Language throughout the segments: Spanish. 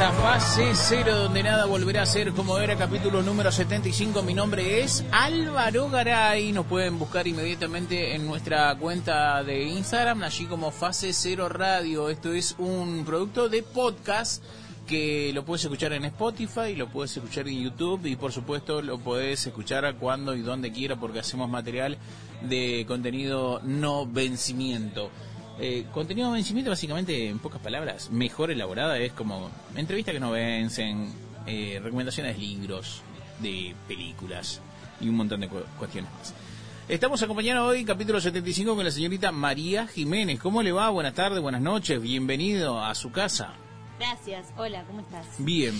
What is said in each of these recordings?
Fase Cero, donde nada volverá a ser como era, capítulo número 75. Mi nombre es Álvaro Garay. Nos pueden buscar inmediatamente en nuestra cuenta de Instagram, allí como Fase Cero Radio. Esto es un producto de podcast que lo puedes escuchar en Spotify, lo puedes escuchar en YouTube y por supuesto lo puedes escuchar cuando y donde quiera porque hacemos material de contenido no vencimiento. Eh, contenido de vencimiento, básicamente, en pocas palabras, mejor elaborada, es como entrevistas que no vencen, eh, recomendaciones de libros, de películas y un montón de cu- cuestiones más. Estamos acompañados hoy, capítulo 75, con la señorita María Jiménez. ¿Cómo le va? Buenas tardes, buenas noches, bienvenido a su casa. Gracias. Hola, ¿cómo estás? Bien.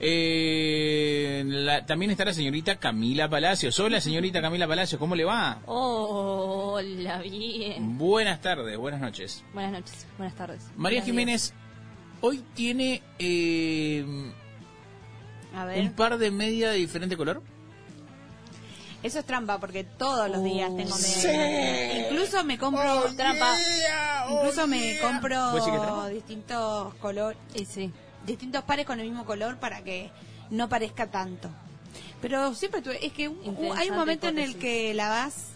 Eh, la- también está la señorita Camila Palacios. Hola, señorita Camila Palacios, ¿cómo le va? Hola, bien. Buenas tardes, buenas noches. Buenas noches, buenas tardes. María Jiménez, hoy tiene eh, un par de media de diferente color. Eso es trampa porque todos los días Oh, tengo media. sí. Incluso me compro Oh, trampa. yeah, oh, Incluso me compro distintos colores, Y sí. Distintos pares con el mismo color para que no parezca tanto. Pero siempre tuve, es que un- hay un momento en el que la vas.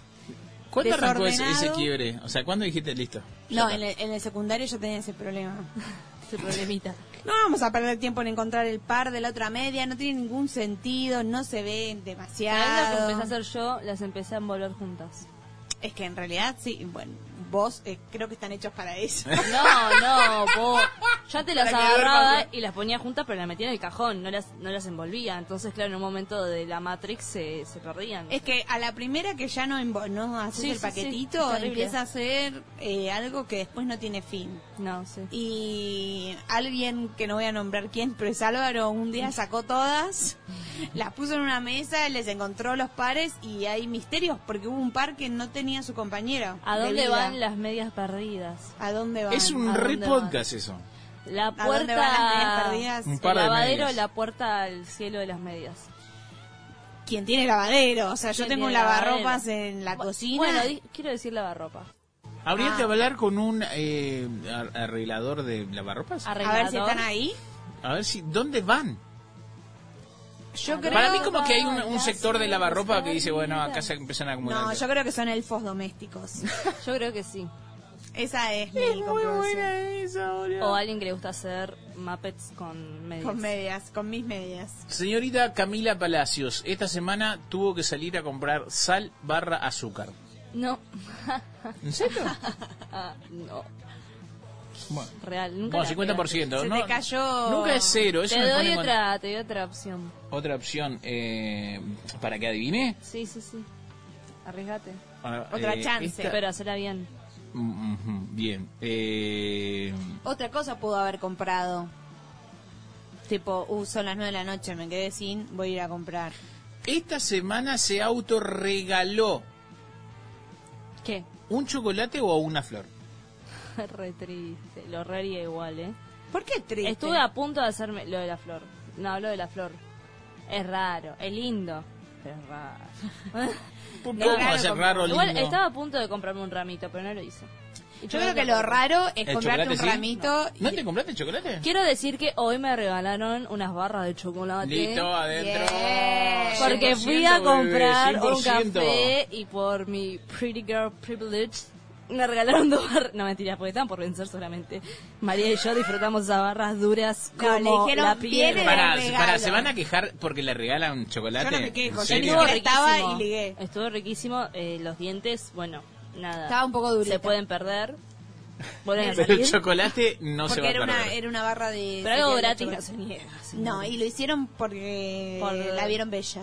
¿Cuándo arrancó ese, quiebre? O sea, ¿cuándo dijiste listo? No, en el, en el secundario yo tenía ese problema. Ese problemita. No vamos a perder tiempo en encontrar el par de la otra media, no tiene ningún sentido, no se ven ¿Sabes lo que demasiado. empecé a hacer yo? Las empecé a envolver juntas. Es que en realidad sí, bueno, vos eh, creo que están hechos para eso. No, no, vos. Ya te las agarraba y las ponía juntas, pero las metía en el cajón, no las, no las envolvía. Entonces, claro, en un momento de la Matrix se, se perdían. Es que a la primera que ya no, no haces Sí, el sí, paquetito, sí, empieza a ser eh, algo que después no tiene fin. No, sí. Y alguien que no voy a nombrar quién, pero es Álvaro, un día sacó todas, las puso en una mesa, les encontró los pares y hay misterios porque hubo un par que no tenía su compañero. ¿A de dónde van las medias perdidas? ¿A dónde van? Es un ¿a re dónde podcast eso. La ¿A dónde van las medias puerta. perdidas? Un par el de lavadero, medias. la puerta al cielo de las medias. Quien tiene lavadero, o sea, yo ¿Quién tengo un lavarropas lavadero? en la cocina. Bueno, di- quiero decir lavarropa. ¿Habría Ah. que hablar con un eh, ar- arreglador de lavarropas? a ver si están ahí. A ver si, ¿dóní van? Yo creo Para mí como que hay un, sector de lavarropa que dice, bueno, acá se empiezan a acumular. No, yo creo que son elfos domésticos. Yo creo que sí. Esa es mi comprobación. esa, boludo. O alguien que le gusta hacer Muppets con medias. Con medias, con mis medias. Señorita Camila Palacios, esta semana tuvo que salir a comprar sal barra azúcar. No. ¿En serio? Ah, no. Bueno, Real. Nunca bueno la 50%. Se ¿no? te cayó- Nunca es cero. Eso Te me doy pone otra, te doy otra opción. otra opción. Eh, ¿Para que adivine? Sí, sí, sí. Arriesgate. Ah, Otra chance. esta- Pero hacela bien. Mm, Bien. Eh, Otra cosa pudo haber comprado. Tipo, uh, son las 9 de la noche, me quedé sin, voy a ir a comprar. esta semana se autorregaló ¿Qué? un chocolate o una flor. Re triste. Lo re haría igual, ¿eh? ¿Por qué triste? Estuve a punto de hacerme lo de la flor. No, lo de la flor. Es raro, es lindo. Pero es raro. ¿Por No, ¿Cómo va a ser raro Igual lindo? estaba a punto de comprarme un ramito, pero no lo hice. Y Yo creo que lo raro es ¿El comprarte chocolate un sí? ramito. y- ¿No te compraste chocolate? Quiero decir que hoy me regalaron unas barras de chocolate. Listo, adentro. Porque 100%, fui a bebé, comprar un 100%. café y por mi pretty girl privilege me regalaron dos barras. No, mentira, porque estaban por vencer solamente. María y yo disfrutamos esas barras duras No, le como dijeron, la piedra. Para, ¿se van a quejar porque le regalan chocolate? Yo no me quejo, ¿En yo Estuvo estaba riquísimo. y ligué. Estuvo riquísimo. eh, los dientes, bueno, nada. Estaba un poco durita. Se pueden perder. Pero el chocolate no se va a era perder. una, era una barra de... Pero algo gratis no se niega. No, y lo hicieron porque Por- la vieron bella.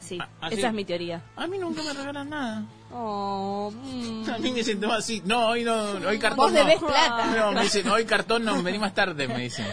Sí, Ah, ah, esa es mi teoría. A mí nunca me regalan nada. Oh, mm. A mí me no, así, no, hoy no, hoy cartón Vos no. debés plata. No, me dicen, hoy cartón no, vení más tarde, me dicen.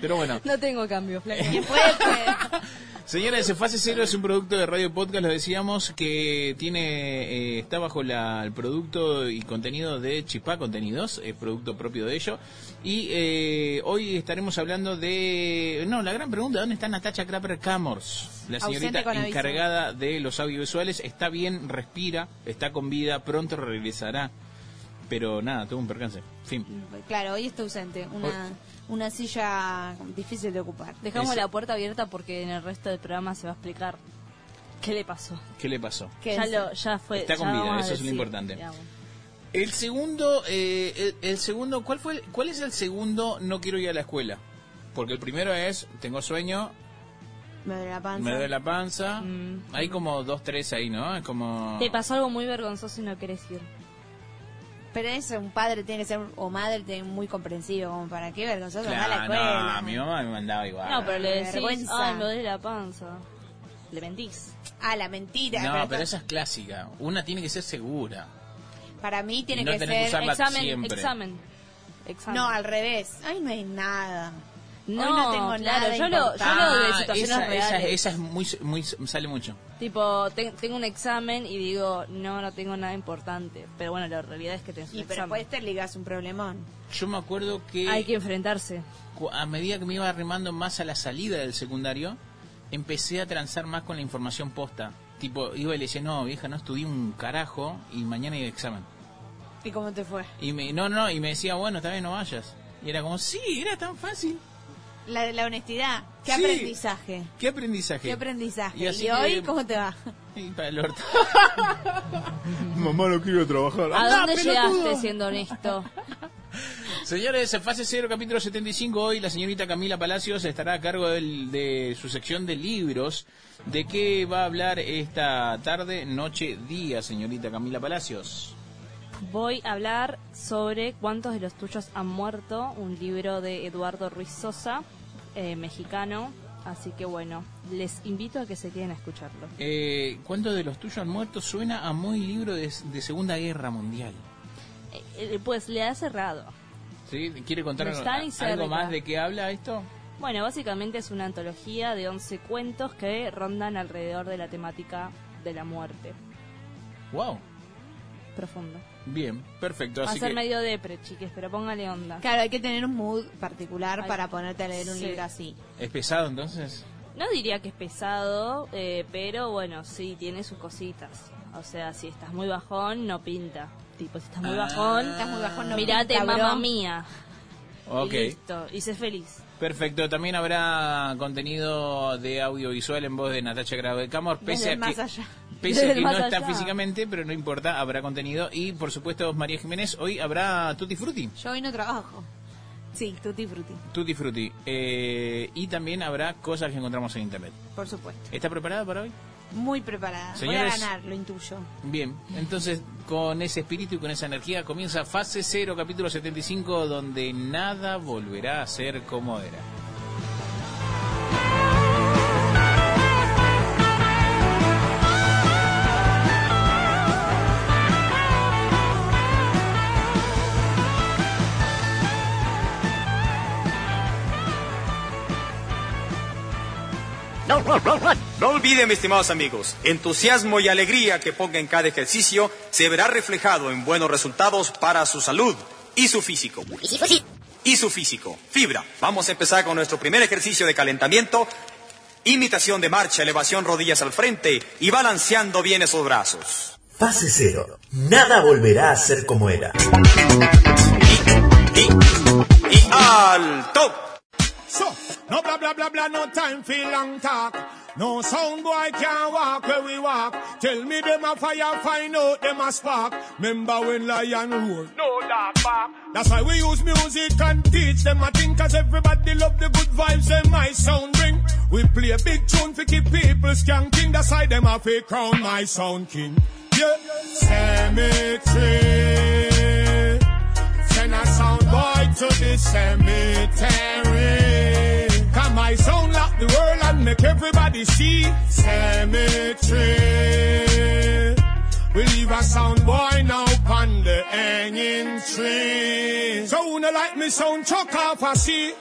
Pero bueno. No tengo cambio. ¿Quién puede? Señores, Fase Cero es un producto de Radio Podcast, lo decíamos, que tiene eh, está bajo la- el producto y contenido de Chipá Contenidos, es producto propio de ello. Y eh, hoy estaremos hablando de... No, la gran pregunta, ¿dónde está Natacha Crapper Camors? La señorita encargada de los audiovisuales. Está bien, respira, está con vida, pronto regresará. Pero nada, tuvo un percance. Fin. Claro, hoy está ausente. Una, una silla difícil de ocupar. Dejamos Ese- la puerta abierta porque en el resto del programa se va a explicar qué le pasó. ¿Qué le pasó? Que Ya, es- lo, ya fue. Está ya con vida, eso es lo importante. digamos. El segundo, eh, el, el segundo, ¿cuál fue? el- ¿Cuál es el segundo? No quiero ir a la escuela, porque el primero es tengo sueño, Me duele la panza. me duele la panza. Mm. Hay como dos, tres ahí, ¿no? Es como. Te pasó algo muy vergonzoso y no querés ir. Pero eso, un padre tiene que ser, o madre, tiene muy comprensivo, como para qué vergonzoso andar a la Claro, escuela. no, mi mamá me mandaba igual. No, pero le decís, vergüenza. ay, me duele la panza. Le mentís. Ah, la mentira. No, pero pero esa es clásica. Una tiene que ser segura. Para mí tiene no que tenés que ser... usarla Examen, siempre. examen. Examen. No, al revés. Ay, no hay nada. No, Hoy no tengo claro, nada yo lo, yo lo de Ah, situaciones esa, reales. esa es muy, muy, sale mucho. Tipo, te- tengo un examen y digo, no, no tengo nada importante. Pero bueno, la realidad es que tenés un Y pero examen. después te ligas un problemón. Yo me acuerdo que Hay que enfrentarse. a medida que me iba arrimando más a la salida del secundario, empecé a transar más con la información posta. Tipo, iba y le decía, no, vieja, no estudié un carajo y mañana hay examen. ¿Y cómo te fue? Y me, no, no, y me decía, bueno, está bien, no vayas. Y era como, sí, era tan fácil. La, la honestidad. ¿Qué Sí. aprendizaje? ¿Qué aprendizaje? ¿Qué aprendizaje? Y ¿Y, así hoy que- cómo te va? Y para el orto. Mamá no quiero trabajar. ¿A dónde llegaste siendo honesto? Señores, fase 0, capítulo 75. Hoy la señorita Camila Palacios estará a cargo del- de su sección de libros. ¿De qué va a hablar esta tarde, noche, día, señorita Camila Palacios? Voy a hablar sobre cuántos de los tuyos han muerto, un libro de Eduardo Ruiz Sosa, eh, mexicano. Así que bueno, les invito a que se queden a escucharlo. Eh, ¿Cuántos de los tuyos han muerto? Suena a muy libro de, de Segunda Guerra Mundial. Eh, eh, pues le ha cerrado. ¿Sí? ¿Quiere contar algo cerca. más de qué habla esto? Bueno, básicamente es una antología de 11 cuentos que rondan alrededor de la temática de la muerte. ¡Wow! Profundo. Bien, perfecto. Va a Así ser que, medio depre, chiques, pero póngale onda. Claro, hay que tener un mood particular Ay, para ponerte a leer un libro así. ¿es pesado entonces? No diría que es pesado, eh, pero bueno, sí, tiene sus cositas. O sea, si estás muy bajón, no pinta. Tipo, si estás muy Ah. bajón, Estás muy bajón, no mirate mamá mía. Ok. Y listo, y sé feliz. Perfecto, también habrá contenido de audiovisual en voz de Natacha Grado de Camor, pese Desde a más que, allá. Pese a que no está físicamente, pero no importa, habrá contenido. Y por supuesto, María Jiménez, hoy habrá Tutti Frutti. Yo hoy no trabajo. Sí, tutti frutti, Tutti Frutti. Eh, y también habrá cosas que encontramos en internet. por supuesto. ¿Está preparada para hoy? Muy preparada. Señores- Voy a ganar, lo intuyo. Bien, entonces con ese espíritu y con esa energía comienza fase 0, capítulo 75, donde nada volverá a ser como era. No, olviden, mis estimados amigos, entusiasmo y alegría que ponga en cada ejercicio se verá reflejado en buenos resultados para su salud y su físico. Y su físico. Fibra. Vamos a empezar con nuestro primer ejercicio de calentamiento. Imitación de marcha, elevación rodillas al frente y balanceando bien esos brazos. Fase cero. Nada volverá a ser como era. Y, y alto. No blah blah blah blah, no time for long talk. No sound boy can't walk where we walk. Tell me them a fire, find out them a spark. Remember when lion roared? No dark bark. That's why we use music and teach them a thing, cause everybody love the good vibes and my sound bring. We play a big tune to keep people skanking. That's why them a fake crown my sound king. Yeah, cemetery. Send a sound boy to the cemetery. The world and make everybody see. Cemetery. We leave a sound boy now on the hanging tree. So who no like me sound chuck off a see.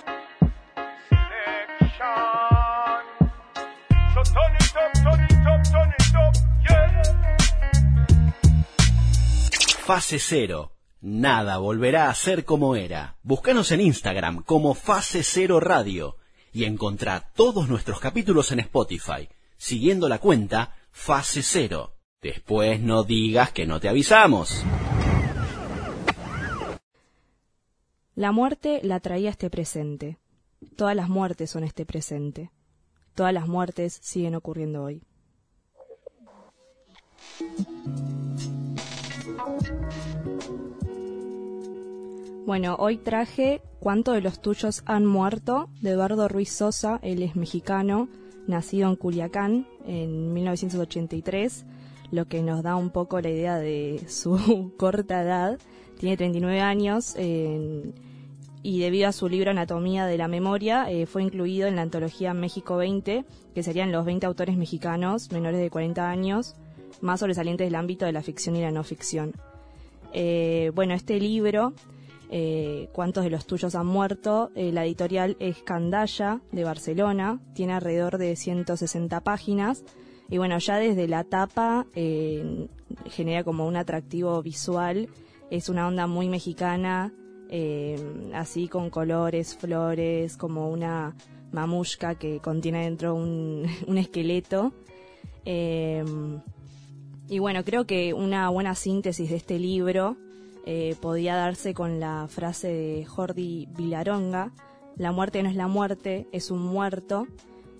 So turn it up, turn it up, turn it up, yeah. Fase Cero. Nada volverá a ser como era. Búscanos en Instagram como Fase Cero Radio y encontrá todos nuestros capítulos en Spotify, siguiendo la cuenta Fase Cero. Después no digas que no te avisamos. La muerte la traía este presente. Todas las muertes son este presente. Todas las muertes siguen ocurriendo hoy. Bueno, hoy traje ¿Cuántos de los tuyos han muerto? de Eduardo Ruiz Sosa, él es mexicano, nacido en Culiacán en 1983, lo que nos da un poco la idea de su corta edad. Tiene 39 años y debido a su libro Anatomía de la Memoria eh, fue incluido en la antología México 20, que serían los 20 autores mexicanos menores de 40 años más sobresalientes del ámbito de la ficción y la no ficción. Eh, bueno, este libro eh, ¿Cuántos de los tuyos han muerto? Eh, la editorial es Candaya, de Barcelona, tiene alrededor de 160 páginas. Y bueno, ya desde la tapa eh, genera como un atractivo visual. Es una onda muy mexicana, así con colores, flores, como una mamushka que contiene dentro un, un esqueleto. y bueno, creo que una buena síntesis de este libro eh, podía darse con la frase de Jordi Vilaronga, la muerte no es la muerte, es un muerto.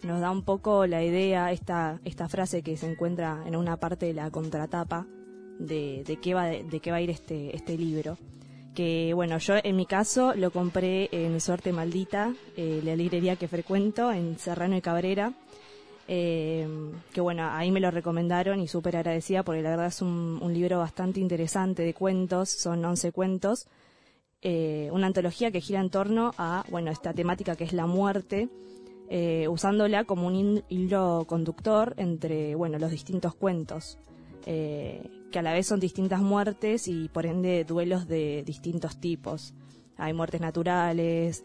Nos da un poco la idea, esta, esta frase que se encuentra en una parte de la contratapa de, de qué, va, de, qué va a ir este, este libro. Que bueno, yo en mi caso lo compré en Suerte Maldita, eh, la librería que frecuento en Serrano y Cabrera eh, que bueno, ahí me lo recomendaron y súper agradecida porque la verdad es un, libro bastante interesante de cuentos, son 11 cuentos, eh, una antología que gira en torno a, bueno, esta temática que es la muerte, eh, usándola como un hilo conductor entre, bueno, los distintos cuentos, que a la vez son distintas muertes y por ende duelos de distintos tipos. Hay muertes naturales,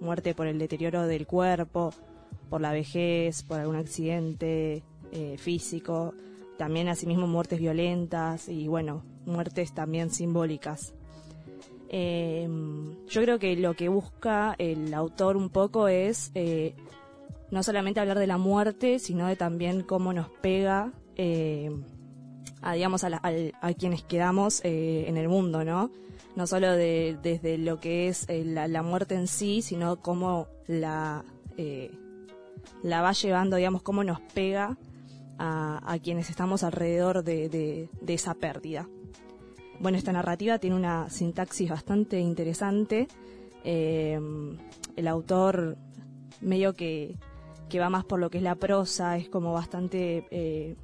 muerte por el deterioro del cuerpo, por la vejez, por algún accidente eh, físico, también asimismo muertes violentas y bueno, muertes también simbólicas. Eh, yo creo que lo que busca el autor un poco es eh, no solamente hablar de la muerte, sino de también cómo nos pega a, digamos, a, quienes quedamos en el mundo, ¿no? No solo de, desde lo que es la, la, muerte en sí, sino cómo la la va llevando, digamos, cómo nos pega a, quienes estamos alrededor de, esa pérdida. Bueno, esta narrativa tiene una sintaxis bastante interesante. Eh, el autor medio que, va más por lo que es la prosa, es como bastante... Eh,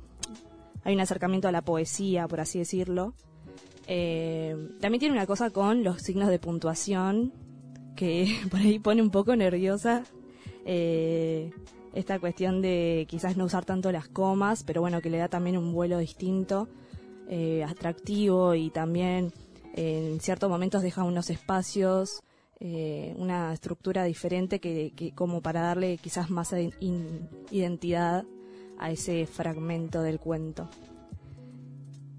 hay un acercamiento a la poesía, por así decirlo. Eh, también tiene una cosa con los signos de puntuación, que por ahí pone un poco nerviosa esta cuestión de quizás no usar tanto las comas, pero bueno, que le da también un vuelo distinto, eh, atractivo y también en ciertos momentos deja unos espacios, eh, una estructura diferente que, como para darle quizás más identidad a ese fragmento del cuento.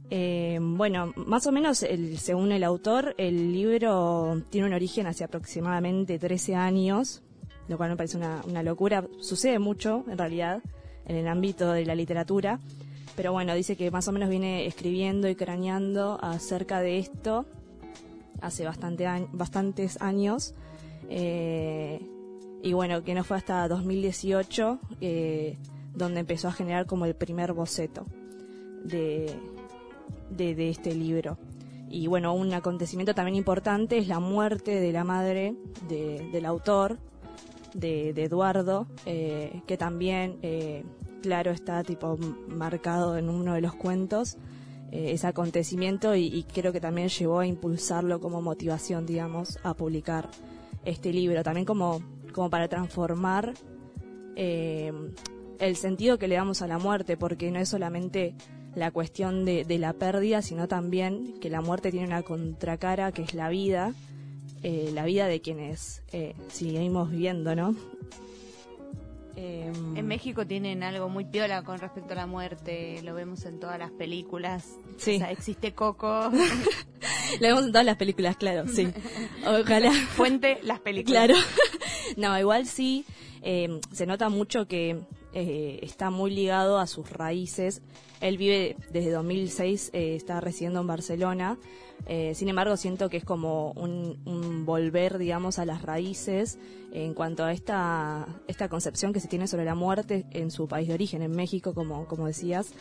Eh, bueno, más o menos, el, según el autor, el libro tiene un origen hace aproximadamente 13 años, lo cual me parece una, locura. Sucede mucho, en realidad, en el ámbito de la literatura, pero bueno, dice que más o menos viene escribiendo y craneando acerca de esto hace bastante bastantes años. Eh, y bueno, que no fue hasta 2018 eh, donde empezó a generar como el primer boceto de, de, este libro. Y bueno, un acontecimiento también importante es la muerte de la madre del autor, de, Eduardo, eh, que también, eh, claro, está tipo marcado en uno de los cuentos, eh, ese acontecimiento y, creo que también llevó a impulsarlo como motivación, digamos, a publicar este libro, también como, como para transformar el sentido que le damos a la muerte, porque no es solamente la cuestión de, de la pérdida, sino también que la muerte tiene una contracara que es la vida, eh, la vida de quienes eh, seguimos viviendo, ¿no? Em, En México tienen algo muy piola con respecto a la muerte, lo vemos en todas las películas. Sí. O sea, existe Coco, Lo vemos en todas las películas, claro, sí. Ojalá. Fuente, las películas. Claro. no, igual sí, eh, se nota mucho que eh, está muy ligado a sus raíces. Él vive desde 2006, eh, está residiendo en Barcelona. Eh, sin embargo, siento que es como un, volver, digamos, a las raíces en cuanto a esta, esta concepción que se tiene sobre la muerte en su país de origen, en México, como, como decías.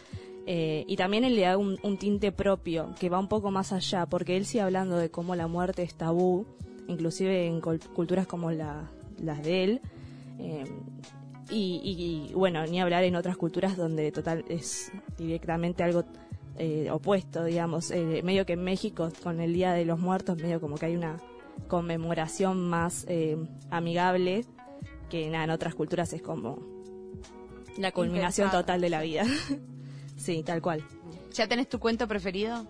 Eh, y también él le da un, tinte propio que va un poco más allá, porque él sigue hablando de cómo la muerte es tabú, inclusive en culturas como la- las de él. Y, y- y, bueno, ni hablar en otras culturas donde total es directamente algo eh, opuesto, digamos. Eh, medio que en México, con el Día de los Muertos, medio como que hay una conmemoración más eh, amigable que nada, en otras culturas es como la culminación Impensado. total de la vida. sí, tal cual. ¿Ya tenés tu cuento preferido?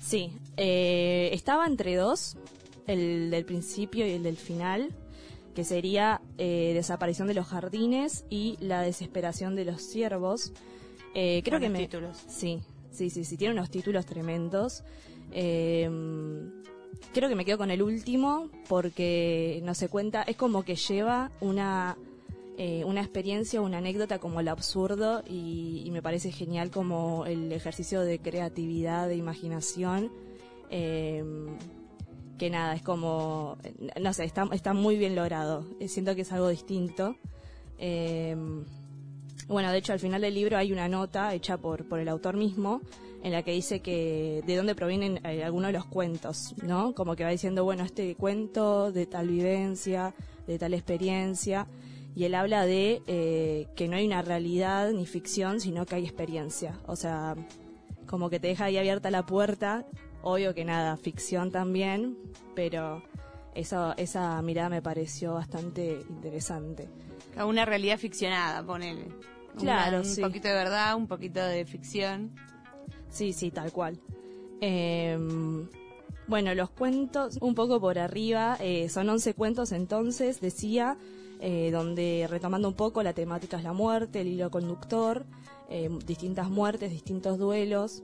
Sí, eh, estaba entre dos, el del principio y el del final, que sería eh, Desaparición de los jardines y La desesperación de los ciervos. Eh, creo que me... títulos. Sí, sí, sí, sí, tiene unos títulos tremendos. Eh, creo que me quedo con el último porque no se cuenta, es como que lleva una eh, una experiencia, una anécdota como el absurdo y, y me parece genial como el ejercicio de creatividad, de imaginación. Que nada, es como, no sé, está, muy bien logrado. Eh, Siento que es algo distinto. Eh, bueno, de hecho, al final del libro hay una nota hecha por, por el autor mismo en la que dice que de dónde provienen eh, algunos de los cuentos, ¿no? Como que va diciendo, bueno, este cuento de tal vivencia, de tal experiencia, y él habla de eh, que no hay una realidad ni ficción, sino que hay experiencia. O sea, como que te deja ahí abierta la puerta, obvio que nada, ficción también, pero eso, esa mirada me pareció bastante interesante. A Una realidad ficcionada, ponele. Claro, un sí. poquito de verdad, un poquito de ficción. Sí, sí, tal cual. Eh, bueno, los cuentos, un poco por arriba, eh, son 11 cuentos entonces, decía, eh, donde retomando un poco la temática es la muerte, el hilo conductor, eh, distintas muertes, distintos duelos.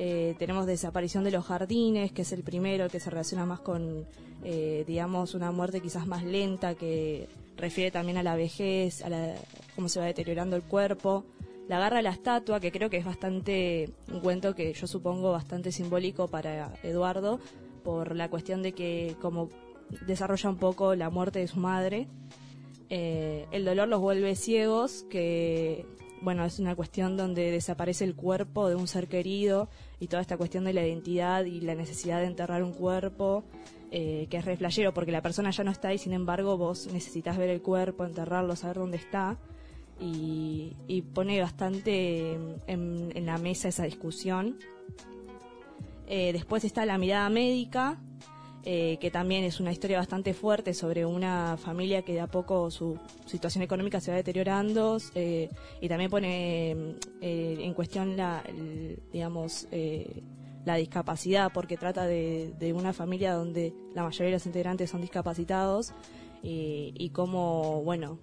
Eh, tenemos desaparición de los jardines, que es el primero, que se relaciona más con, eh, digamos, una muerte quizás más lenta, que refiere también a la vejez, a la, cómo se va deteriorando el cuerpo. La garra a la estatua, que creo que es bastante, un cuento que yo supongo bastante simbólico para Eduardo, por la cuestión de que como desarrolla un poco la muerte de su madre. Eh, el dolor los vuelve ciegos, que bueno, es una cuestión donde desaparece el cuerpo de un ser querido y toda esta cuestión de la identidad y la necesidad de enterrar un cuerpo, eh, que es re flashero porque la persona ya no está y sin embargo vos necesitas ver el cuerpo, enterrarlo, saber dónde está y, pone bastante en, en la mesa esa discusión. Eh, después está la mirada médica, eh, que también es una historia bastante fuerte sobre una familia que de a poco su situación económica se va deteriorando eh, y también pone eh, en cuestión la, digamos, la discapacidad, porque trata de, de una familia donde la mayoría de los integrantes son discapacitados y, cómo, bueno,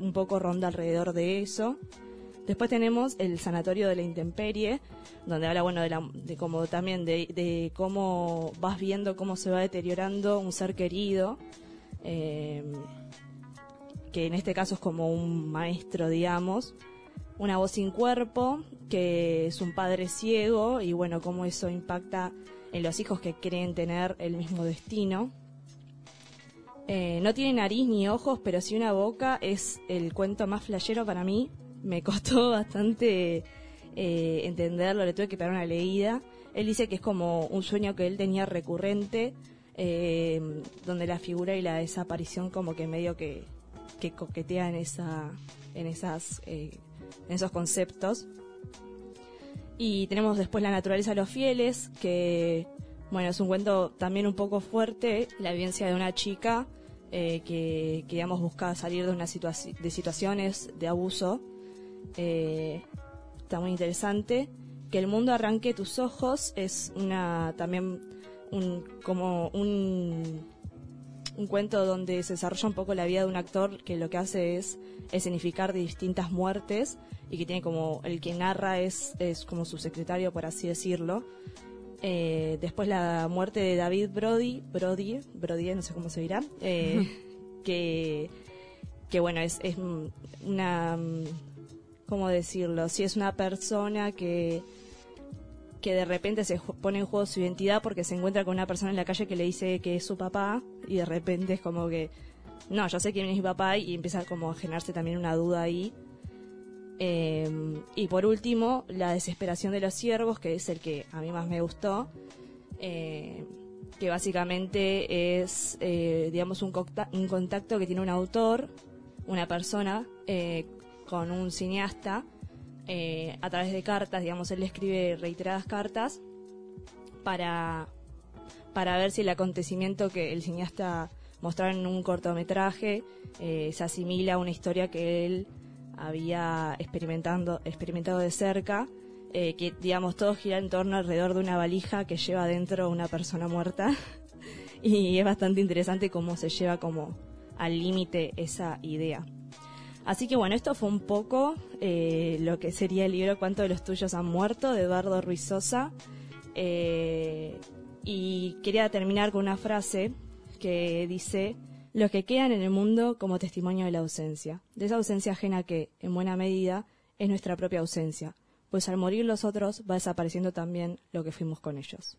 un poco ronda alrededor de eso. Después tenemos el sanatorio de la intemperie, donde habla bueno de, la, de como también de, cómo vas viendo cómo se va deteriorando un ser querido, eh, que en este caso es como un maestro, digamos, una voz sin cuerpo, que es un padre ciego y bueno cómo eso impacta en los hijos que creen tener el mismo destino. Eh, no tiene nariz ni ojos, pero sí una boca. Es el cuento más flashero para mí. Me costó bastante eh, entenderlo, le tuve que pegar una leída. Él dice que es como un sueño que él tenía recurrente, eh, donde la figura y la desaparición como que medio que, que en, esa, en, eh, en esos conceptos. Y tenemos después La naturaleza de los fieles, que bueno, es un cuento también un poco fuerte, la vivencia de una chica que, que, digamos, busca salir de, una situaci- de situaciones de abuso. Eh, está muy interesante. que el mundo arranque tus ojos es una también un como un un cuento donde se desarrolla un poco la vida de un actor que lo que hace es escenificar distintas muertes y que tiene como el que narra es, es como su secretario por así decirlo eh, después la muerte de David Brody Brody Brody no sé cómo se dirá eh, que que bueno es, es una cómo decirlo si es una persona que que de repente se pone en juego su identidad porque se encuentra con una persona en la calle que le dice que es su papá y de repente es como que no, yo sé quién es mi papá y empieza como a generarse también una duda ahí. Eh, y por último, la desesperación de los siervos, que es el que a mí más me gustó, eh, que básicamente es, eh, digamos, un, un contacto que tiene un autor, una persona, eh, con un cineasta, eh, a través de cartas, digamos, él le escribe reiteradas cartas para, para ver si el acontecimiento que el cineasta mostraba en un cortometraje eh, se asimila a una historia que él había experimentando, experimentado de cerca, eh, que digamos todo gira en torno alrededor de una valija que lleva dentro una persona muerta y es bastante interesante cómo se lleva como al límite esa idea. Así que bueno, esto fue un poco eh, lo que sería el libro ¿Cuántos de los tuyos han muerto? de Eduardo Ruiz Sosa. Eh, y quería terminar con una frase que dice, los que quedan en el mundo como testimonio de la ausencia, de esa ausencia ajena que, en buena medida, es nuestra propia ausencia, pues al morir los otros va desapareciendo también lo que fuimos con ellos.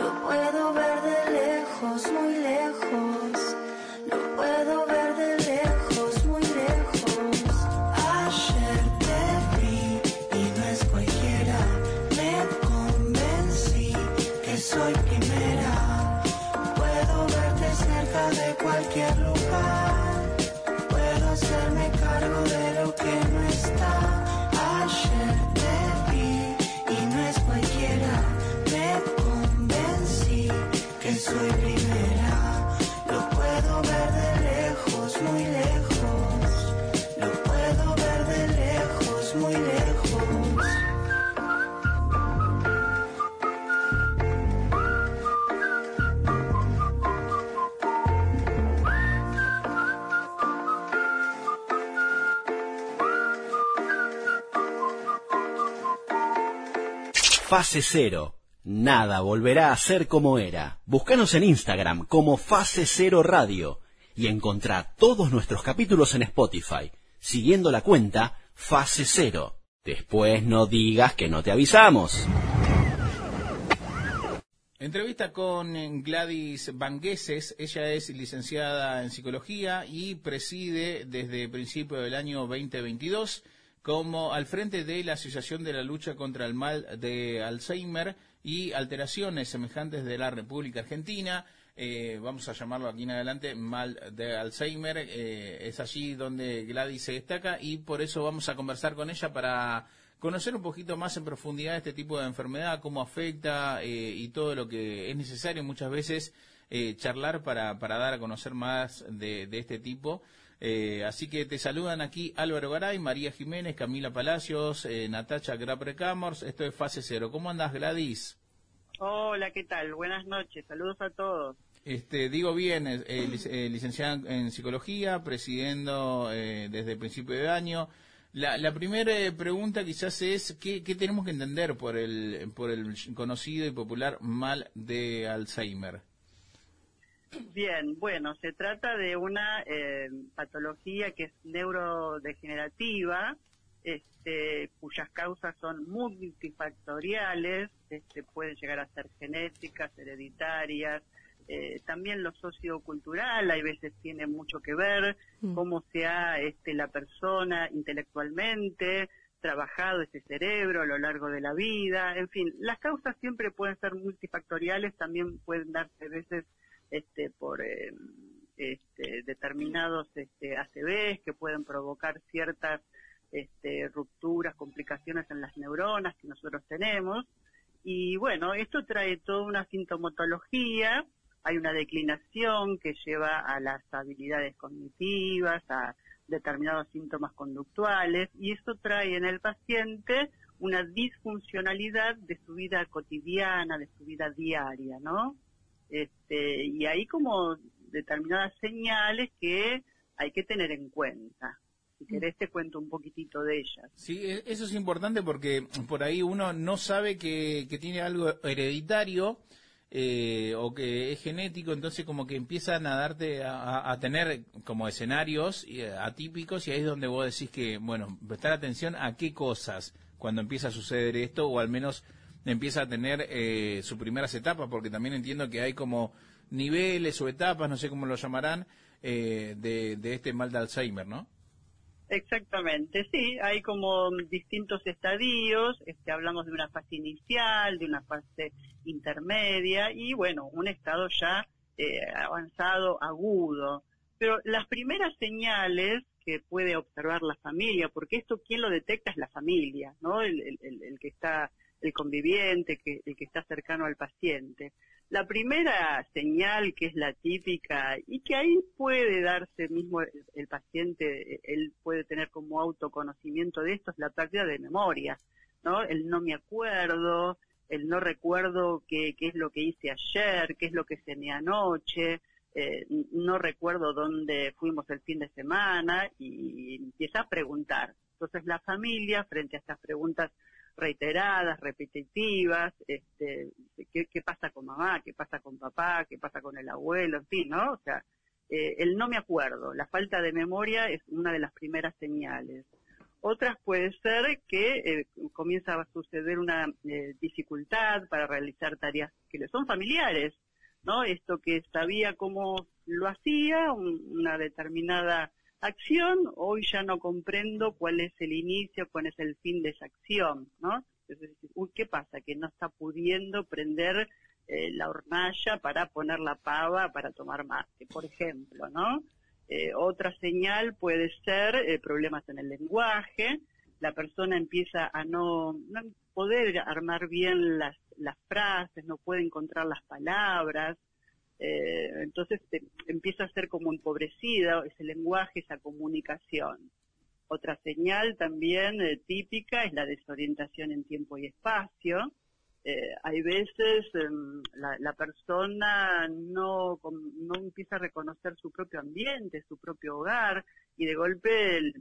Lo puedo ver de lejos, muy lejos. Fase Cero. Nada volverá a ser como era. Búscanos en Instagram como Fase Cero Radio y encontrá todos nuestros capítulos en Spotify, siguiendo la cuenta Fase Cero. Después no digas que no te avisamos. Entrevista con eh, Gladys Vangueses. Ella es licenciada en psicología y preside desde principio del año 2022 como al frente de la Asociación de la Lucha contra el Mal de Alzheimer y alteraciones semejantes de la República Argentina. Eh, vamos a llamarlo aquí en adelante mal de Alzheimer. Eh, es allí donde Gladys se destaca y por eso vamos a conversar con ella para conocer un poquito más en profundidad este tipo de enfermedad, cómo afecta eh, y todo lo que es necesario muchas veces eh, charlar para, para dar a conocer más de, de este tipo. Eh, así que te saludan aquí Álvaro Garay, María Jiménez, Camila Palacios, eh, Natacha Graprecamors. Esto es Fase Cero. ¿Cómo andas, Gladys? Hola, ¿qué tal? Buenas noches. Saludos a todos. Este, digo bien, eh, lic- eh, licenciada en psicología, presidiendo eh, desde el principio de año. La, la primera eh, pregunta quizás es ¿qué, qué tenemos que entender por el, por el conocido y popular mal de Alzheimer. Bien, bueno, se trata de una eh, patología que es neurodegenerativa, este, cuyas causas son multifactoriales, este, pueden llegar a ser genéticas, hereditarias, eh, también lo sociocultural, hay veces tiene mucho que ver, cómo sea este, la persona intelectualmente, trabajado ese cerebro a lo largo de la vida, en fin, las causas siempre pueden ser multifactoriales, también pueden darse a veces este, por eh, este, determinados este, ACVs que pueden provocar ciertas este, rupturas, complicaciones en las neuronas que nosotros tenemos. Y bueno, esto trae toda una sintomatología, hay una declinación que lleva a las habilidades cognitivas, a determinados síntomas conductuales, y esto trae en el paciente una disfuncionalidad de su vida cotidiana, de su vida diaria, ¿no? Este, y hay como determinadas señales que hay que tener en cuenta. Si querés te cuento un poquitito de ellas. Sí, e- eso es importante porque por ahí uno no sabe que, que tiene algo hereditario eh, o que es genético, entonces como que empiezan a darte a, a- a tener como escenarios eh, atípicos y ahí es donde vos decís que, bueno, prestar atención a qué cosas cuando empieza a suceder esto o al menos empieza a tener eh, sus primeras etapas, porque también entiendo que hay como niveles o etapas, no sé cómo lo llamarán, eh, de, de este mal de Alzheimer, ¿no? Exactamente, sí, hay como distintos estadios, este, hablamos de una fase inicial, de una fase intermedia y bueno, un estado ya eh, avanzado, agudo. Pero las primeras señales que puede observar la familia, porque esto quien lo detecta es la familia, ¿no? El, el- que está, el conviviente, que, el que está cercano al paciente. La primera señal que es la típica y que ahí puede darse mismo el, paciente, él puede tener como autoconocimiento de esto, es la práctica de memoria, ¿no? El no me acuerdo, el no recuerdo qué, qué es lo que hice ayer, qué es lo que cené anoche, eh, no recuerdo dónde fuimos el fin de semana y empieza a preguntar. Entonces la familia, frente a estas preguntas reiteradas, repetitivas, este, ¿qué, pasa con mamá? ¿Qué pasa con papá? ¿Qué pasa con el abuelo? En fin, ¿no? O sea, eh, el no me acuerdo, la falta de memoria es una de las primeras señales. Otras puede ser que eh, comienza a suceder una eh, dificultad para realizar tareas que le son familiares, ¿no? Esto que sabía cómo lo hacía, un- una determinada acción, hoy ya no comprendo cuál es el inicio, cuál es el fin de esa acción, ¿no? Es decir, uy, ¿qué pasa? Que no está pudiendo prender eh, la hornalla para poner la pava para tomar mate, por ejemplo, ¿no? Eh, otra señal puede ser eh, problemas en el lenguaje, la persona empieza a no, no poder armar bien las, las frases, no puede encontrar las palabras, eh, entonces te- empieza a ser como empobrecida ese lenguaje, esa comunicación. Otra señal también eh, típica es la desorientación en tiempo y espacio. Eh, hay veces em, la, persona no, no empieza a reconocer su propio ambiente, su propio hogar, y de golpe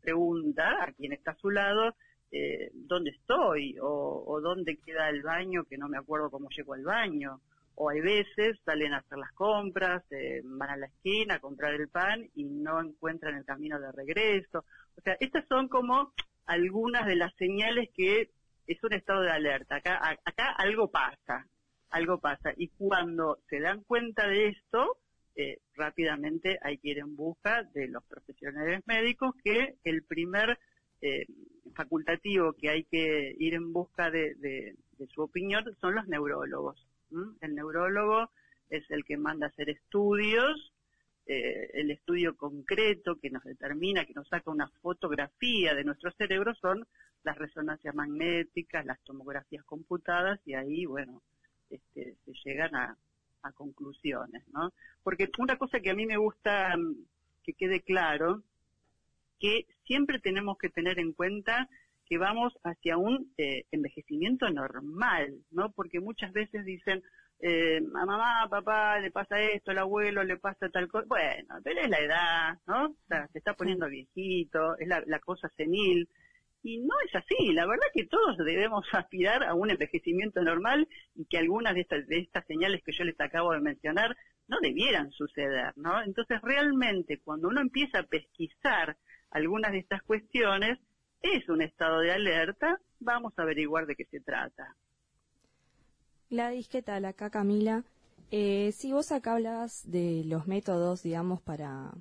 pregunta a quien está a su lado, eh, ¿dónde estoy? O, o dónde queda el baño, que no me acuerdo cómo llego al baño. O hay veces salen a hacer las compras, eh, van a la esquina a comprar el pan y no encuentran el camino de regreso. O sea, estas son como algunas de las señales que es un estado de alerta. Acá, a- acá algo pasa, algo pasa. Y cuando se dan cuenta de esto, eh, rápidamente hay que ir en busca de los profesionales médicos que el primer eh, facultativo que hay que ir en busca de, de- de su opinión son los neurólogos. El neurólogo es el que manda a hacer estudios, eh, el estudio concreto que nos determina, que nos saca una fotografía de nuestro cerebro son las resonancias magnéticas, las tomografías computadas y ahí, bueno, este, se llegan a, a conclusiones, ¿no? Porque una cosa que a mí me gusta mm, que quede claro, que siempre tenemos que tener en cuenta que vamos hacia un eh, envejecimiento normal, ¿no? Porque muchas veces dicen, eh, a mamá, a papá, le pasa esto, al abuelo le pasa tal cosa. Bueno, pero es la edad, ¿no? O sea, se está poniendo viejito, es la, la cosa senil. Y no es así, la verdad que todos debemos aspirar a un envejecimiento normal y que algunas de estas, de estas señales que yo les acabo de mencionar no debieran suceder, ¿no? Entonces realmente cuando uno empieza a pesquisar algunas de estas cuestiones, es un estado de alerta, vamos a averiguar de qué se trata. Gladys, ¿qué tal? Acá Camila. Eh, si vos acá hablas de los métodos, digamos, para,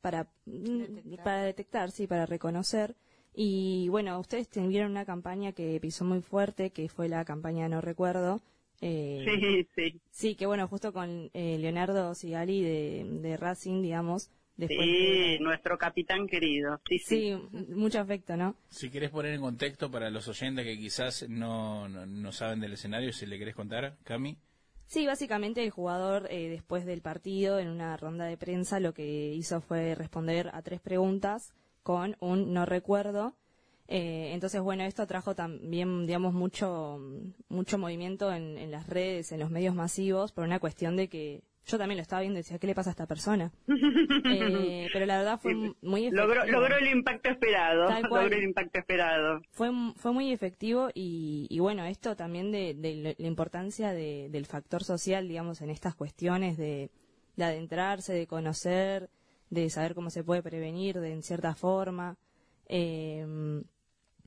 para, detectar. para detectar, sí, para reconocer. Y bueno, ustedes tuvieron una campaña que pisó muy fuerte, que fue la campaña No Recuerdo. Eh, sí, sí. Sí, que bueno, justo con eh, Leonardo Sigali de, de Racing, digamos, sí, nuestro capitán querido. Sí, sí, mucho afecto, ¿no? Si querés poner en contexto para los oyentes que quizás no, no, saben del escenario, si le querés contar, Cami. Sí, básicamente el jugador eh, después del partido, en una ronda de prensa, lo que hizo fue responder a tres preguntas con un no recuerdo. Eh, entonces, bueno, esto trajo también, digamos, mucho, mucho movimiento en, en las redes, en los medios masivos, por una cuestión de que yo también lo estaba viendo y decía, ¿qué le pasa a esta persona? eh, pero la verdad fue muy efectivo. Logró, logró, el impacto esperado. Logró el impacto esperado. Fue, fue muy efectivo y, y bueno, esto también de, de la importancia de, del factor social, digamos, en estas cuestiones de, de adentrarse, de conocer, de saber cómo se puede prevenir de en cierta forma. Eh,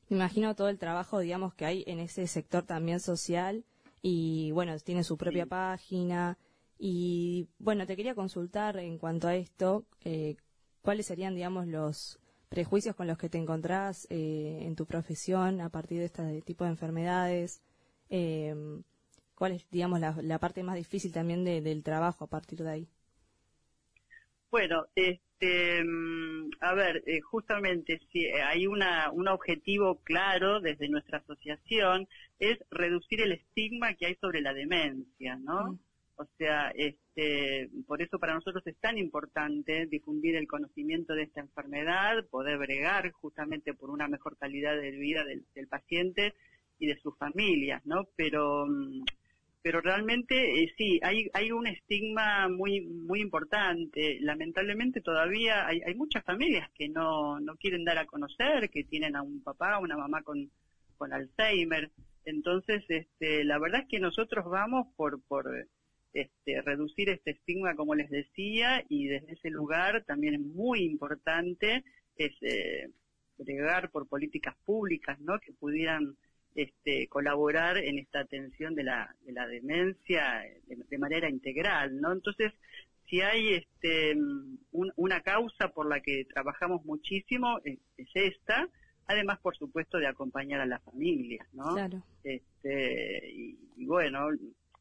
me imagino todo el trabajo, digamos, que hay en ese sector también social y bueno, tiene su propia página y bueno, te quería consultar en cuanto a esto, eh, cuáles serían, digamos, los prejuicios con los que te encontrás eh, en tu profesión a partir de este tipo de enfermedades. Eh, ¿Cuál es, digamos, la, parte más difícil también del trabajo a partir de ahí? Bueno, este, a ver, eh, justamente si hay una, un objetivo claro desde nuestra asociación es reducir el estigma que hay sobre la demencia, ¿no? Mm. O sea, este, por eso para nosotros es tan importante difundir el conocimiento de esta enfermedad, poder bregar justamente por una mejor calidad de vida del, paciente y de sus familias, ¿no? Pero, mm, pero realmente eh, sí, hay, hay un estigma muy, muy importante. Lamentablemente todavía hay, hay muchas familias que no, no quieren dar a conocer, que tienen a un papá, una mamá con, con Alzheimer. Entonces, este, la verdad es que nosotros vamos por, por, este, reducir este estigma, como les decía, y desde ese lugar también es muy importante es, eh, por políticas públicas, ¿no? Que pudieran este, colaborar en esta atención de la, de la demencia de, manera integral, ¿no? Entonces, si hay este, una causa por la que trabajamos muchísimo, es, esta, además, por supuesto, de acompañar a las familias, ¿no? Claro. Este, y bueno,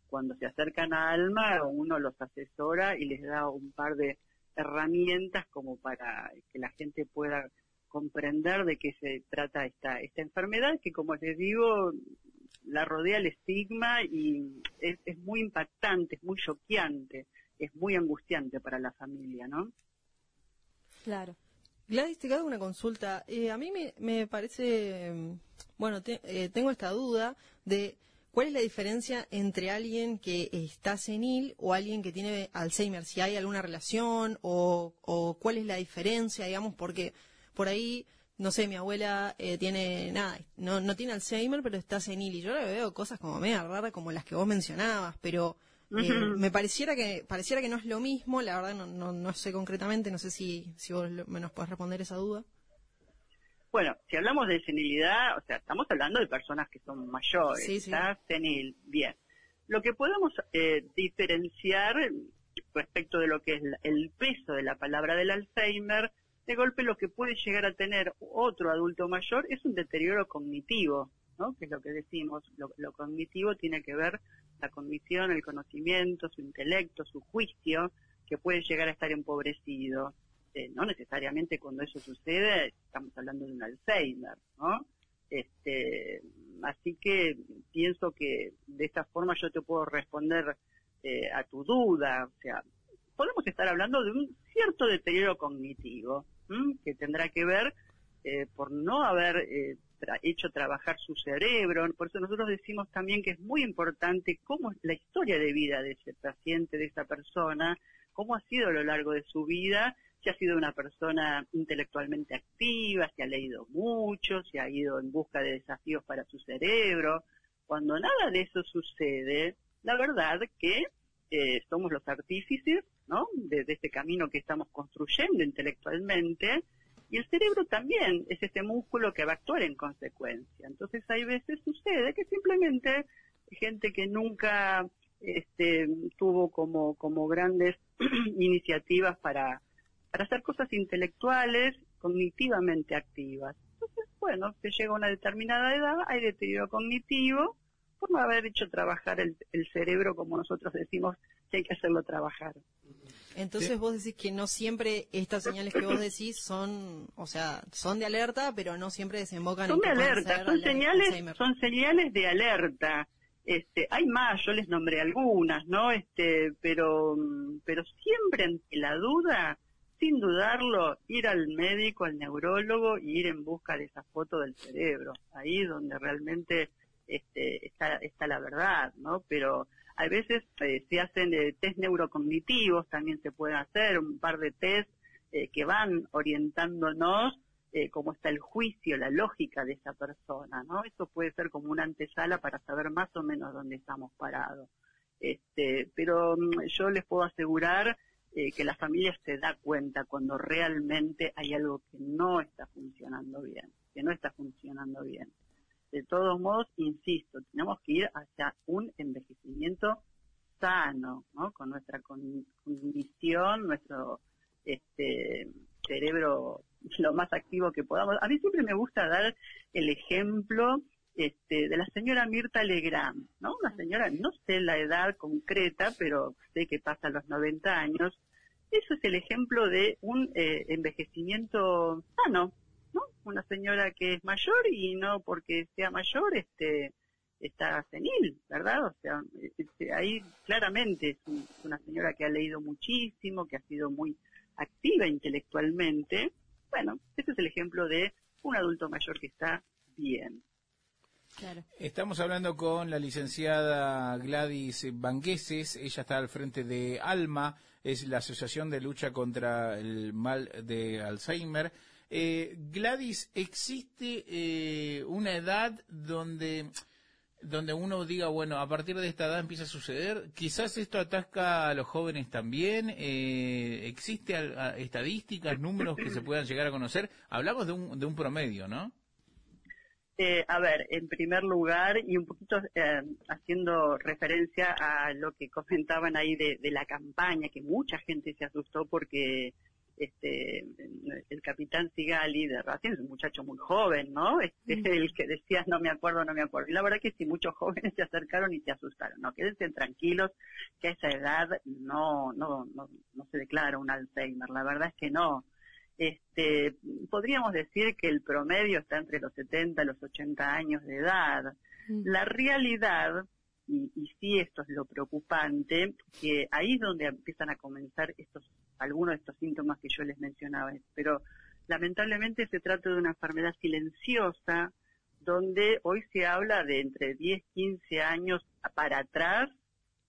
cuando se acercan a Alma, uno los asesora y les da un par de herramientas como para que la gente pueda comprender de qué se trata esta, esta enfermedad, que como les digo, la rodea el estigma y es, es muy impactante, es muy choqueante, es muy angustiante para la familia, ¿no? Claro. Gladys, te hago una consulta. Eh, a mí me, me parece, mm, bueno, eh, tengo esta duda de ¿Cuál es la diferencia entre alguien que está senil o alguien que tiene Alzheimer? Si hay alguna relación o, cuál es la diferencia, digamos, porque por ahí, no sé, mi abuela eh, tiene nada, no, no tiene Alzheimer, pero está senil y yo le veo cosas como media raras como las que vos mencionabas, pero eh, me pareciera que pareciera que no es lo mismo, la verdad no, no, no sé concretamente, no sé si, si vos me nos podés responder esa duda. Bueno, si hablamos de senilidad, o sea, estamos hablando de personas que son mayores, está senil, bien. Lo que podemos eh, diferenciar respecto de lo que es el peso de la palabra del Alzheimer, de golpe lo que puede llegar a tener otro adulto mayor es un deterioro cognitivo, ¿no? Que es lo que decimos, lo, lo cognitivo tiene que ver la cognición, el conocimiento, su intelecto, su juicio, que puede llegar a estar empobrecido. Este, no necesariamente cuando eso sucede estamos hablando de un Alzheimer, ¿no? Este, así que pienso que de esta forma yo te puedo responder eh, a tu duda. O sea, podemos estar hablando de un cierto deterioro cognitivo que tendrá que ver eh, por no haber eh, hecho trabajar su cerebro. Por eso nosotros decimos también que es muy importante cómo la historia de vida de ese paciente, de esa persona, cómo ha sido a lo largo de su vida, si ha sido una persona intelectualmente activa, si ha leído mucho, si ha ido en busca de desafíos para su cerebro. Cuando nada de eso sucede, la verdad que eh, somos los artífices ¿no? de, de este camino que estamos construyendo intelectualmente y el cerebro también es este músculo que va a actuar en consecuencia. Entonces hay veces sucede que simplemente gente que nunca este, tuvo como, como grandes iniciativas para, para hacer cosas intelectuales, cognitivamente activas. Entonces, bueno, se llega a una determinada edad, hay deterioro cognitivo por no haber hecho trabajar el, el cerebro como nosotros decimos que hay que hacerlo trabajar. Entonces vos decís que no siempre estas señales que vos decís son, o sea, son de alerta, pero no siempre desembocan son en de que puedan alerta, son ale- señales, Alzheimer. son señales de alerta. Este, hay más, yo les nombré algunas, ¿no? Este, pero, pero siempre ante la duda, sin dudarlo, ir al médico, al neurólogo y ir en busca de esa foto del cerebro. Ahí es donde realmente este, está, está la verdad, ¿no? Pero a veces eh, se hacen eh, test neurocognitivos, también se pueden hacer un par de test eh, que van orientándonos eh, cómo está el juicio, la lógica de esa persona, ¿no? Eso puede ser como una antesala para saber más o menos dónde estamos parados. Este, pero mm, yo les puedo asegurar eh, que la familia se da cuenta cuando realmente hay algo que no está funcionando bien, que no está funcionando bien. De todos modos, insisto, tenemos que ir hacia un envejecimiento sano, ¿no? Con nuestra con- cognición, nuestro este cerebro lo más activo que podamos. A mí siempre me gusta dar el ejemplo este, de la señora Mirta Legrand, ¿no? Una señora, no sé la edad concreta, pero sé que pasa los 90 años. Eso es el ejemplo de un eh, envejecimiento sano, ¿no? Una señora que es mayor y no porque sea mayor, este, está senil, ¿verdad? O sea, este, ahí claramente es, un- una señora que ha leído muchísimo, que ha sido muy activa intelectualmente. Bueno, ese es el ejemplo de un adulto mayor que está bien. Estamos hablando con la licenciada Gladys Bangueses, ella está al frente de ALMA, es la Asociación de Lucha contra el Mal de Alzheimer. Eh, Gladys, ¿existe eh, una edad donde, donde uno diga, bueno, a partir de esta edad empieza a suceder? Quizás esto ataca a los jóvenes también. Eh, ¿Existe estadísticas, números que se puedan llegar a conocer? Hablamos de un, de un promedio, ¿no? Eh, a ver, en primer lugar, y un poquito eh, haciendo referencia a lo que comentaban ahí de, de la campaña, que mucha gente se asustó porque este el capitán Sigali de Racing es un muchacho muy joven, ¿no? Este, El que decía no me acuerdo, no me acuerdo. Y la verdad que sí, muchos jóvenes se acercaron y se asustaron. No, quédense tranquilos que a esa edad no, no, no, no se declara un Alzheimer. La verdad es que no este, podríamos decir que el promedio está entre los 70 y los 80 años de edad. La realidad, y, y sí esto es lo preocupante, que ahí es donde empiezan a comenzar estos, algunos de estos síntomas que yo les mencionaba, pero lamentablemente se trata de una enfermedad silenciosa, donde hoy se habla de entre 10, 15 años para atrás,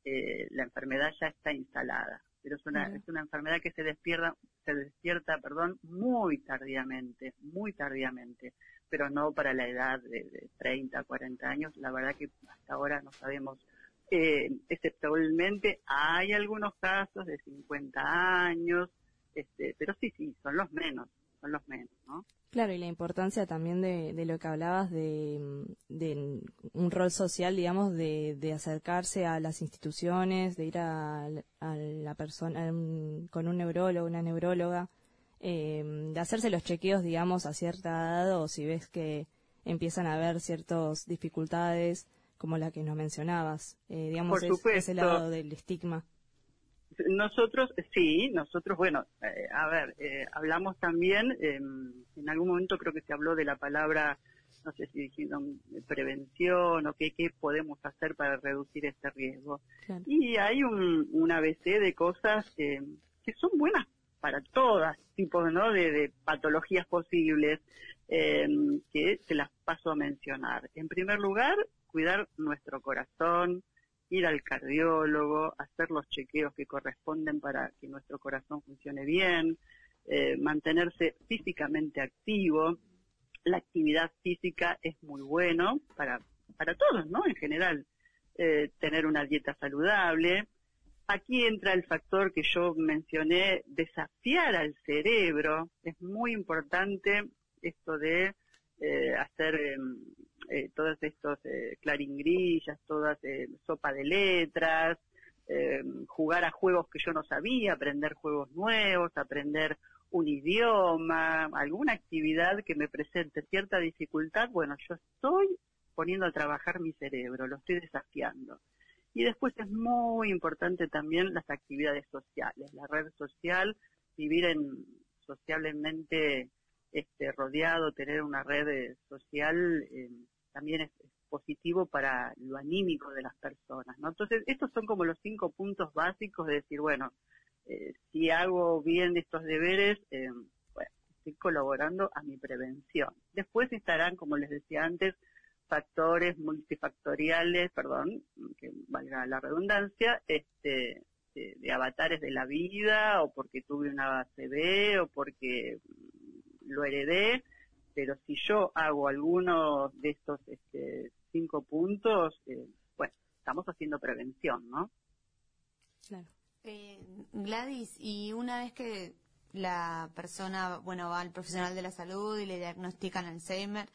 eh, la enfermedad ya está instalada. Pero es una, es una enfermedad que se despierta, se despierta, perdón, muy tardíamente, muy tardíamente, pero no para la edad de, de 30, 40 años. La verdad que hasta ahora no sabemos. Eh, exceptualmente hay algunos casos de 50 años, este, pero sí, sí, son los menos, son los menos, ¿no? Claro, y la importancia también de, de lo que hablabas de, de un rol social, digamos, de, de acercarse a las instituciones, de ir a, a la persona un- con un neurólogo, una neuróloga, eh, de hacerse los chequeos, digamos, a cierta edad o si ves que empiezan a haber ciertas dificultades como la que nos mencionabas, eh, digamos, Por es- ese lado del estigma. Nosotros, sí, nosotros, bueno, eh, a ver, eh, hablamos también, eh, en algún momento creo que se habló de la palabra no sé si dijeron eh, prevención o qué, qué podemos hacer para reducir este riesgo. Y hay un, un ABC de cosas que, que son buenas para todas tipos ¿no? de, de patologías posibles eh, que se las paso a mencionar. En primer lugar, cuidar nuestro corazón, ir al cardiólogo, hacer los chequeos que corresponden para que nuestro corazón funcione bien, eh, mantenerse físicamente activo. La actividad física es muy bueno para, para todos, ¿no? En general, eh, tener una dieta saludable. Aquí entra el factor que yo mencioné, desafiar al cerebro. Es muy importante esto de eh, hacer em, eh, todas estos eh, claringrillas, todas eh, sopa de letras, em, jugar a juegos que yo no sabía, aprender juegos nuevos, aprender un idioma, alguna actividad que me presente cierta dificultad, bueno, yo estoy poniendo a trabajar mi cerebro, lo estoy desafiando. Y después es muy importante también las actividades sociales, la red social, vivir en sociablemente este, rodeado, tener una red eh, social eh, también es, positivo para lo anímico de las personas, ¿no? Entonces, estos son como los cinco puntos básicos de decir, bueno, eh, si hago bien estos deberes, bueno, estoy colaborando a mi prevención. Después estarán, como les decía antes, factores multifactoriales, perdón, que valga la redundancia, este, de, avatares de la vida, o porque tuve una ACV, o porque lo heredé, pero si yo hago alguno de estos este, cinco puntos, eh, bueno, estamos haciendo prevención, ¿no? Claro. Eh, Gladys, y una vez que la persona, bueno, va al profesional de la salud y le diagnostican Alzheimer,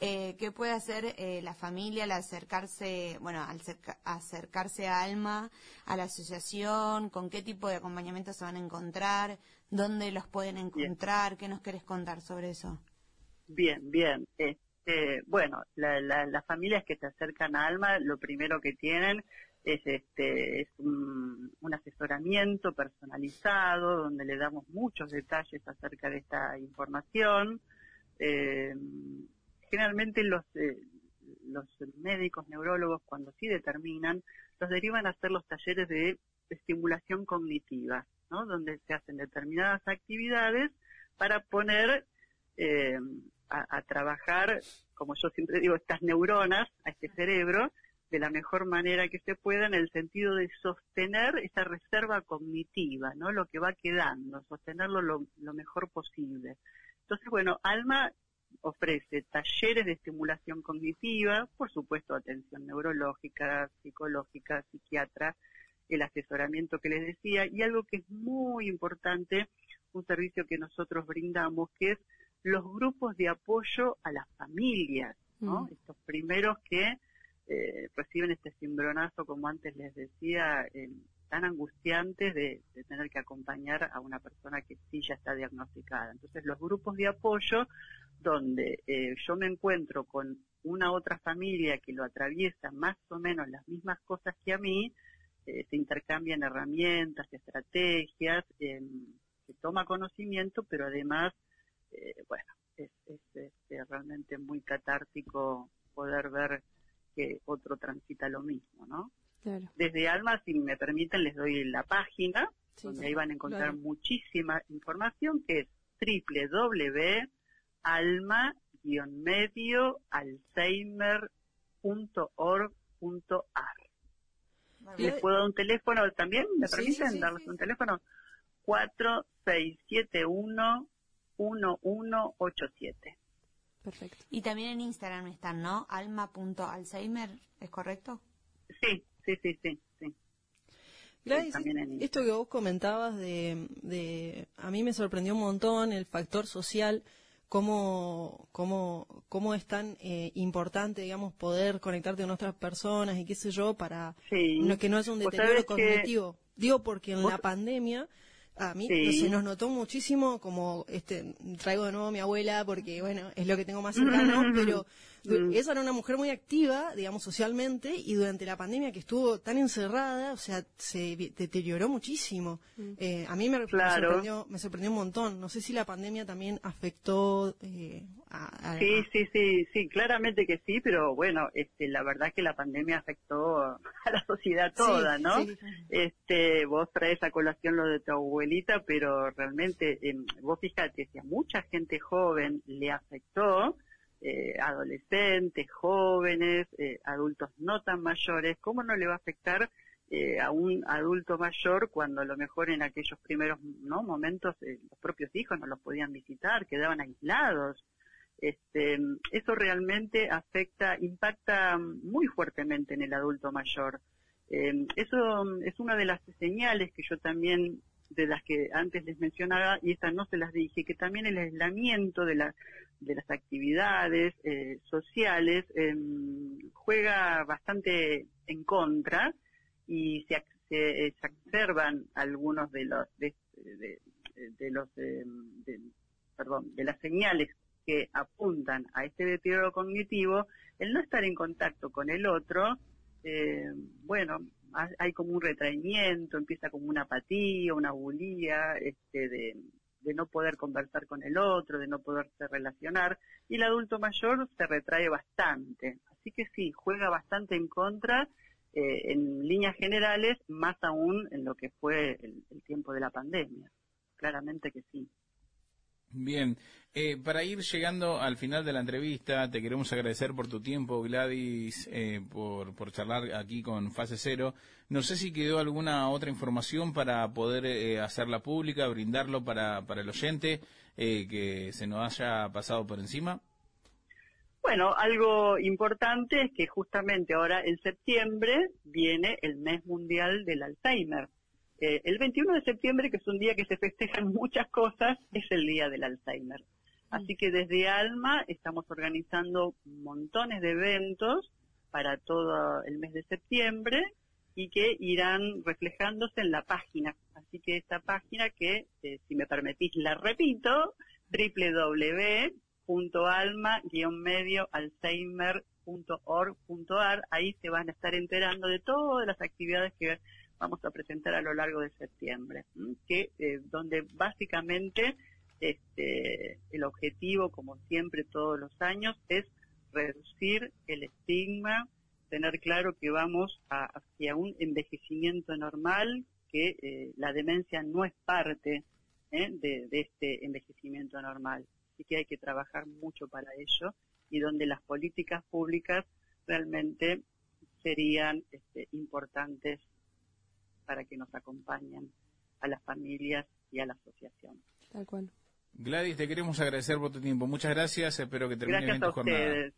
eh, ¿qué puede hacer eh, la familia al acercarse, bueno, al acercarse a Alma, a la asociación? ¿Con qué tipo de acompañamiento se van a encontrar? ¿Dónde los pueden encontrar? ¿Qué nos querés contar sobre eso? Bien, bien. Este, bueno, las familias que se acercan a Alma, lo primero que tienen es este es un, asesoramiento personalizado donde le damos muchos detalles acerca de esta información. Eh, generalmente los, eh, los médicos neurólogos cuando sí determinan, los derivan a hacer los talleres de estimulación cognitiva, ¿no? donde se hacen determinadas actividades para poner eh, a, trabajar, como yo siempre digo, estas neuronas a este cerebro de la mejor manera que se pueda en el sentido de sostener esa reserva cognitiva, ¿no? Lo que va quedando, sostenerlo lo, lo mejor posible. Entonces, bueno, Alma ofrece talleres de estimulación cognitiva, por supuesto atención neurológica, psicológica, psiquiatra, el asesoramiento que les decía, y algo que es muy importante, un servicio que nosotros brindamos, que es los grupos de apoyo a las familias, ¿no? Mm. Estos primeros que eh, reciben este cimbronazo, como antes les decía, eh, tan angustiantes de, de, tener que acompañar a una persona que sí ya está diagnosticada. Entonces, los grupos de apoyo donde eh, yo me encuentro con una otra familia que lo atraviesa más o menos las mismas cosas que a mí, eh, se intercambian herramientas, estrategias, eh, se toma conocimiento, pero además, eh, bueno, es, es, es, realmente muy catártico poder ver que otro transita lo mismo, ¿no? Claro. Desde Alma, si me permiten, les doy la página, sí, donde sí, ahí van a encontrar claro. muchísima información, que es www alma-medio alzheimer.org.ar. ¿Les puedo dar un teléfono también? ¿Me sí, permiten darles un teléfono? 4671-1187. Perfecto. Y también en Instagram están, ¿no? alma.alzheimer, ¿es correcto? Sí, sí, sí, sí. sí. Gladys, esto que vos comentabas de, de, a mí me sorprendió un montón el factor social cómo, cómo, cómo es tan eh, importante, digamos, poder conectarte con otras personas y qué sé yo, para sí. no, que no haya un deterioro cognitivo. Que... Digo, porque en ¿Vos? la pandemia a mí sí. se nos notó muchísimo como este traigo de nuevo a mi abuela porque bueno es lo que tengo más cercano pero Mm. Ella era una mujer muy activa, digamos, socialmente, y durante la pandemia que estuvo tan encerrada, o sea, se deterioró muchísimo. Eh, a mí me, me sorprendió, me sorprendió un montón. No sé si la pandemia también afectó eh, a, a- Sí, sí, sí, sí, claramente que sí, pero bueno, este, la verdad que la pandemia afectó a la sociedad toda, Sí, ¿no? sí. Este, vos traes a colación lo de tu abuelita, pero realmente, em, vos fíjate, si a mucha gente joven le afectó, eh, adolescentes, jóvenes, eh, adultos no tan mayores, ¿cómo no le va a afectar eh, a un adulto mayor cuando a lo mejor en aquellos primeros no momentos eh, los propios hijos no los podían visitar, quedaban aislados? Este, eso realmente afecta, impacta muy fuertemente en el adulto mayor. Eh, eso es una de las señales que yo también, de las que antes les mencionaba, y estas no se las dije, que también el aislamiento de, la, de las actividades eh, sociales eh, juega bastante en contra y se, se, observan algunos de los de, de- los de- perdón de las señales que apuntan a este deterioro cognitivo el no estar en contacto con el otro eh, bueno ha- hay como un retraimiento empieza como una apatía una bulía este de de no poder conversar con el otro, de no poderse relacionar, y el adulto mayor se retrae bastante. Así que sí, juega bastante en contra eh, en líneas generales, más aún en lo que fue el, el tiempo de la pandemia. Claramente que sí. Bien, eh, para ir llegando al final de la entrevista, te queremos agradecer por tu tiempo, Gladys, eh, por, por charlar aquí con Fase Cero. No sé si quedó alguna otra información para poder eh, hacerla pública, brindarlo para, para el oyente eh, que se nos haya pasado por encima. Bueno, algo importante es que justamente ahora en septiembre viene el mes mundial del Alzheimer. Eh, el 21 de septiembre, que es un día que se festejan muchas cosas, es el día del Alzheimer. Así que desde Alma estamos organizando montones de eventos para todo el mes de septiembre y que irán reflejándose en la página. Así que esta página que, eh, si me permitís, la repito, www.alma-medio-alzheimer.org.ar. Ahí se van a estar enterando de todas las actividades que vamos a presentar a lo largo de septiembre, que eh, donde básicamente este, el objetivo, como siempre todos los años, es reducir el estigma, tener claro que vamos a- hacia un envejecimiento normal, que eh, la demencia no es parte ¿eh? de, de este envejecimiento normal. Así que hay que trabajar mucho para ello y donde las políticas públicas realmente serían este, importantes para que nos acompañen a las familias y a la asociación. Tal cual. Gladys, te queremos agradecer por tu tiempo. Muchas gracias, espero que termine Gracias bien a tu jornada. ustedes.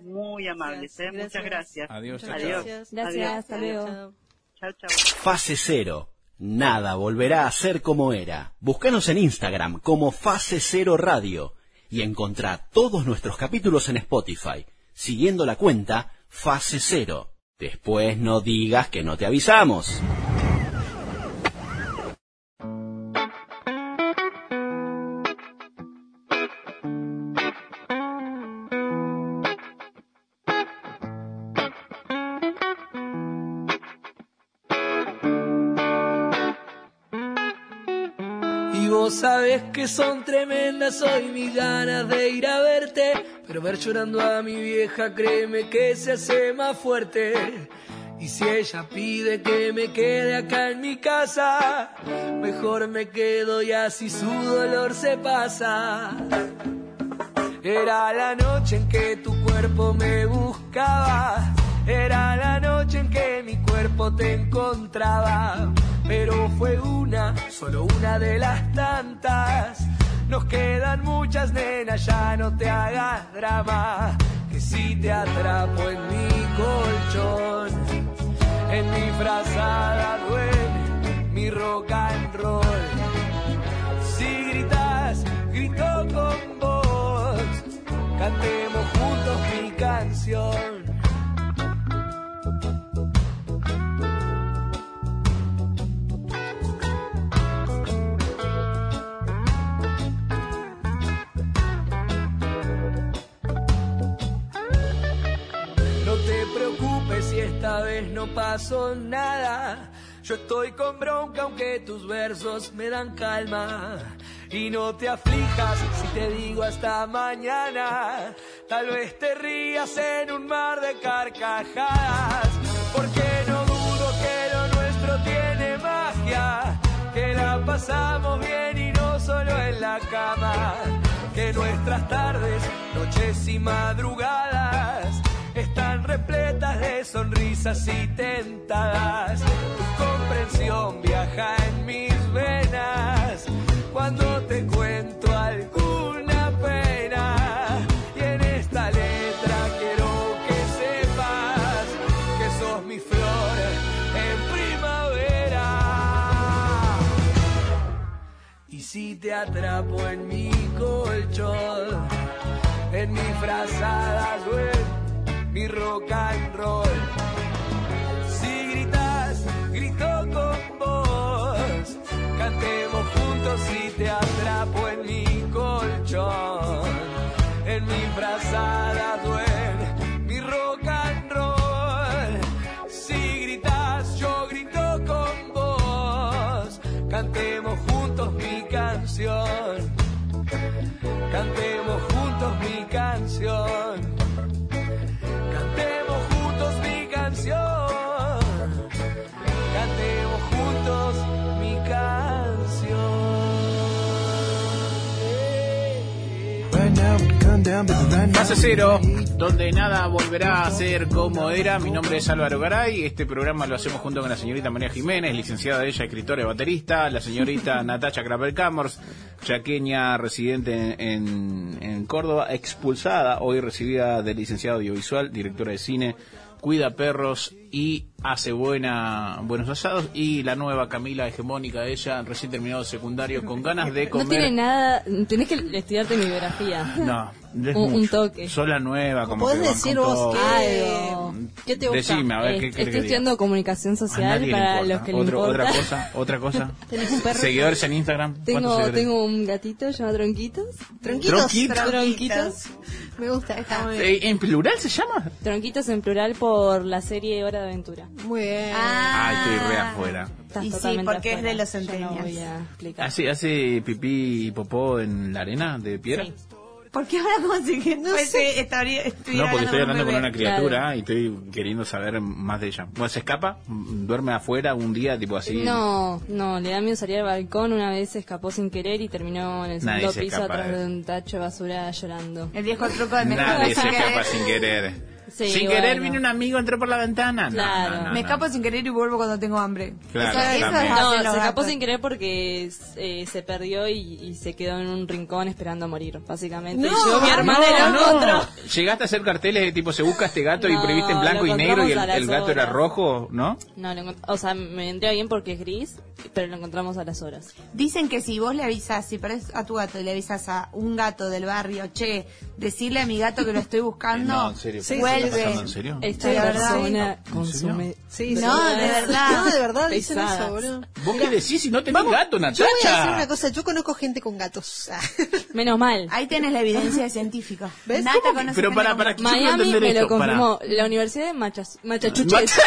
Muy amables, ¿eh? muchas gracias. Adiós, chao, Adiós. chao. Gracias, Adiós. hasta luego. Chao, chao. Fase Cero. Nada volverá a ser como era. Búscanos en Instagram como Fase Cero Radio y encontrá todos nuestros capítulos en Spotify, siguiendo la cuenta Fase Cero. Después no digas que no te avisamos. Y vos sabés que son tremendas hoy mis ganas de ir a verte. Pero ver llorando a mi vieja, créeme que se hace más fuerte. Y si ella pide que me quede acá en mi casa, mejor me quedo y así su dolor se pasa. Era la noche en que tu cuerpo me buscaba. Era la noche en que mi cuerpo te encontraba. Pero fue una, solo una de las tantas. Nos quedan muchas nenas, ya no te hagas drama. Que si te atrapo en mi colchón, en mi frazada duele mi rock and roll. Si gritas, grito con vos. Cantemos juntos mi canción. Pasó nada. Yo estoy con bronca aunque tus versos me dan calma. Y no te aflijas si te digo hasta mañana. Tal vez te rías en un mar de carcajadas. Porque no dudo que lo nuestro tiene magia. Que la pasamos bien y no solo en la cama. Que nuestras tardes, noches y madrugadas están repletas de sonrisas y tentadas. Tu comprensión viaja en mis venas cuando te cuento alguna pena. Y en esta letra quiero que sepas que sos mi flor en primavera. Y si te atrapo en mi colchón, en mi frazada suelta mi rock and roll. Si gritas, grito con vos. Cantemos juntos si te atrapo en mi colchón. En mi frazada duele mi rock and roll. Si gritas, yo grito con vos. Cantemos juntos mi canción. Cantemos juntos mi canción. Fase cero, donde nada volverá a ser como era. Mi nombre es Álvaro Garay. Este programa lo hacemos junto con la señorita María Jiménez, licenciada ella, escritora y baterista. La señorita Natacha Kraper-Camors, chaqueña residente en, en Córdoba, expulsada, hoy recibida de licenciado audiovisual, directora de cine, cuida perros y hace buena buenos asados y la nueva Camila hegemónica ella recién terminado secundario con ganas de comer No tiene nada, tenés que estudiarte mi biografía. no es Un- un toque. Sos la nueva como ¿Podés que van decir vos todo. qué, qué te gusta? decime a ver Eh, qué estoy que diga? estudiando comunicación social para importa. los que le Otro- importa. otra cosa otra cosa ¿Tenés un perro? seguidores en Instagram ¿Cuántos Tengo, tengo un gatito llamado Tronquitos. ¿Tronquitos? Tronquitos. Tronquitos. Me gusta. Está muy bien. Eh, en plural se llama Tronquitos en plural por la serie Hora de Aventura. Muy bien. ah estoy re afuera Estás Y sí, porque es de afuera. los Yo no centenias. voy a explicar. hace hace pipí y popó en la arena de piedra Sí. ¿Por qué ahora como si que No fuese- sé. estaría- estuviera No, porque estoy hablando con bebé? una criatura y estoy queriendo saber más de ella. Bueno, se escapa, duerme afuera un día, tipo así. No, no, le da miedo salir al balcón. Una vez se escapó sin querer y terminó en el segundo se piso atrás de un tacho de basura llorando. El viejo truco de me Nadie se escapa sin querer. Sí, sin bueno. querer vino un amigo, entró por la ventana. No, Claro. no, no, Me no. escapo sin querer y vuelvo cuando tengo hambre. Claro, eso, eso también. es No, hacer se escapó gatos. sin querer porque eh, se perdió y, y se quedó en un rincón esperando a morir, básicamente. No, y yo, mi hermana No, lo. Llegaste a hacer carteles de tipo se busca este gato y previste en blanco y negro y el, gato era rojo, ¿no? No, lo o sea, me vendría bien porque es gris, pero lo encontramos a las horas. Dicen que si vos le avisas, si perdés a tu gato y le avisas a un gato del barrio, che, decirle a mi gato que lo estoy buscando, No, en serio. Sí, ¿Está vuelve. en serio? Esta Sí, verdad. persona ¿En consume... Sí, No, sí. de verdad. No, de verdad dicen eso, boludo. ¿Vos qué decís si no tenés Vamos, gato, Yo Natacha? voy a decir una cosa, yo conozco gente con gatos. Menos mal. Ahí tenés la evidencia científica. ¿Ves? Nata ¿Cómo que- conoce Pero para, para, yo quiero Miami entender me esto, lo para. confirmó. La Universidad de Machas, Machachuches.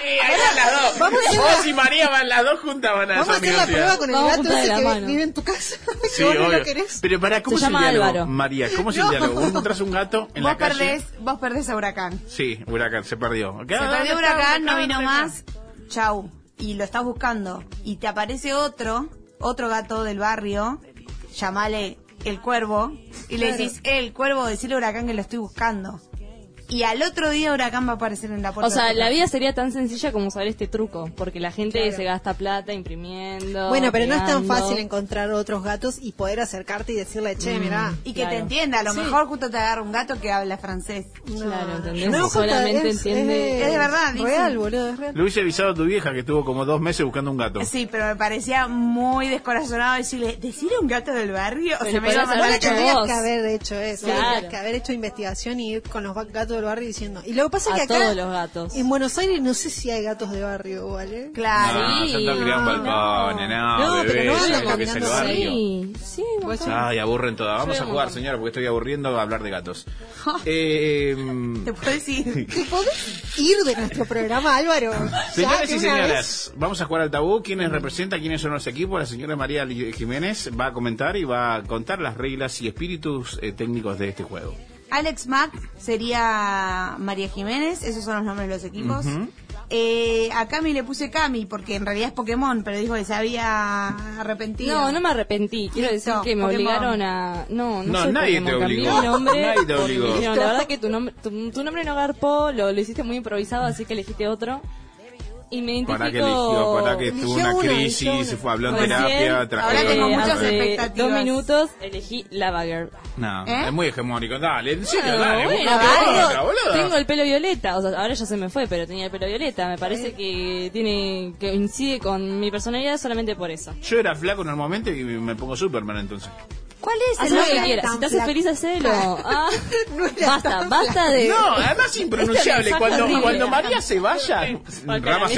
Sí, ahí van las dos. Vamos a y María van las dos juntas van a Vamos a hacer la prueba con el Vamos gato de ese que mano. vive en tu casa. que Sí, vos no lo querés. Pero para, ¿cómo Se es el llama diálogo? Álvaro. María, ¿cómo es el No. diálogo? Vos encontrás un gato en Vos la calle. perdés, vos perdés a Huracán. Sí, huracán, se perdió. Se perdió Huracán, no vino más, chau. Y lo estás buscando. Y te aparece otro, otro gato del barrio, llamale el cuervo, y le decís, "Eh, el cuervo, decirle a Huracán que lo estoy buscando. Y al otro día Huracán va a aparecer en la puerta. O sea, la vida sería tan sencilla como saber este truco, porque la gente se gasta plata imprimiendo. Bueno, pero no es tan fácil encontrar otros gatos y poder acercarte y decirle, che, mirá. Y que Claro. te entienda, a lo Sí. mejor justo te agarra un gato que habla francés. Claro, ¿entendés? No, Solamente es- entiende- Es de verdad, dicen. Real, boludo, es real. Lo hubiese avisado a tu vieja que estuvo como dos meses buscando un gato. Sí, pero me parecía muy descorazonado decirle, ¿decirle un gato del barrio? O sea, me iba a que haber hecho eso, Claro. tendrías que haber hecho investigación y ir con los gatos del barrio diciendo. Y lo que pasa es A que acá todos los gatos. en Buenos Aires no sé si hay gatos de barrio, ¿vale? Claro. No, Sí. no, aburren todas. Vamos a jugar, señora, porque estoy aburriendo a hablar de gatos. Eh, Te puedes ir. ¿Te podés ir de nuestro programa, Álvaro? Señores y señoras, vamos a jugar al tabú. ¿Quiénes representan? ¿Quiénes son los equipos? La señora María Jiménez va a comentar y va a contar las reglas y espíritus eh, técnicos de este juego. Alex Mack sería María Jiménez, esos son los nombres de los equipos. Eh, a Cami le puse Cami porque en realidad es Pokémon, pero dijo que se había arrepentido. No, no me arrepentí. Quiero decir que me Pokémon. obligaron a. No, no, No, nadie Pokémon. te obligó. mi nombre. Nadie te obligó. dijeron, la verdad que tu nombre, tu, tu nombre no garpó, lo, lo hiciste muy improvisado, así que elegiste otro. Y me identifico. Para que eligió, para que tuvo una uno, crisis, uno. se fue, en Recién, terapia. tra- Ahora eh, tengo muchas hace expectativas. Dos minutos elegí Lava Girl. No, ¿Eh? es muy hegemónico. Dale, en serio, Bueno, dale. bueno, otra, boludo. tengo el pelo violeta, o sea, ahora ya se me fue, pero tenía el pelo violeta. Me parece que tiene que incide con mi personalidad solamente por eso. Yo era flaco en el momento y me pongo Superman entonces. ¿Cuál es Haz el lo que quieras. Si te hace feliz, hacelo. Ah, No basta, basta de. No, además impronunciable. Cuando, cuando. María se vaya,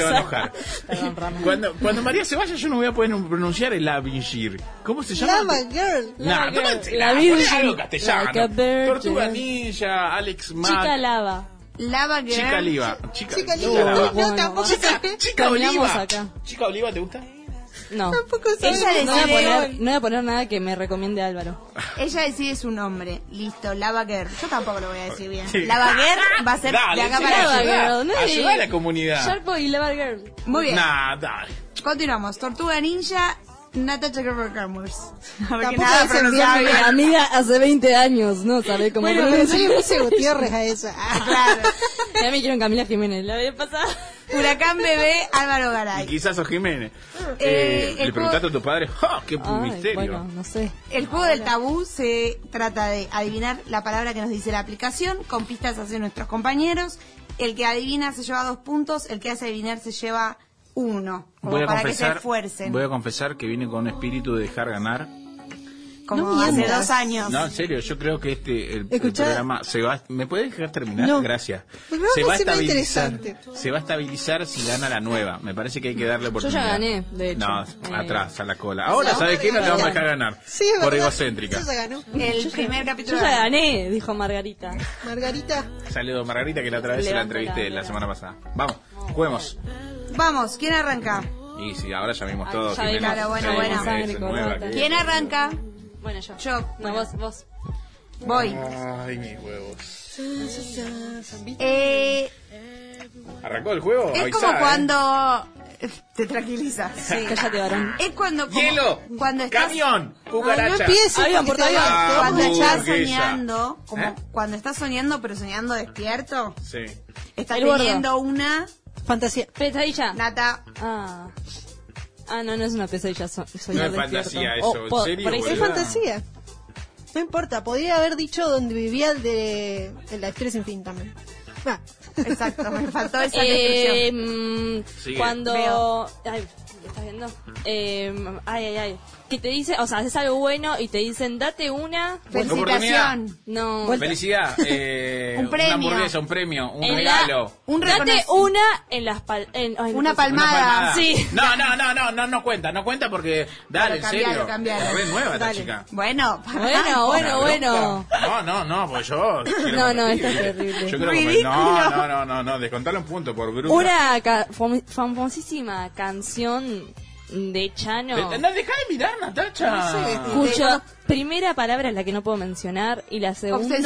se va a mesa- enojar. Perdón, Rama. Cuando, cuando María se vaya, yo no voy a poder pronunciar el Avengir. ¿Cómo se llama? Lava Girl. Nah, Lava Girl, la algo castellano. like. Tortuga Ninja, Alex Mack. Chica lava. Lava Girl. Chica Oliva. Chica, Chica Chica Oliva. Lava. No, tampoco basta. sabés. Chica Terminamos Oliva. acá. Chica Oliva, ¿te gusta? No. Tampoco Ella sabés. No voy, a decide, poner, no voy a poner nada que me recomiende Álvaro. ella decide su nombre. Listo, Lava Girl. Yo tampoco lo voy a decir bien. Sí. Lava Girl va a ser Dale, de acá sí, para Lava allá. Girl, no es- ayuda a la comunidad. Sharpo y Lava Girl. Muy bien. Nah, dale. Continuamos. Tortuga Ninja, Natasha Cameras. A ver que Tampoco nada pronunciaba bien. Amiga hace 20 años, no sabe cómo Bueno, pero le puse Gutiérrez a esa. Ah, Claro. Ya me quiero en Camila Jiménez, la vez pasada. Huracán Bebé, Álvaro Y Garay. quizás sos Jiménez. Eh, Eh, el ¿Le preguntaste a tu padre? ¡Ja! ¡Qué Ay, misterio! bueno, no sé. El juego del tabú se trata de adivinar la palabra que nos dice la aplicación, con pistas hacia nuestros compañeros. El que adivina se lleva dos puntos, el que hace adivinar se lleva uno. Como Voy a, para que se confesar, esfuercen. voy a confesar que vine con un espíritu de dejar ganar. Como No hace dos años. No, en serio, yo creo que este el, programa se va. ¿Me puedes dejar terminar? No. Gracias. No Se va a estabilizar. interesante. Se va a estabilizar si gana la nueva. Me parece que hay que darle Yo oportunidad. ya gané, de hecho. No, Eh, atrás, a la cola. Ahora, ¿sabes qué? No te vamos a dejar ganar. Sí, es por egocéntrica. Ella ganó. El primer capítulo. Yo ya gané, dijo Margarita. Margarita. Salió Margarita que la otra vez se la entrevisté la semana pasada. Vamos, juguemos. Vamos, ¿quién arranca? Y si ahora ya vimos Ay, todo. ya Jiménez. vimos. Claro, bueno, Ya bueno. ¿Quién arranca? Bueno, yo. Yo. No, vos, vos. Voy. Ay, mis huevos. Eh, ¿Arrancó el juego? es Avisá, como ¿eh? cuando... Te tranquilizas. Sí. Cállate, varón. Es cuando... como- ¡Hielo! Cuando estás... ¡Camión! Ay, no ¡Cucaracha! empieces. Avión, porque portaavión. te- Ah, Cuando estás hamburguesa. soñando, como ¿Eh? cuando estás soñando, pero soñando despierto, Sí. estás El gordo. teniendo una Fantasía. Pesadilla. nata. Ah. Ah, no, no es una pesadilla. So, soñar No es fantasía eso, ¿en po- serio, por ahí? Es sí. fantasía. No importa, podría haber dicho donde vivía el de el Life 3 en fin también. Ah, Exacto, me faltó esa Eh, descripción. Sigue. cuando. Ay, ¿me estás viendo? Eh, ay, ay, ay. Que te dice, o sea, haces algo bueno y te dicen, date una. Felicitación. No. Felicidad. Eh, Un premio. Una hamburguesa, un premio, un En la- regalo. Un Date una en las pal en- ay, Una palmada. Sí. No, no, no, no, no, no cuenta, no cuenta porque. Dale, en serio. cambialo. Re nueva esta chica. Bueno, Bueno, bueno, bueno. No, no, no, pues yo. No, no, esto es terrible. Yo No, no, no, no, no, descontale un punto por bruto. Una ca- fam- famosísima canción de Chano. Eh, No, deja de mirar, Natacha. No sé, Cuya primera palabra es la que no puedo mencionar y la segunda es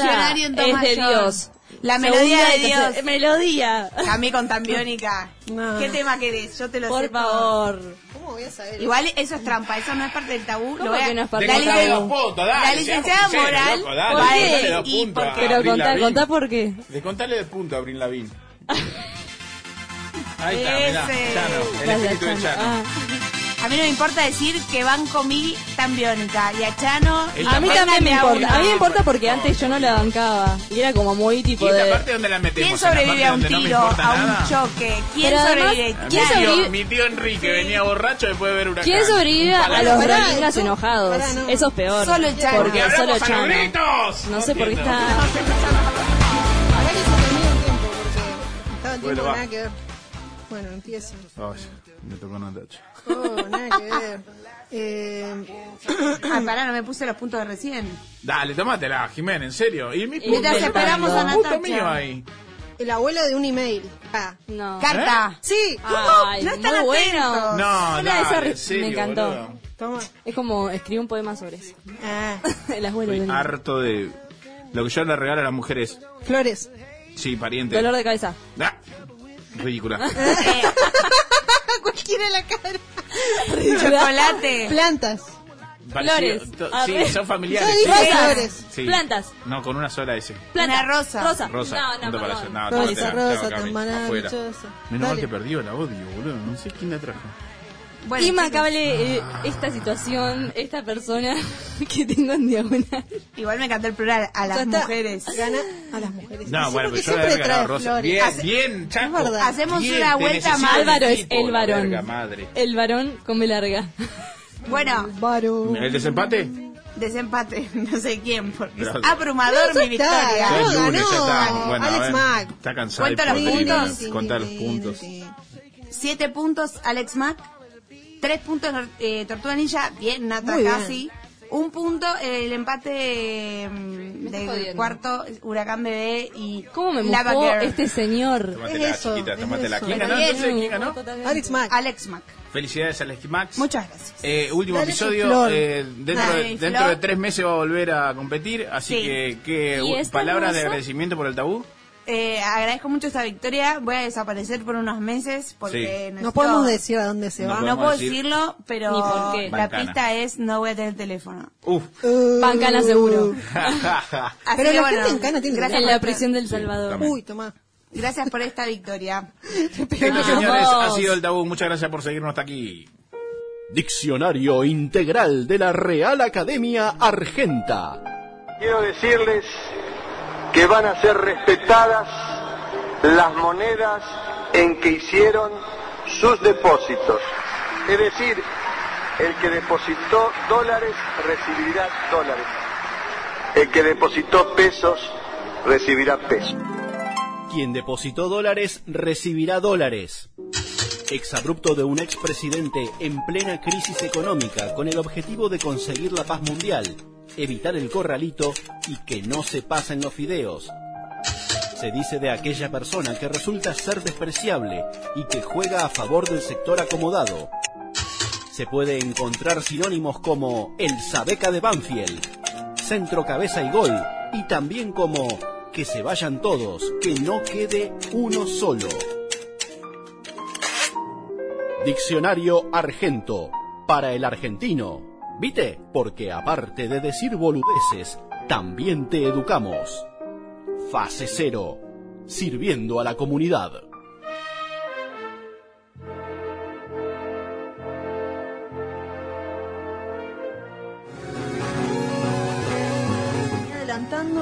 de mayor. Dios. La Segunda melodía de Dios. Melodía. A mí con Tambiónica. No. ¿Qué tema querés? Yo te lo sé. Por favor. ¿Cómo voy a saber? Igual eso es trampa, eso no es parte del tabú. ¿Cómo Lo voy a- que no es parte la, del tabú? dale. la licenciada Moral loco, dale, ¿Por qué? y porque Pero contá, contá por qué. Descontale de punto a Abril Lavín. Ahí está, mirá, Chano, el Gracias, espíritu de Chano. Chano. Ah. A mí no me importa decir que banco mi Tambiónica y a Chano. A mí también me importa. A mí me importa porque antes yo no la bancaba. Y era como muy ¿Y tipo esta de... parte donde la metemos? ¿Quién ¿En la parte sobrevive a un no tiro, importa a un nada? choque? ¿Quién Pero además, sobrevive? Mi ¿Quién tío, sobrevive? mi tío Enrique venía borracho después de ver una ¿Quién sobrevive a los rolingas enojados? pará, no. Eso es peor. Solo Chano. Porque Porque solo Chano. gritos. No sé por qué está... Bueno, No, nada que ver. Bueno, empiezo. Ay, me tocó Natacha. Oh, nada que ver. Eh, Ah, pará, no me puse los puntos de recién. Dale, tómatela, Jiménez, en serio. Y mi Mientras punto, esperamos a punto Natacha. mío ahí. el abuelo de un email. Ah. No. Carta. Sí. Ay, No están muy bueno. No, de dale, en serio, me encantó. boludo. Toma. Es como escribir un poema sobre eso. Ah. El abuelo Estoy del- harto de lo que yo le regalo a las mujeres. Flores. Sí, pariente. Dolor de cabeza. Ah, ridícula. Cualquiera la cara. Chocolate. Plantas. Flores. to- A Sí, ver. son familiares. Yo sí. dije Rosas. flores. Sí. Plantas. No, con una sola S. Planta. Una rosa. Rosa. Rosa. No, no, punto para perdón. yo. No, Rosa, tómatela. rosa, Chao, Cami. tan Afuera. Menos mal Dale. que perdió el audio, boludo. No sé quién la trajo. Bueno, Qué chicos, macable eh, esta situación, esta persona que tengo en diagonal. Igual me encantó el plural, a las está. mujeres. Gana a las mujeres. No, bueno, pero yo le trae Rosa. flores. Bien, Hace- bien, Chaco. Es verdad. Hacemos Bien, una vuelta más. Álvaro es el varón. verga madre. El varón con B larga. Bueno, Varón. ¿El desempate? desempate, no sé quién, porque es abrumador No, mi victoria. Es No, lunes, ya ganó. está. Bueno, Alex ver. Mack. Está cansado. Cuenta los puntos. Cuenta los puntos. Siete puntos Alex Mack, tres puntos eh, Tortuga Ninja, bien, Nata Muy bien. casi. Un punto el empate mm, del jodiendo. cuarto, Huracán Bebé y ¿Cómo me Lava mojó Girl. este señor? Tómatela, Es eso, chiquita, es tómatela. eso. ¿Quién ganó? bien. Entonces, ¿quién ganó? Alex Mack. Alex Mack. Felicidades a Alex Max. Muchas gracias. Eh, último Dale su episodio. flor. eh, dentro, Dale, de, dentro flor. de tres meses va a volver a competir. Así Sí. que, ¿qué ¿Y u- esta palabras de hermosa? agradecimiento por el tabú? Eh, agradezco mucho esta victoria. Voy a desaparecer por unos meses porque Sí. No podemos decir a dónde se No va. No puedo decir. decirlo, pero Ni por qué. la Bancana. pista es no voy a tener teléfono. Uf. Bancana seguro. Pero la bueno, gente en Cana tiene gracias, En la prisión del Salvador. Uy, toma. gracias por esta victoria. Señores, ha sido el tabú. Muchas gracias por seguirnos hasta aquí. Diccionario Integral de la Real Academia Argenta. Quiero decirles que van a ser respetadas las monedas en que hicieron sus depósitos. Es decir, el que depositó dólares recibirá dólares. El que depositó pesos recibirá pesos. Quien depositó dólares recibirá dólares. Exabrupto de un expresidente en plena crisis económica con el objetivo de conseguir la paz mundial, evitar el corralito y que no se pasen los fideos. Se dice de aquella persona que resulta ser despreciable y que juega a favor del sector acomodado. Se puede encontrar sinónimos como el Sabeca de Banfield, centro cabeza y gol, y también como que se vayan todos, que no quede uno solo. Diccionario Argento, para el argentino. ¿Viste? Porque aparte de decir boludeces, también te educamos. Fase cero, sirviendo a la comunidad.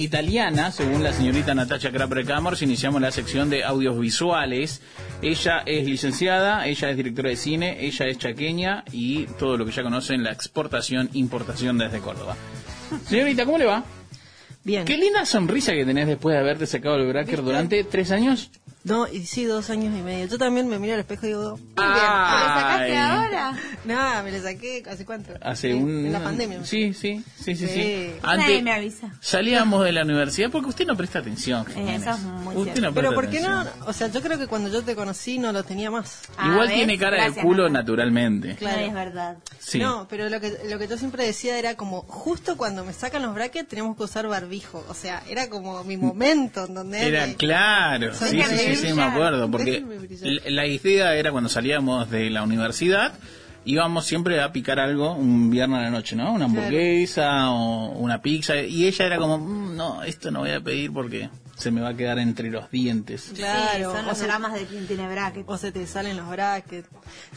italiana, según la señorita Natacha Crapre Camors, iniciamos la sección de audiovisuales. Ella es licenciada, ella es directora de cine, ella es chaqueña y todo lo que ya conocen, la exportación, importación desde Córdoba. Señorita, ¿cómo le va? Bien. Qué linda sonrisa que tenés después de haberte sacado el bracker durante tres años. No, y sí, dos años y medio. Yo también me miro al espejo y digo, muy bien. ¿Me lo sacaste ahora? Nada, me lo saqué, ¿hace cuánto? Hace Sí, un... En la pandemia. Sí, sí, sí, sí. sí. Sí. Antes me avisa. salíamos de la universidad porque usted no presta atención. Eh, Jiménez. eso es muy Usted cierto. no Pero presta ¿por qué no? atención. O sea, yo creo que cuando yo te conocí no lo tenía más. Igual ¿ves? tiene cara Gracias, de culo naturalmente. Claro. es verdad. Sí. No, pero lo que, lo que yo siempre decía era como, justo cuando me sacan los brackets tenemos que usar barbijo. O sea, era como mi momento en donde... Era me- claro, sí, sí, sí, sí, me acuerdo, porque la idea era cuando salíamos de la universidad, íbamos siempre a picar algo un viernes a la noche, ¿no? Una hamburguesa o una pizza, y ella era como, "Mm, no, esto no voy a pedir porque se me va a quedar entre los dientes. Claro, Sí, son o los dramas de quien tiene bracket. O se te salen los brackets.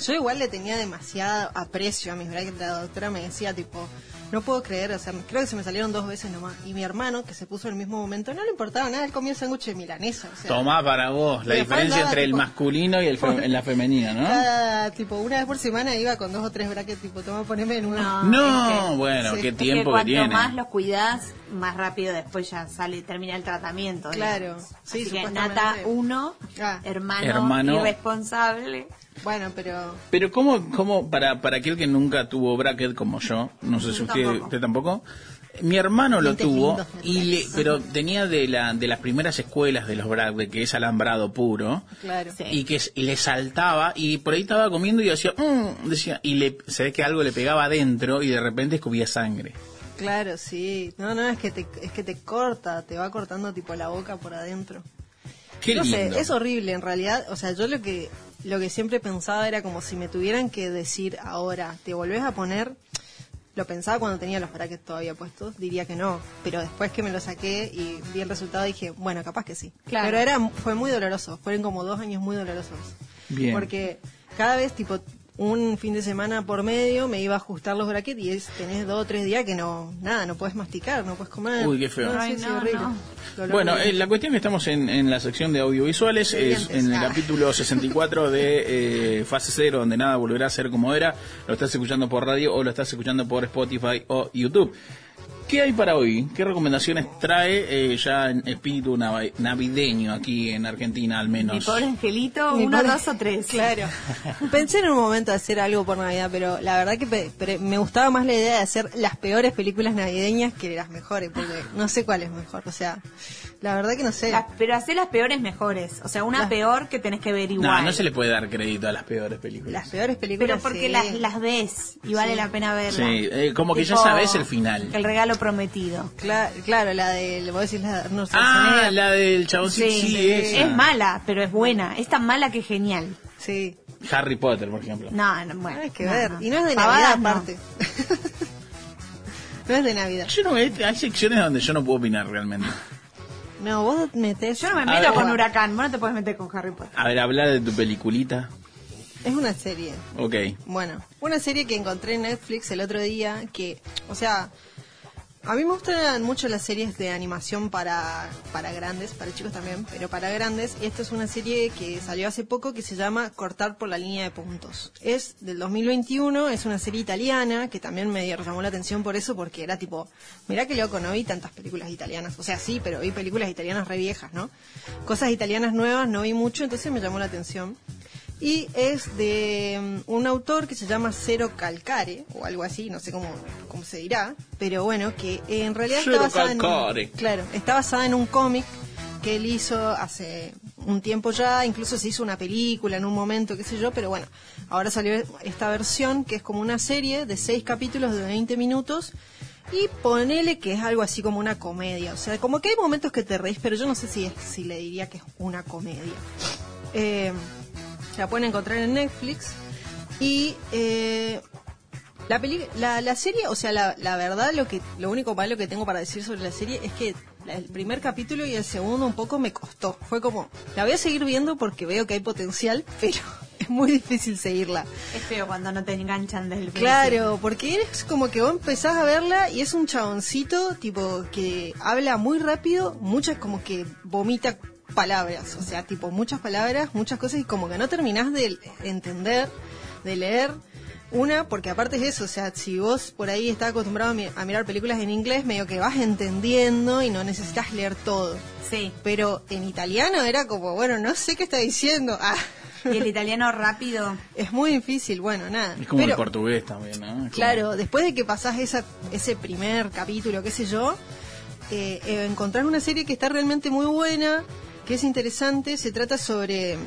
Yo igual le tenía demasiado aprecio a mis brackets. La doctora me decía, tipo, no puedo creer, o sea, creo que se me salieron dos veces nomás. Y mi hermano, que se puso en el mismo momento, no le importaba nada, él comía el sándwich de milanesa. O sea, Tomá para vos la diferencia entre el masculino y el fe- la femenina, ¿no? Cada, tipo, una vez por semana iba con dos o tres brackets, tipo, toma, poneme en una. No, bueno, Sí. qué Es que tiempo que, cuanto tiene. más los cuidás, más rápido después ya sale, termina el tratamiento. Claro, digamos. sí, Así que. Nata 1, Ah. hermano, Hermano. irresponsable. Bueno, pero. Pero cómo, cómo para, para aquel que nunca tuvo bracket como yo, no sé si usted tampoco. usted tampoco, mi hermano lo tuvo, y le, pero tenía de, la, de las primeras escuelas de los bracket, que es alambrado puro, Claro. y que le saltaba, y por ahí estaba comiendo y decía, "Mm", decía y le, se ve que algo le pegaba adentro y de repente escupía sangre. Claro, sí. No, no, es que te, es que te corta, te va cortando tipo la boca por adentro. Qué no lindo. sé, es horrible en realidad. O sea, yo lo que lo que siempre pensaba era como si me tuvieran que decir ahora, ¿te volvés a poner? Lo pensaba cuando tenía los brackets todavía puestos, diría que no. Pero después que me lo saqué y vi el resultado dije, bueno, capaz que sí. Claro. Pero era fue muy doloroso. Fueron como dos años muy dolorosos. Bien. Porque cada vez, tipo, un fin de semana por medio me iba a ajustar los brackets y es, tenés dos o tres días que no, nada, no puedes masticar, no puedes comer. Uy, qué feo. No, sí, Ay, sí, no, horrible. no. Dolor Bueno, eh, la cuestión que estamos en, en la sección de audiovisuales es en el Ah. capítulo 64 de eh, Fase Cero, donde nada volverá a ser como era. Lo estás escuchando por radio o lo estás escuchando por Spotify o YouTube. ¿Qué hay para hoy? ¿Qué recomendaciones trae eh, ya en espíritu navi- navideño aquí en Argentina al menos? Mi pobre angelito, Mi uno, pobre- dos o tres. Claro. Pensé en un momento hacer algo por Navidad, pero la verdad que me gustaba más la idea de hacer las peores películas navideñas que las mejores, porque no sé cuál es mejor. O sea, la verdad que no sé. Las- pero hacer las peores mejores. O sea, una Las- peor que tenés que ver igual. No, no se le puede dar crédito a las peores películas. Las peores películas. Pero porque sí. las, las ves y vale Sí. la pena verlas. Sí, eh, como que ya sabes el final. El regalo prometido. Cla- claro, la de. Vos decís la de Arnold Ah, la del chaboncito, Sí, sí, esa. es mala, pero es buena. Es tan mala que es genial. Sí. Harry Potter, por ejemplo. No, no, bueno. Hay que no, ver. no. Y no es de Pavadas, Navidad, no. aparte. no es de Navidad. Yo no, hay hay secciones donde yo no puedo opinar realmente. No, vos metés. Yo no me A meto ver. con Huracán. Vos no te puedes meter con Harry Potter. A ver, habla de tu peliculita. Es una serie. Ok. Bueno, una serie que encontré en Netflix el otro día que, o sea, a mí me gustan mucho las series de animación para, para grandes, para chicos también, pero para grandes. Y esta es una serie que salió hace poco que se llama Cortar por la línea de puntos. Es del 2021, es una serie italiana que también me llamó la atención por eso, porque era tipo, mirá que loco, no vi tantas películas italianas. O sea, sí, pero vi películas italianas re viejas, ¿no? Cosas italianas nuevas no vi mucho, entonces me llamó la atención. Y es de mm, un autor que se llama Cero Calcare, o algo así, no sé cómo, cómo se dirá, pero bueno, que en realidad Cero está basada, en un, claro, está basada en un cómic que él hizo hace un tiempo ya, incluso se hizo una película en un momento, qué sé yo, pero bueno, ahora salió esta versión que es como una serie de seis capítulos de 20 minutos y ponele que es algo así como una comedia, o sea, como que hay momentos que te reís, pero yo no sé si, es, si le diría que es una comedia. Eh, la pueden encontrar en Netflix. Y eh, la, peli- la, la serie, o sea, la, la verdad, lo que lo único malo que tengo para decir sobre la serie es que el primer capítulo y el segundo un poco me costó. Fue como, la voy a seguir viendo porque veo que hay potencial, pero es muy difícil seguirla. Es feo cuando no te enganchan desde el Claro, porque es como que vos empezás a verla y es un chaboncito tipo que habla muy rápido, muchas como que vomita palabras, o sea, tipo muchas palabras, muchas cosas y como que no terminás de entender, de leer. Una, porque aparte es eso, o sea, si vos por ahí estás acostumbrado a, mi- a mirar películas en inglés, medio que vas entendiendo y no necesitas leer todo. Sí. Pero en italiano era como, bueno, no sé qué está diciendo. Ah. Y el italiano rápido. Es muy difícil, bueno, nada. Es como Pero- el portugués también, ¿no? Como- Claro, después de que pasás esa, ese primer capítulo, qué sé yo, eh, eh, encontrás una serie que está realmente muy buena, que es interesante, se trata sobre,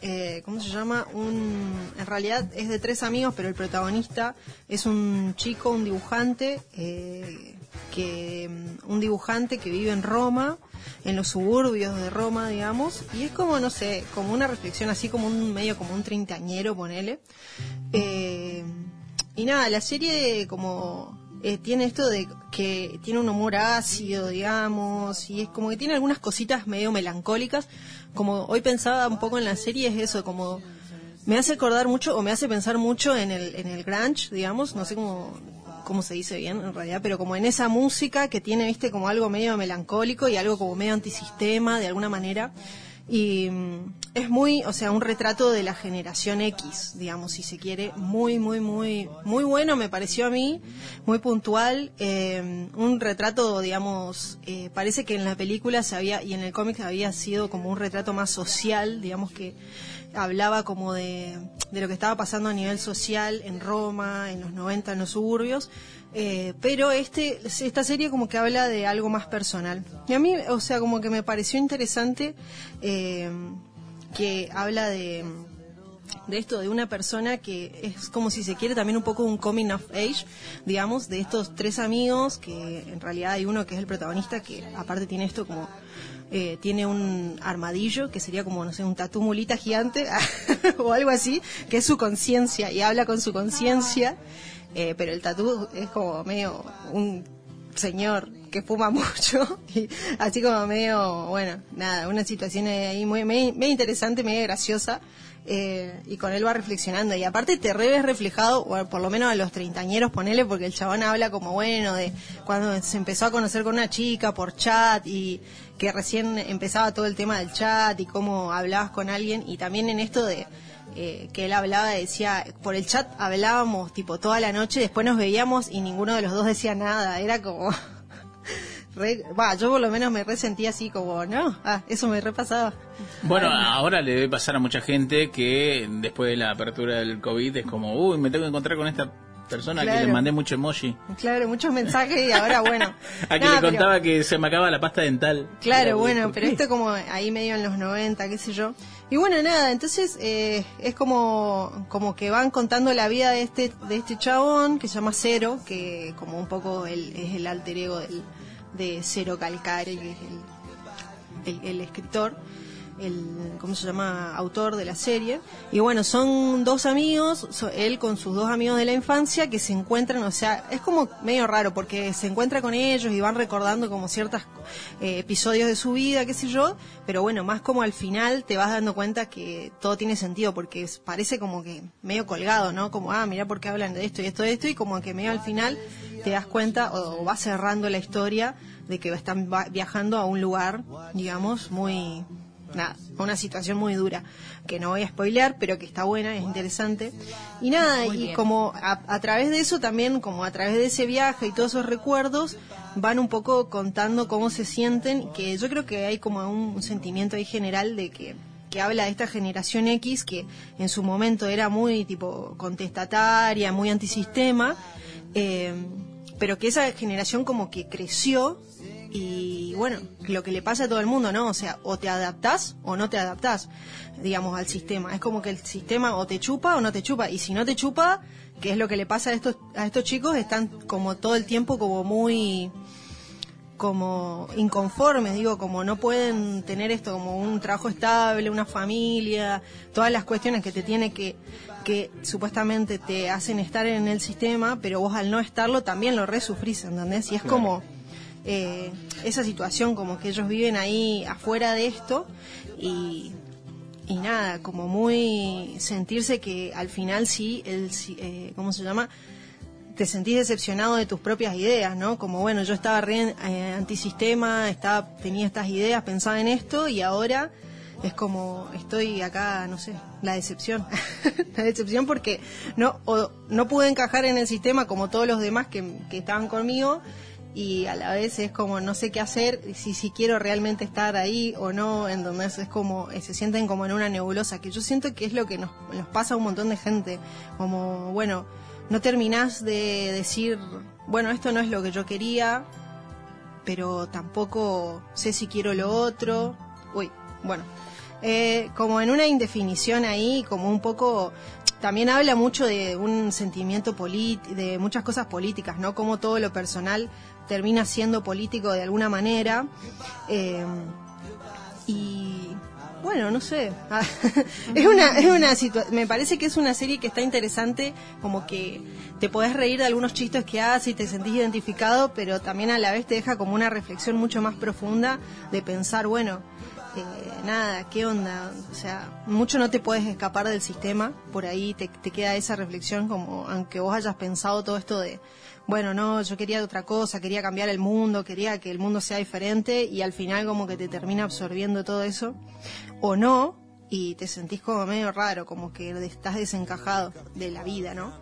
eh, ¿cómo se llama? Un, en realidad es de tres amigos, pero el protagonista es un chico, un dibujante, eh, que mm, un dibujante que vive en Roma, en los suburbios de Roma, digamos, y es como, no sé, como una reflexión así como un medio como un treintañero, ponele. Eh, y nada, la serie como eh, tiene esto de que tiene un humor ácido, digamos, y es como que tiene algunas cositas medio melancólicas. Como hoy pensaba un poco en la serie, es eso, como me hace acordar mucho o me hace pensar mucho en el, en el grunge, digamos, no sé cómo, cómo se dice bien en realidad, pero como en esa música que tiene, viste, como algo medio melancólico y algo como medio antisistema de alguna manera. Y mm, es muy, o sea, un retrato de la generación X, digamos, si se quiere, muy, muy, muy, muy bueno me pareció a mí, muy puntual, eh, un retrato, digamos, eh, parece que en la película se había, y en el cómic había sido como un retrato más social, digamos que hablaba como de, de lo que estaba pasando a nivel social en Roma, en los 90, en los suburbios, eh, pero este, esta serie como que habla de algo más personal. Y a mí, o sea, como que me pareció interesante eh, que habla de, de esto, de una persona que es como si se quiere también un poco un coming of age, digamos, de estos tres amigos, que en realidad hay uno que es el protagonista, que aparte tiene esto como eh, tiene un armadillo que sería como, no sé, un tatú mulita gigante o algo así, que es su conciencia y habla con su conciencia, eh, pero el tatú es como medio un señor que fuma mucho, y así como medio, bueno, nada, una situación ahí muy, muy, interesante, medio graciosa. Eh, y con él va reflexionando. Y aparte te re ves reflejado, por lo menos a los treintañeros, ponele, porque el chabón habla como bueno de cuando se empezó a conocer con una chica por chat y que recién empezaba todo el tema del chat y cómo hablabas con alguien. Y también en esto de eh, que él hablaba, decía, por el chat hablábamos tipo toda la noche, después nos veíamos y ninguno de los dos decía nada. Era como. Re- Va, yo por lo menos me resentía así como, no, ah, eso me repasaba. Bueno, ahora le debe pasar a mucha gente que después de la apertura del COVID es como, uy, me tengo que encontrar con esta persona que Claro. le mandé mucho emoji. Claro, muchos mensajes y ahora bueno. A que le pero- contaba que se me acaba la pasta dental. Claro, bueno, ¿por pero esto como ahí medio en los 90, qué sé yo. Y bueno, nada, entonces eh, es como, como que van contando la vida de este, de este chabón que se llama Cero, que como un poco el, es el alter ego del, de Cero Calcare, que es el, el, el escritor, el, ¿cómo se llama? Autor de la serie. Y bueno, son dos amigos, él con sus dos amigos de la infancia que se encuentran, o sea, es como medio raro porque se encuentra con ellos y van recordando como ciertos episodios de su vida, qué sé yo, pero bueno, más como al final te vas dando cuenta que todo tiene sentido porque parece como que medio colgado, ¿no? Como, ah, mira por qué hablan de esto y esto, de esto, y como que medio al final te das cuenta o, o va cerrando la historia de que están viajando a un lugar, digamos, muy nada, una situación muy dura, que no voy a spoilear, pero que está buena, es interesante. Y nada, Muy y bien. como a, a través de eso también, como a través de ese viaje y todos esos recuerdos, van un poco contando cómo se sienten, que yo creo que hay como un sentimiento ahí general de que que habla de esta generación X que en su momento era muy tipo contestataria, muy antisistema, eh, pero que esa generación como que creció y bueno, lo que le pasa a todo el mundo, ¿no? O sea, o te adaptás o no te adaptás, digamos, al sistema. Es como que el sistema o te chupa o no te chupa. Y si no te chupa, que es lo que le pasa a estos, a estos chicos, están como todo el tiempo como muy como inconformes, digo, como no pueden tener esto como un trabajo estable, una familia, todas las cuestiones que te tiene que que supuestamente te hacen estar en el sistema, pero vos al no estarlo también lo resufrís, ¿entendés? Y es como eh, esa situación como que ellos viven ahí afuera de esto y, y nada, como muy sentirse que al final sí, el, eh, ¿cómo se llama? Te sentís decepcionado de tus propias ideas, ¿no? Como bueno, yo estaba re eh, antisistema, estaba, tenía estas ideas, pensaba en esto y ahora es como estoy acá, no sé, la decepción. la decepción porque no, o no pude encajar en el sistema como todos los demás que, que estaban conmigo y a la vez es como no sé qué hacer, si, si quiero realmente estar ahí o no, en donde es, como, eh, se sienten como en una nebulosa, que yo siento que es lo que nos, nos pasa a un montón de gente, como, bueno, no terminás de decir, bueno, esto no es lo que yo quería, pero tampoco sé si quiero lo otro, uy, bueno, eh, como en una indefinición ahí, como un poco también habla mucho de un sentimiento de muchas cosas políticas, ¿no? Como todo lo personal termina siendo político de alguna manera. eh, y bueno, no sé. Ah, es una, es una me parece que es una serie que está interesante, como que te podés reír de algunos chistes que hace y te sentís identificado, pero también a la vez te deja como una reflexión mucho más profunda de pensar, bueno, eh, nada, ¿qué onda? O sea, mucho no te puedes escapar del sistema, por ahí te, te queda esa reflexión como, aunque vos hayas pensado todo esto de, bueno, no, yo quería otra cosa, quería cambiar el mundo, quería que el mundo sea diferente y al final como que te termina absorbiendo todo eso, o no, y te sentís como medio raro, como que estás desencajado de la vida, ¿no?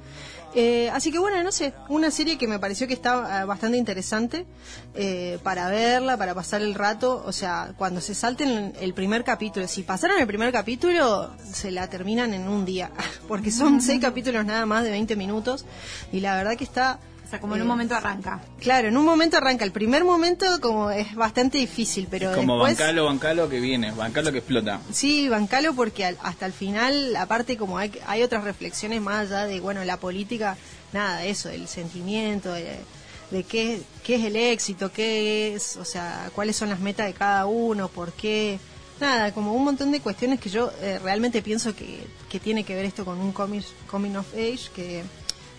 Eh, así que bueno, no sé, una serie que me pareció que está eh, bastante interesante eh, para verla, para pasar el rato. O sea, cuando se salten el primer capítulo, si pasaron el primer capítulo, se la terminan en un día, porque son seis capítulos nada más de 20 minutos y la verdad que está... O sea, como en eh, un momento arranca. Claro, en un momento arranca. El primer momento como es bastante difícil, pero Como después... bancalo, bancalo que viene, bancalo que explota. Sí, bancalo porque al- hasta el final, aparte como hay, hay otras reflexiones más allá de, bueno, la política, nada, eso, el sentimiento, de, de qué, qué es el éxito, qué es, o sea, cuáles son las metas de cada uno, por qué, nada, como un montón de cuestiones que yo eh, realmente pienso que, que tiene que ver esto con un comic, coming of age, que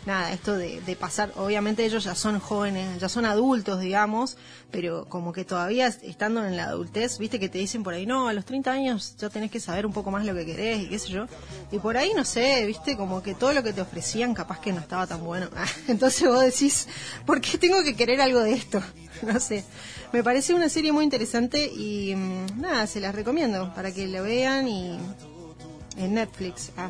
nada, esto de, de pasar, obviamente ellos ya son jóvenes, ya son adultos, digamos, pero como que todavía estando en la adultez, viste que te dicen por ahí, no, a los 30 años ya tenés que saber un poco más lo que querés y qué sé yo. Y por ahí, no sé, viste, como que todo lo que te ofrecían capaz que no estaba tan bueno. Entonces vos decís, ¿por qué tengo que querer algo de esto? No sé. Me parece una serie muy interesante y mm, nada, se las recomiendo para que la vean y en Netflix. Ah.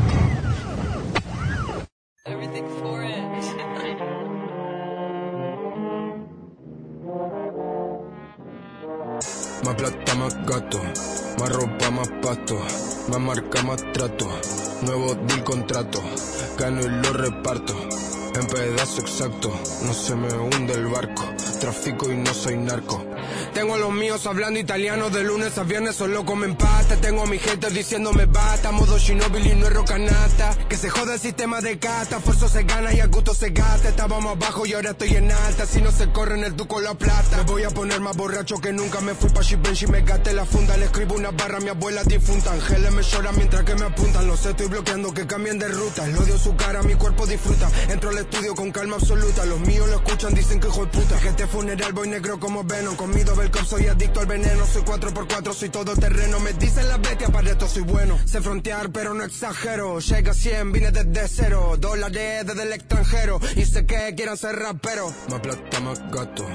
Más plata, más gato, más ropa, más pasto, más marca, más trato, nuevo deal contrato, gano y lo reparto, en pedazo exacto, no se me hunde el barco, trafico y no soy narco. Tengo a los míos hablando italiano de lunes a viernes solo comen pasta. Tengo a mi gente diciéndome basta, modo Shinobi y no es rocanata. Que se joda el sistema de cata, esfuerzo se gana y a gusto se gasta. Estábamos abajo y ahora estoy en alta. Si no se corre en el duco la plata. Me voy a poner más borracho que nunca. Me fui pa' Givenchy, me gasté la funda. Le escribo una barra a mi abuela difunta. Ángeles me lloran mientras que me apuntan. Los estoy bloqueando que cambien de ruta. El odio su cara, mi cuerpo disfruta. Entro al estudio con calma absoluta. Los míos lo escuchan, dicen que hijo puta. Que este funeral voy negro como Venom. Comido Soy adicto al veneno. Soy 4x4, soy todo terreno. Me dicen las bestias, para esto soy bueno. Sé frontear, pero no exagero. Llega a 100, vine desde cero. Dólares desde el extranjero. Y sé que quieran ser rapero. Más plata, más gato.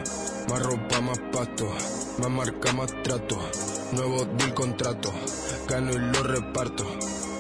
Más ropa, más pasto. Más marca, más trato. Nuevo deal contrato. Gano y lo reparto.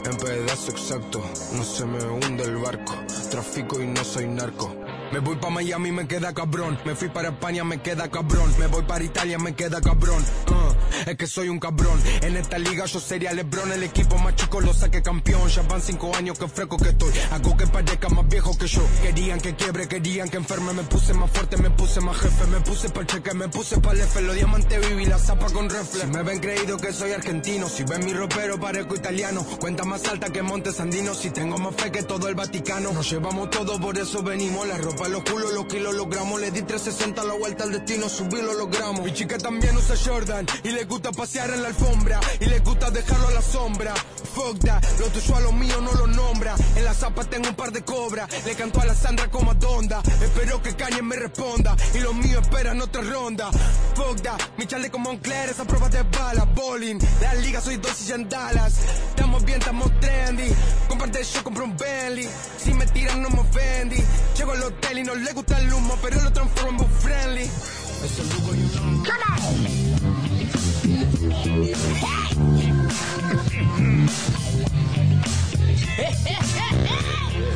En pedazo exacto, no se me hunde el barco. Trafico y no soy narco. Me voy pa' Miami, me queda cabrón. Me fui para España, me queda cabrón. Me voy para Italia, me queda cabrón. Uh, es que soy un cabrón. En esta liga yo sería Lebron. El equipo más chico lo saqué campeón. Ya van cinco años que fresco que estoy. Hago que parezca más viejo que yo. Querían que quiebre, querían que enferme. Me puse más fuerte, me puse más jefe. Me puse para cheque, me puse para el F. Los diamantes viví la zapa con reflex. Si me ven creído que soy argentino. Si ven mi ropero, parezco italiano. Cuenta más alta que Montes Andinos. Si tengo más fe que todo el Vaticano. Nos llevamos todo, por eso venimos. La ropa, los culos, los kilos, los gramos. Le di 360 la vuelta al destino, subí lo logramos. Mi chica también usa Jordan y le gusta pasear en la alfombra. Y le gusta dejarlo a la sombra. Fuck that, lo tuyo a lo mío no lo nombra. En la zapa tengo un par de cobras. Le canto a la Sandra como a Donda. Espero que Kanye me responda. Y los míos esperan otra ronda. Fuck that, mi chale como Moncler, esa prueba de bala. Bowling, la liga soy dos y en Dallas. Estamos bien, estamos trendy. Comparte yo compro un Bentley. Si me tiran no me ofendí. Llego al hotel y no le gusta el humo, pero lo transformo en book friendly. Es el Lugo y un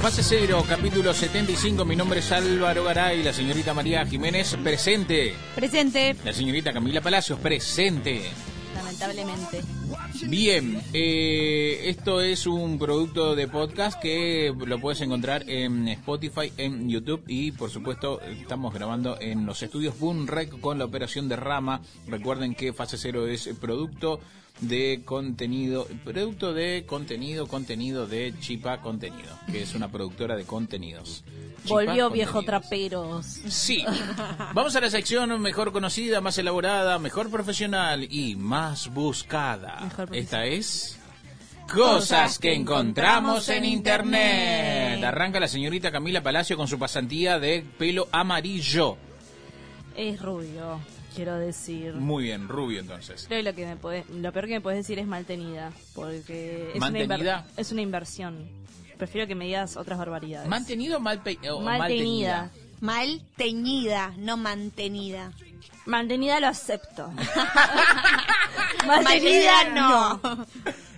Fase cero, capítulo 75. Mi nombre es Álvaro Garay, la señorita María Jiménez, presente. Presente. La señorita Camila Palacios, presente. Lamentablemente. Bien, eh, esto es un producto de podcast que lo puedes encontrar en Spotify, en YouTube y por supuesto estamos grabando en los estudios Boom Rec con la operación de Rama. Recuerden que Fase Cero es producto de contenido, producto de contenido, contenido de Chipa Contenido, que es una productora de contenidos. Chipa Volvió viejo traperos. Sí. Vamos a la sección mejor conocida, más elaborada, mejor profesional y más buscada. Esta es Cosas que encontramos en internet. Arranca la señorita Camila Palacio con su pasantía de pelo amarillo. Es rubio, quiero decir. Muy bien, rubio entonces. Creo que lo, que me podés- lo peor que me puedes decir es mal tenida, porque es, Una, ¿Mantenida? inver- es una inversión. Prefiero que me digas otras barbaridades. ¿Mantenido o mal, pe- o Mal mal tenida. Mal teñida, no mantenida. Mantenida lo acepto. Mantenida no.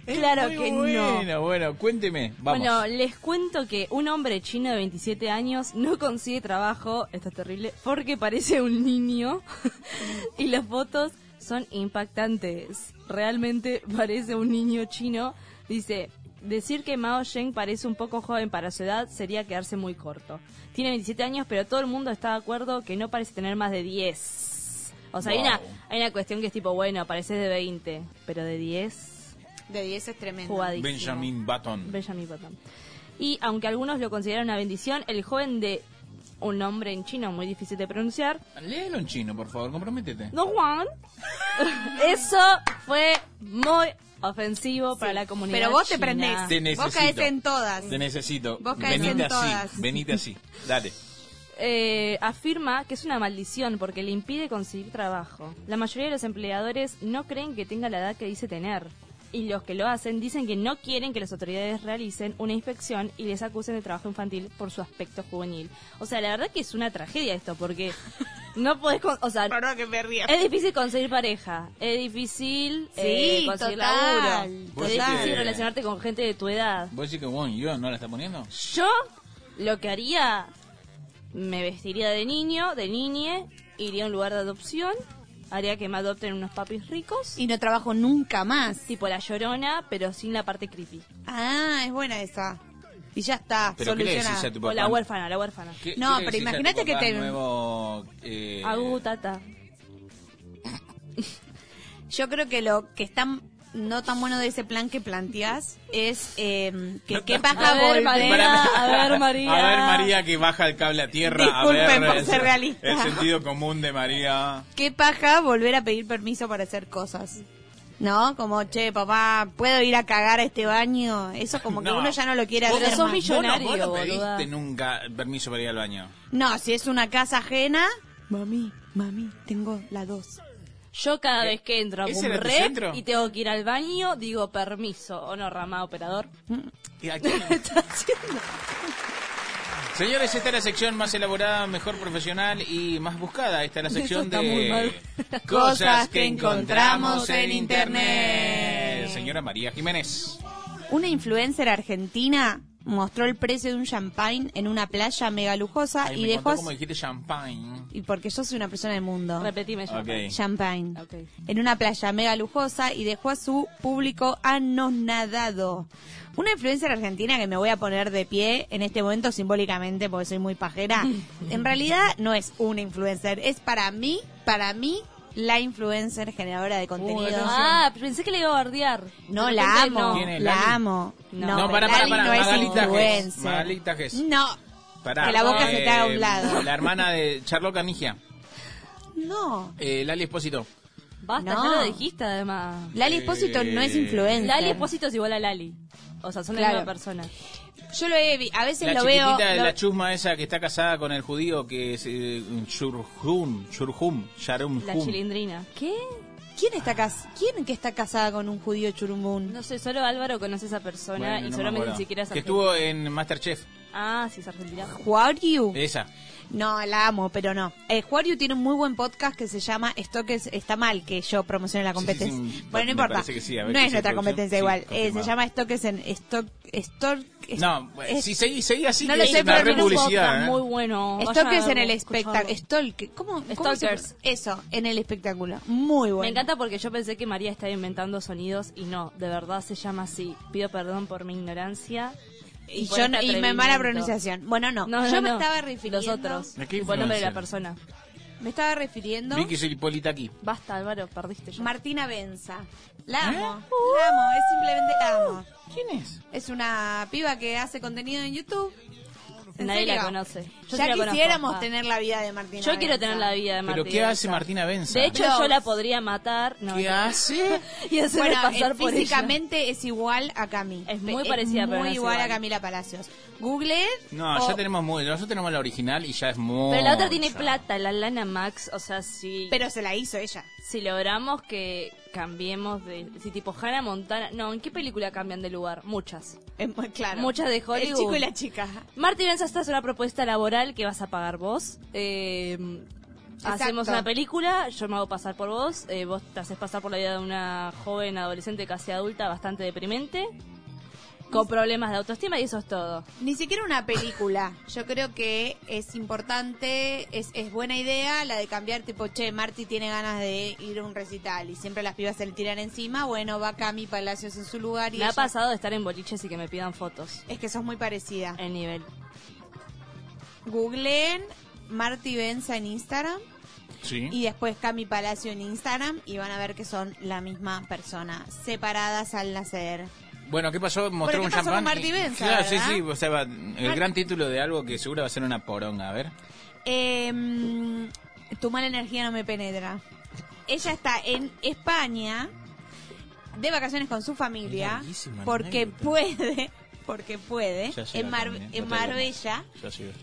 Claro Muy que no. bueno, bueno, cuénteme. Vamos. Bueno, les cuento que un hombre chino de 27 años no consigue trabajo, esto es terrible, porque parece un niño y las fotos son impactantes. Realmente parece un niño chino. Dice, decir que Mao Zedong parece un poco joven para su edad sería quedarse muy corto. Tiene 27 años, pero todo el mundo está de acuerdo que no parece tener más de 10. O sea, hay, una, hay una cuestión que es tipo, bueno, parece de 20, pero de 10... De 10 es tremendo. Jugadísimo. Benjamin Button. Benjamin Button. Y aunque algunos lo consideran una bendición, el joven de un nombre en chino muy difícil de pronunciar, Léelo en chino, por favor, comprométete. No Juan, eso fue muy ofensivo para la comunidad. pero vos te china. prendés. Te Vos necesito. caes en todas. Te necesito. Vos caes venite en así, todas. venite así. Dale. Eh, afirma que es una maldición porque le impide conseguir trabajo. La mayoría de los empleadores no creen que tenga la edad que dice tener. Y los que lo hacen dicen que no quieren que las autoridades realicen una inspección y les acusen de trabajo infantil por su aspecto juvenil. O sea, la verdad que es una tragedia esto porque no podés... con- o sea, que me ría. es difícil conseguir pareja, es difícil Sí, eh, conseguir total, laburo, Vos es difícil relacionarte con gente de tu edad. ¿Vos decís que Won yo no la está poniendo? Yo lo que haría, me vestiría de niño, de niñe, iría a un lugar de adopción, haría que me adopten unos papis ricos. Y no trabajo nunca más. Tipo la llorona, pero sin la parte creepy. Ah, es buena esa. Y ya está, ¿Pero qué le decís tu O la huérfana, la huérfana. ¿Qué- No, qué le pero decís a tu imagínate que papá te- nuevo, eh, Agu, tata. Yo creo que lo que está no tan bueno de ese plan que planteás es eh, que qué paja A ver, volver María, a ver, María. A ver, María, que baja el cable a tierra. Disculpen a ver, por el- ser realista. El sentido común de María. qué paja volver a pedir permiso para hacer cosas. ¿No? Como, che, papá, ¿puedo ir a cagar a este baño? Eso como que No. uno ya no lo quiere Vos- hacer sos más. millonario, Vos no, vos no pediste nunca permiso para ir al baño. No, si es una casa ajena, mami, mami, tengo la dos. Yo cada vez que entro a ¿Ese era tu centro? y tengo que ir al baño, digo permiso. ¿O no, Rama, operador? ¿Y a quién? Señores, esta es la sección más elaborada, mejor profesional y más buscada. Esta es la sección está muy de mal. cosas que encontramos en internet. Señora María Jiménez. Una influencer argentina mostró el precio de un champagne en una playa mega lujosa Ay, y me dejó... como dijiste champagne. Y porque yo soy una persona del mundo. Repetime, champagne. En una playa mega lujosa y dejó a su público anonadado. Una influencer argentina que me voy a poner de pie en este momento simbólicamente porque soy muy pajera. En realidad no es una influencer, es para mí, para mí, la influencer generadora de contenido. Ah, pensé que le iba a bardear. No, la amo, no. ¿Quién es, la amo. No. No, para, para, para. no es influencer. Magalita Gess. No, Pará. Que la boca se te haga a un Eh, lado. La hermana de Charlotte Canigia, no. eh, Lali Espósito. Basta, No. ya lo dijiste además. Lali Espósito no es Eh, influencer. Lali Espósito es igual a Lali. O sea, son la Claro. misma persona. Yo lo he vi, a veces La lo veo. lo- la chusma esa que está casada con el judío que es eh, Shurhum, Shurhum, Sharum La chilindrina. ¿Qué? ¿Quién está cas ¿Quién que está casada con un judío churumbún? No sé, solo Álvaro conoce a esa persona Bueno, y no me solamente ni siquiera es Que estuvo en Masterchef. Ah, sí, es argentina. Juariu. Esa. No, la amo, pero no. Eh, Juariu tiene un muy buen podcast que se llama Esto que es- está mal que yo promocione la Sí, sí, competencia. sí, bueno, no importa. sí, no es nuestra competencia Sí, igual. Eh, se llama Esto que es en Stock Stock No, si seguí, seguí así, No que lo es sé, una pero publicidad. ¿eh? muy bueno. Esto Vayan que es a en el espectáculo. ¿Cómo, cómo se- Stalkers. Eso, en el espectáculo. Muy bueno. Me encanta porque yo pensé que María estaba inventando sonidos y no, de verdad se llama así. Pido perdón por mi ignorancia. Y, por yo no- y me mala pronunciación. Bueno, no. No, yo no, me no. estaba refiriendo. Los otros. ¿De qué el nombre de la persona. Me estaba refiriendo. Vicky Hipólita aquí. Basta, Álvaro, perdiste ya. Martina Benza. La ¿Eh? amo. La amo. Es simplemente la amo. ¿Quién es? Es una piba que hace contenido en YouTube. ¿En Nadie la conoce. Yo ya sí la conozco. quisiéramos Ah. tener la vida de Martina Yo quiero Benza. tener la vida de ¿Pero Martina. qué hace. Martina Benza? De hecho, Blogs. yo la podría matar. No, ¿Qué no. hace? y Bueno, pasar eh, por ella. físicamente es igual a Cami. Es muy parecida, pero muy no es igual, a igual. Camila Palacios. Google. No, o- ya tenemos muy, nosotros tenemos la original y ya es muy. Pero la otra tiene plata, la Lana Max. O sea, si, Pero se la hizo ella. Si logramos que cambiemos de. Si tipo Hannah Montana. No, ¿en qué película cambian de lugar? Muchas. Claro. Muchas de Hollywood. El chico y la chica. Marty Benza, esta es una propuesta laboral que vas a pagar vos. Eh, hacemos una película, yo me hago pasar por vos, eh, vos te haces pasar por la vida de una joven adolescente casi adulta bastante deprimente, con problemas de autoestima y eso es todo. Ni siquiera una película. Yo creo que es importante, es, es buena idea la de cambiar, tipo, che, Marty tiene ganas de ir a un recital y siempre las pibas se le tiran encima. Bueno, va Cami Palacios en su lugar y Me ha pasado de estar en boliches y que me pidan fotos. Es que sos muy parecida. El nivel. Googleen Marty Benza en Instagram Sí. y después Cami Palacio en Instagram y van a ver que son la misma persona, separadas al nacer. Bueno, ¿qué pasó? Mostró ¿qué un pasó champán. Benza, Claro, sí, verdad? sí. O sea, va- el gran título de algo que seguro va a ser una poronga. A ver. Eh, tu mala energía no me penetra. Ella está en España de vacaciones con su familia la porque anécdota. puede, porque puede en, Mar- también, en Marbella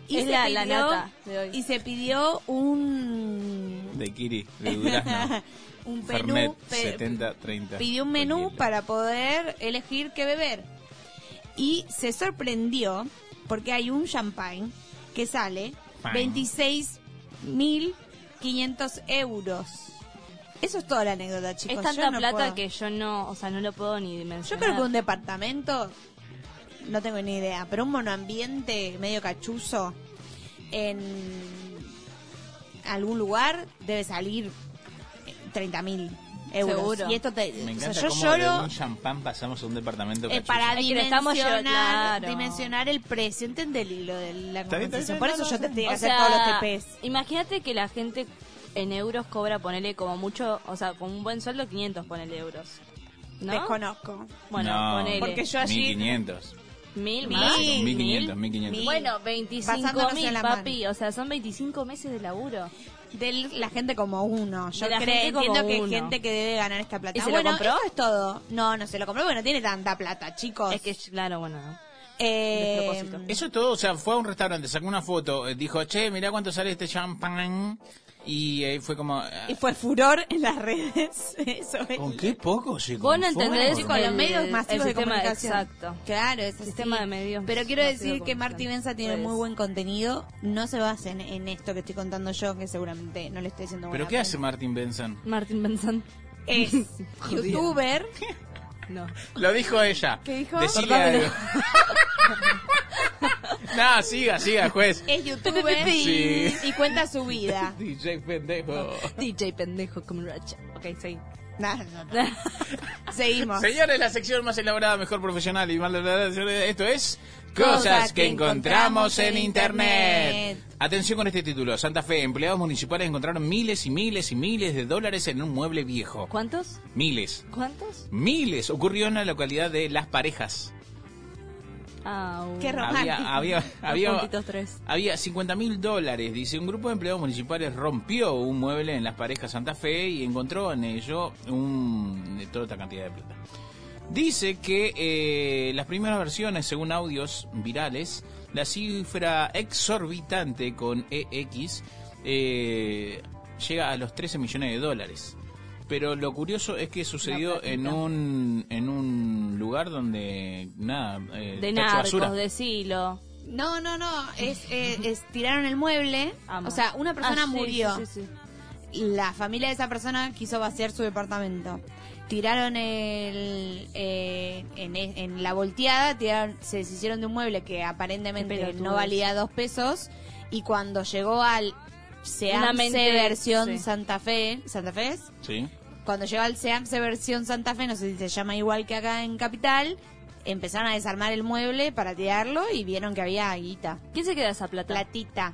y Es se la- la pidió- nata de hoy. y se pidió un De Kiri, de Durazno. un menú pe- 70, 30. pidió un menú para poder elegir qué beber. Y se sorprendió porque hay un champagne que sale Fine. 26.500 euros. Eso es toda la anécdota, chicos. es tanta Yo no plata puedo. que yo no, o sea, no lo puedo ni dimensionar. Yo creo que un departamento, no tengo ni idea, pero un monoambiente medio cachuzo en algún lugar debe salir 30.000 euros. Seguro. Y esto te, Me o sea, encanta yo cómo lloro de un champán pasamos a un departamento eh, para dimensionar, claro. dimensionar el precio. ¿Entendés el hilo de la conversación? Por eso no, yo te tengo que O hacer sea, todos los TPs. Imagínate que la gente en euros cobra, ponele como mucho, o sea, con un buen sueldo, 500 ponele euros. ¿No? Desconozco. Bueno, no, ponele. Porque yo allí- 1500. Mil, Mil, más. 1500, 1500. Bueno, 25 Basándonos mil, papi. O sea, son 25 meses de laburo. De la gente como uno. Yo creo, entiendo que hay uno. gente que debe ganar esta plata. ¿Y se lo compró? eso es todo. No, no se lo compró porque no tiene tanta plata, chicos. Es que, claro, bueno. ¿no? Eh. Eso es todo, o sea, fue a un restaurante, sacó una foto, eh, dijo, che, mirá cuánto sale este champán. Y ahí fue como, eh, y fue furor en las redes. Eso es. ¿con qué poco se Vos no entendés Chicos, los el- medios masivos el de comunicación. Exacto. Claro, es así. Sistema de medios Pero quiero decir que Marty comunicación. Benza tiene muy buen contenido. No se basen en esto que estoy contando yo, que seguramente no le estoy diciendo ¿Pero qué pena. hace Martin Benson? Martín Benzán. Es youtuber. No. Lo dijo ella. ¿Qué dijo? Decile algo. no, siga, siga, juez. Es youtuber Sí. y cuenta su vida. DJ pendejo. DJ pendejo como racha. Ok, sí. No, no, no. Seguimos. Señores, la sección más elaborada, mejor profesional y más esto es Cosas que encontramos en Internet. Atención con este título. Santa Fe, empleados municipales encontraron miles y miles y miles de dólares en un mueble viejo. ¿Cuántos? Miles. ¿Cuántos? Miles. Ocurrió en la localidad de Las Parejas. Ah. Qué romántico. Había, había, había, había 50 mil dólares. Dice, un grupo de empleados municipales rompió un mueble en Las Parejas Santa Fe y encontró en ello un, de toda esta cantidad de plata. Dice que eh, las primeras versiones, según audios virales, la cifra exorbitante con EX eh, llega a los 13 millones de dólares. Pero lo curioso es que sucedió en un en un lugar donde nada eh, De narcos, de silo. No, no, no, es, eh, es tiraron el mueble, Amo. o sea, una persona Ah, sí, murió. sí, sí, sí. La familia de esa persona quiso vaciar su departamento. Tiraron el eh, en, en la volteada, tiraron, se deshicieron de un mueble que aparentemente no valía dos pesos y cuando llegó al Seamse versión sí. Santa Fe, Santa Fe es? Sí. cuando llegó al Seamse versión Santa Fe, no sé si se llama igual que acá en Capital, empezaron a desarmar el mueble para tirarlo y vieron que había guita. ¿Quién se queda esa plata? Platita.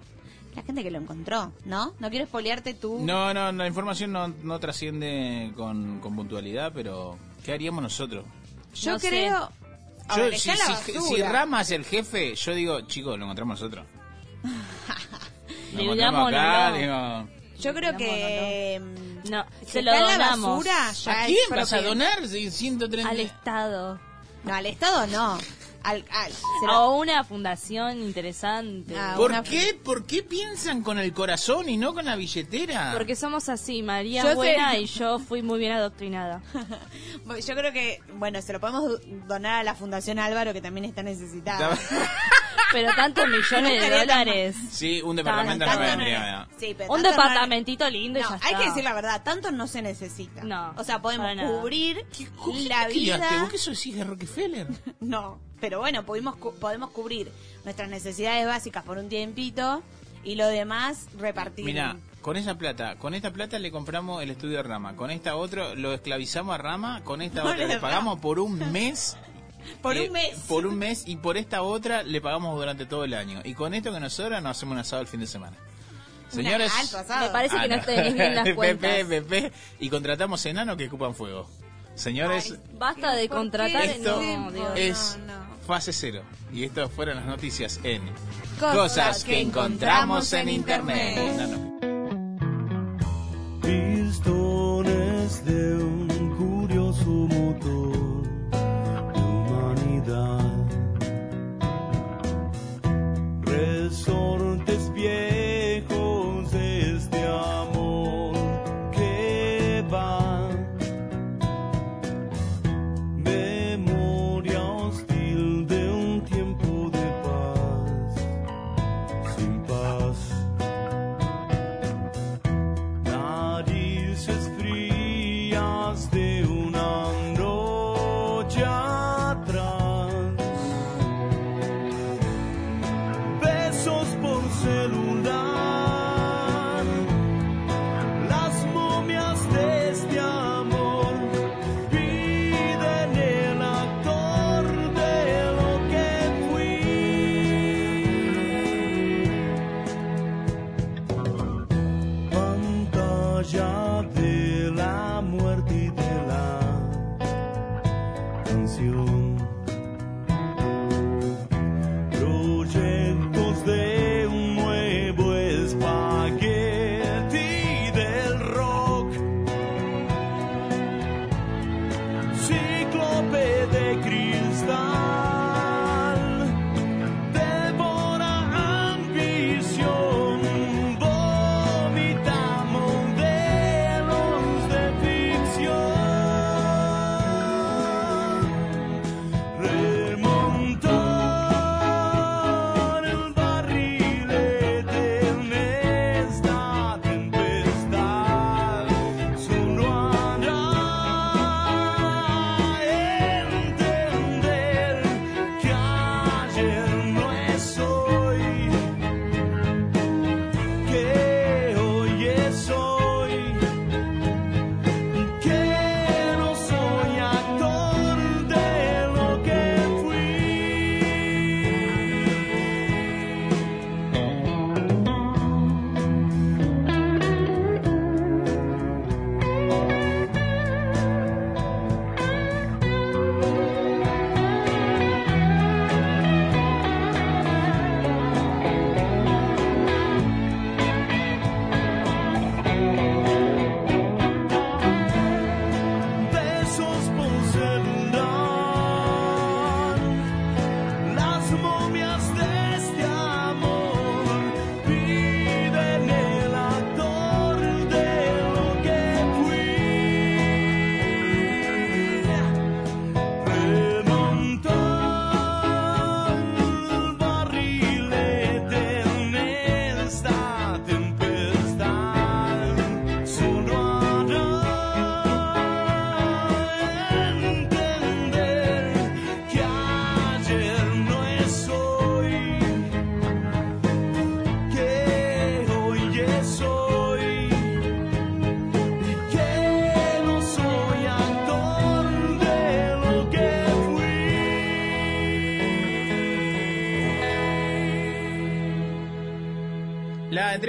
La gente que lo encontró, ¿no? No quiero espolearte tú. No, no, la información no, no trasciende con, con puntualidad, pero ¿qué haríamos nosotros? Yo No creo... Yo, ver, si, si- Rama es el jefe, yo digo, chicos, lo encontramos nosotros. Lo encontramos acá, digo, Yo creo que... mm, No, se lo está en la donamos. basura, ya ¿A quién vas a donar? Sí, 130. Al Estado. No, al Estado no. Al, O una fundación interesante. Ah, ¿Por una- qué? ¿Por qué piensan con el corazón y no con la billetera? Porque somos así, María Yo sé- buena y yo fui muy bien adoctrinada. Yo creo que, bueno, se lo podemos donar a la Fundación Álvaro, que también está necesitada. Pero tantos millones de dólares. Sí, un departamento no Tanto me no- vendría. Sí, pero Un tanto no- departamentito lindo y No, ya hay está. que decir la verdad, tanto no se necesita. No, O sea, podemos para nada. cubrir la ¿Qué vida. guiaste? ¿Vos qué eso decís de Rockefeller? No, pero bueno, podemos, cu- podemos cubrir nuestras necesidades básicas por un tiempito y lo demás repartir. Mira, con esa plata, con esta plata le compramos el estudio de Rama, con esta otro lo esclavizamos a Rama, con esta No otra le le da. pagamos por un mes. Por eh, un mes. Por un mes y por esta otra le pagamos durante todo el año. Y con esto que nos sobra nos hacemos un asado el fin de semana. Señores. Me parece que Ah, no tenés bien las Pepe, cuentas. Pepe, y contratamos enanos que ocupan fuego. Señores, Basta de ¿Por contratar. esto No, Dios. es No, no. fase cero. Y estas fueron las noticias en Cosas Cosas, que que encontramos en en Internet. Internet. Pistones de tesoro.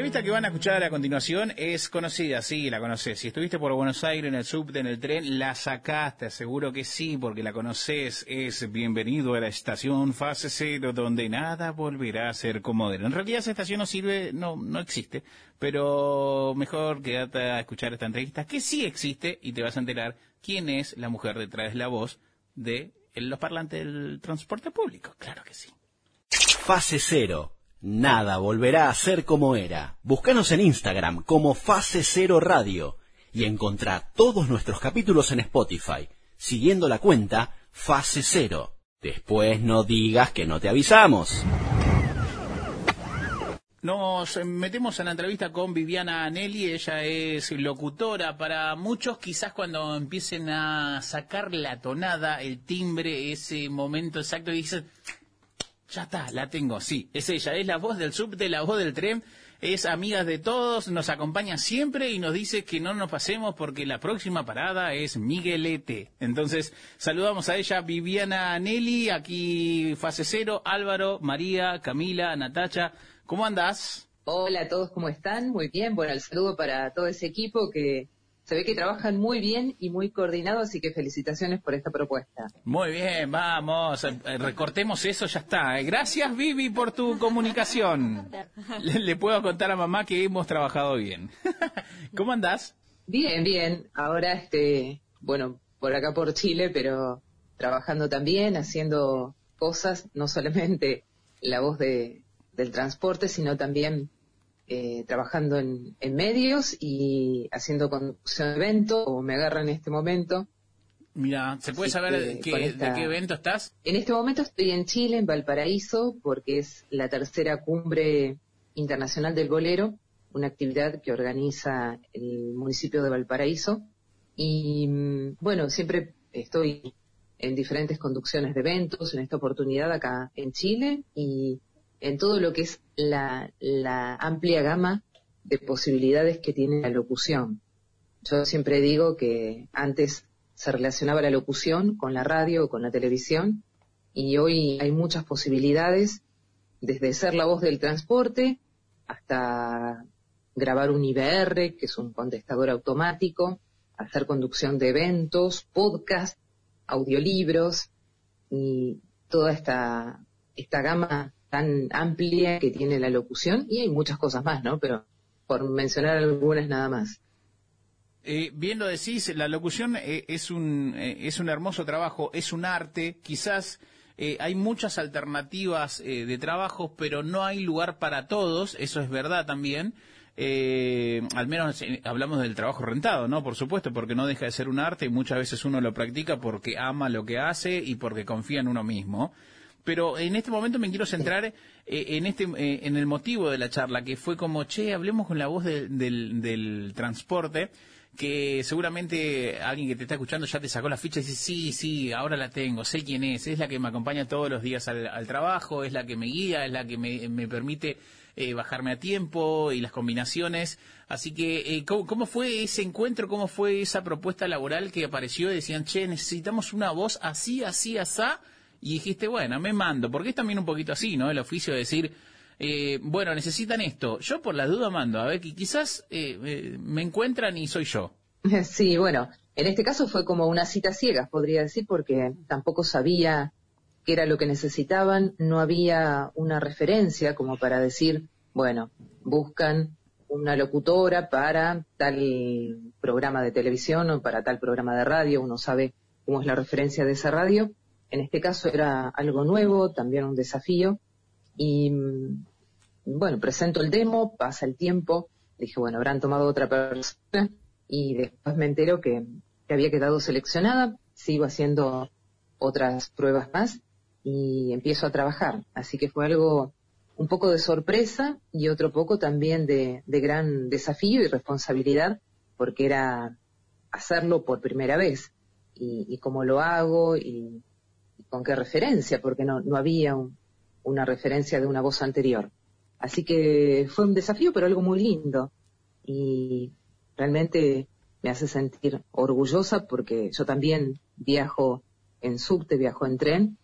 Entrevista que van a escuchar a continuación es conocida, sí, la conoces. Si estuviste por Buenos Aires en el subte, en el tren, la sacaste, seguro que sí, porque la conoces. Es bienvenido a la estación fase cero, donde nada volverá a ser como era. En realidad esa estación no sirve, no, no existe, pero mejor quédate a escuchar esta entrevista, que sí existe, y te vas a enterar quién es la mujer detrás de la voz de los parlantes del transporte público. Claro que sí. Fase cero. Nada volverá a ser como era. Búscanos en Instagram como Fase Cero Radio y encontrá todos nuestros capítulos en Spotify, siguiendo la cuenta Fase Cero. Después no digas que no te avisamos. Nos metemos en la entrevista con Viviana Anelli, ella es locutora. Para muchos quizás cuando empiecen a sacar la tonada, el timbre, ese momento exacto, dicen, ya está, la tengo, sí, es ella, es la voz del subte, la voz del tren, es amiga de todos, nos acompaña siempre y nos dice que no nos pasemos porque la próxima parada es Miguelete. Entonces, saludamos a ella, Viviana Nelly, aquí fase cero, Álvaro, María, Camila, Natacha, ¿cómo andás? Hola a todos, ¿cómo están? Muy bien, bueno, el saludo para todo ese equipo que se ve que trabajan muy bien y muy coordinados, así que felicitaciones por esta propuesta. Muy bien, vamos, eh, recortemos eso, ya está. Eh, Gracias Vivi por tu comunicación. Le, le puedo contar a mamá que hemos trabajado bien. ¿Cómo andás? Bien, bien. Ahora, este, bueno, por acá por Chile, pero trabajando también, haciendo cosas, no solamente la voz de, del transporte, sino también eh, trabajando en, en medios y haciendo conducción de eventos, o me agarra en este momento. Mira, ¿se puede Así saber que de qué, con esta- de qué evento estás? En este momento estoy en Chile, en Valparaíso, porque es la tercera cumbre internacional del bolero, una actividad que organiza el municipio de Valparaíso. Y mm, bueno, siempre estoy en diferentes conducciones de eventos, en esta oportunidad acá en Chile y en todo lo que es la, amplia gama de posibilidades que tiene la locución. Yo siempre digo que antes se relacionaba la locución con la radio o con la televisión y hoy hay muchas posibilidades, desde ser la voz del transporte hasta grabar un IBR, que es un contestador automático, hacer conducción de eventos, podcast, audiolibros y toda esta, esta gama tan amplia que tiene la locución y hay muchas cosas más, ¿no? Pero por mencionar algunas nada más. Eh, bien lo decís, la locución eh, es, un, eh, es un hermoso trabajo, es un arte, quizás eh, hay muchas alternativas eh, de trabajos, pero no hay lugar para todos, eso es verdad también. Al menos hablamos del trabajo rentado, ¿no? Por supuesto, porque no deja de ser un arte y muchas veces uno lo practica porque ama lo que hace y porque confía en uno mismo. Pero en este momento me quiero centrar eh, en este eh, en el motivo de la charla, que fue como, che, hablemos con la voz del- del, del transporte, que seguramente alguien que te está escuchando ya te sacó la ficha y dice, sí, sí, ahora la tengo, sé quién es, es la que me acompaña todos los días al, trabajo, es la que me guía, es la que me, me permite eh, bajarme a tiempo y las combinaciones. Así que, eh, ¿cómo, cómo fue ese encuentro? ¿Cómo fue esa propuesta laboral que apareció y decían, che, necesitamos una voz así, así, asá? Y dijiste, bueno, me mando, porque es también un poquito así, ¿no? El oficio de decir, eh, bueno, necesitan esto. Yo por la duda mando, a ver, que quizás eh, eh, me encuentran y soy yo. Sí, bueno, en este caso fue como una cita ciegas, podría decir, porque tampoco sabía qué era lo que necesitaban, no había una referencia como para decir, bueno, buscan una locutora para tal programa de televisión o para tal programa de radio, uno sabe cómo es la referencia de esa radio. En este caso era algo nuevo, también un desafío, y mm, bueno, presento el demo, pasa el tiempo, dije, bueno, habrán tomado otra persona, y después me entero que, había quedado seleccionada, sigo haciendo otras pruebas más y empiezo a trabajar. Así que fue algo un poco de sorpresa y otro poco también de, gran desafío y responsabilidad, porque era hacerlo por primera vez y, y cómo lo hago y con qué referencia, porque no, no había un- una referencia de una voz anterior. Así que fue un desafío, pero algo muy lindo. Y realmente me hace sentir orgullosa porque yo también viajo en subte, viajo en tren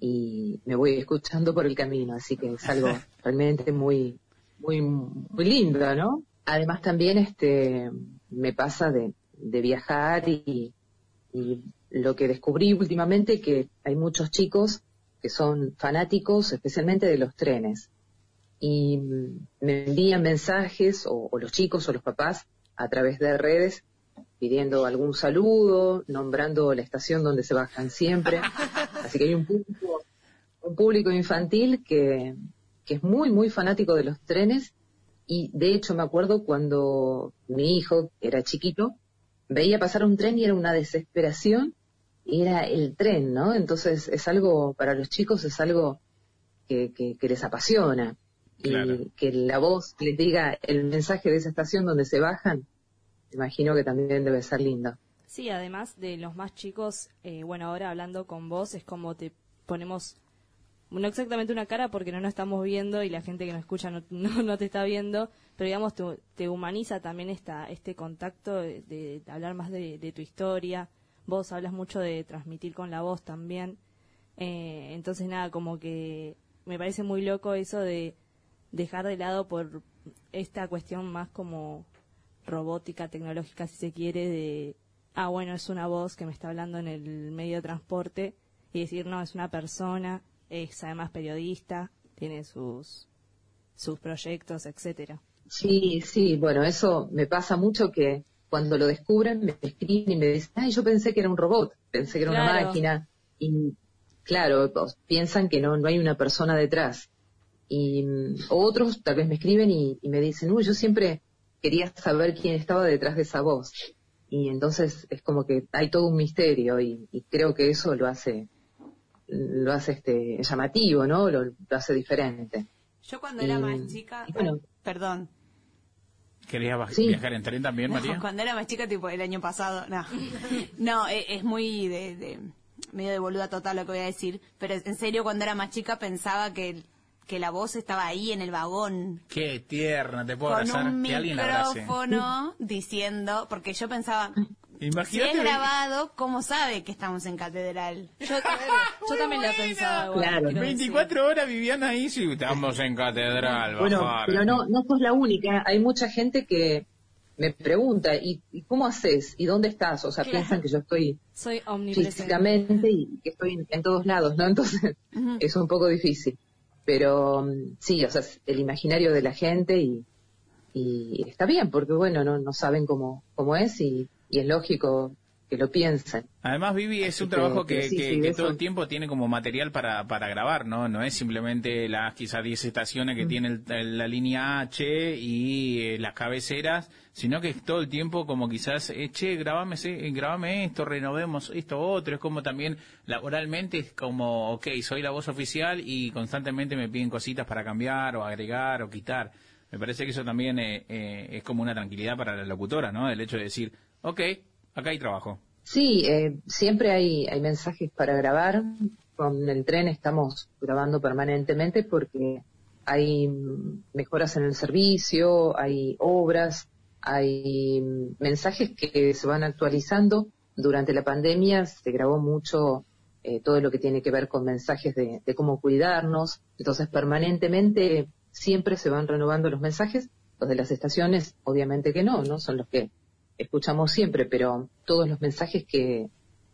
y me voy escuchando por el camino, así que es algo realmente muy muy, muy linda, ¿no? Además también este, me pasa de, de viajar y, y lo que descubrí últimamente que hay muchos chicos que son fanáticos especialmente de los trenes y mm, me envían mensajes o, o los chicos o los papás a través de redes pidiendo algún saludo, nombrando la estación donde se bajan siempre. Así que hay un público, un público infantil que, que es muy, muy fanático de los trenes y de hecho me acuerdo cuando mi hijo era chiquito, veía pasar un tren y era una desesperación era el tren, ¿no? Entonces es algo, para los chicos es algo que, que, que les apasiona. Y que la voz les diga el mensaje de esa estación donde se bajan, imagino que también debe ser lindo. Sí, además de los más chicos, eh, bueno, ahora hablando con vos es como te ponemos, no exactamente una cara porque no nos estamos viendo y la gente que nos escucha no, no, no te está viendo, pero digamos te, te humaniza también esta, este contacto de, de hablar más de, de, tu historia. Vos hablas mucho de transmitir con la voz también. Eh, entonces nada, como que me parece muy loco eso de dejar de lado por esta cuestión más como robótica, tecnológica, si se quiere, de, ah, bueno, es una voz que me está hablando en el medio de transporte, y decir, no, es una persona, es además periodista, tiene sus, sus proyectos, etcétera. Sí, sí, bueno, eso me pasa mucho que cuando lo descubren me escriben y me dicen, ay, yo pensé que era un robot, pensé que era Claro. una máquina, y claro, pues, piensan que no, no hay una persona detrás. Y otros tal vez me escriben y, y me dicen, uy, yo siempre quería saber quién estaba detrás de esa voz. Y entonces es como que hay todo un misterio y, y creo que eso lo hace, lo hace este llamativo, ¿no? Lo, lo hace diferente. Yo cuando era más chica, bueno. perdón, ¿Querías Sí. viajar en tren también, No, María? cuando era más chica, tipo el año pasado, no. No, e- es, muy de, de- medio de boluda total lo que voy a decir, pero en serio cuando era más chica pensaba que, que la voz estaba ahí en el vagón Qué tierna, te puedo con abrazar. un Que alguien la abrace. micrófono diciendo, porque yo pensaba, si Imagínate. es grabado, ¿cómo sabe que estamos en catedral? Yo, yo también la pensaba igual. Claro. quiero decir. 24 horas vivían ahí, sí, estamos en catedral, Bueno, bajar. pero no, no sos la única. Hay mucha gente que me pregunta, ¿y, y cómo haces? ¿Y dónde estás? O sea, Claro. piensan que yo estoy Soy físicamente y que estoy en, en todos lados, ¿no? Entonces Ujú. es un poco difícil. Pero mm, sí, o sea, el imaginario de la gente y, y está bien, porque bueno, no, no saben cómo, cómo es y, y es lógico que lo piensen. Además, Vivi, es un trabajo que que, sí, que- sí, que eso- todo el tiempo tiene como material para, para grabar, ¿no? No es simplemente las quizás 10 estaciones Mm. que tiene el- la línea H y eh, las cabeceras, sino que es todo el tiempo como quizás, eh, che, grabame, eh, grabame esto, renovemos esto otro. Es como también laboralmente, es como, ok, soy la voz oficial y constantemente me piden cositas para cambiar o agregar o quitar. Me parece que eso también eh, es como una tranquilidad para la locutora, ¿no? El hecho de decir, ok, acá hay trabajo. Sí, eh, siempre hay, hay mensajes para grabar. Con el tren estamos grabando permanentemente porque hay mejoras en el servicio, hay obras, hay mensajes que se van actualizando. Durante la pandemia se grabó mucho eh, todo lo que tiene que ver con mensajes de, de cómo cuidarnos. Entonces, permanentemente siempre se van renovando los mensajes. Los de las estaciones, obviamente que no, no son los que escuchamos siempre, pero todos los mensajes que,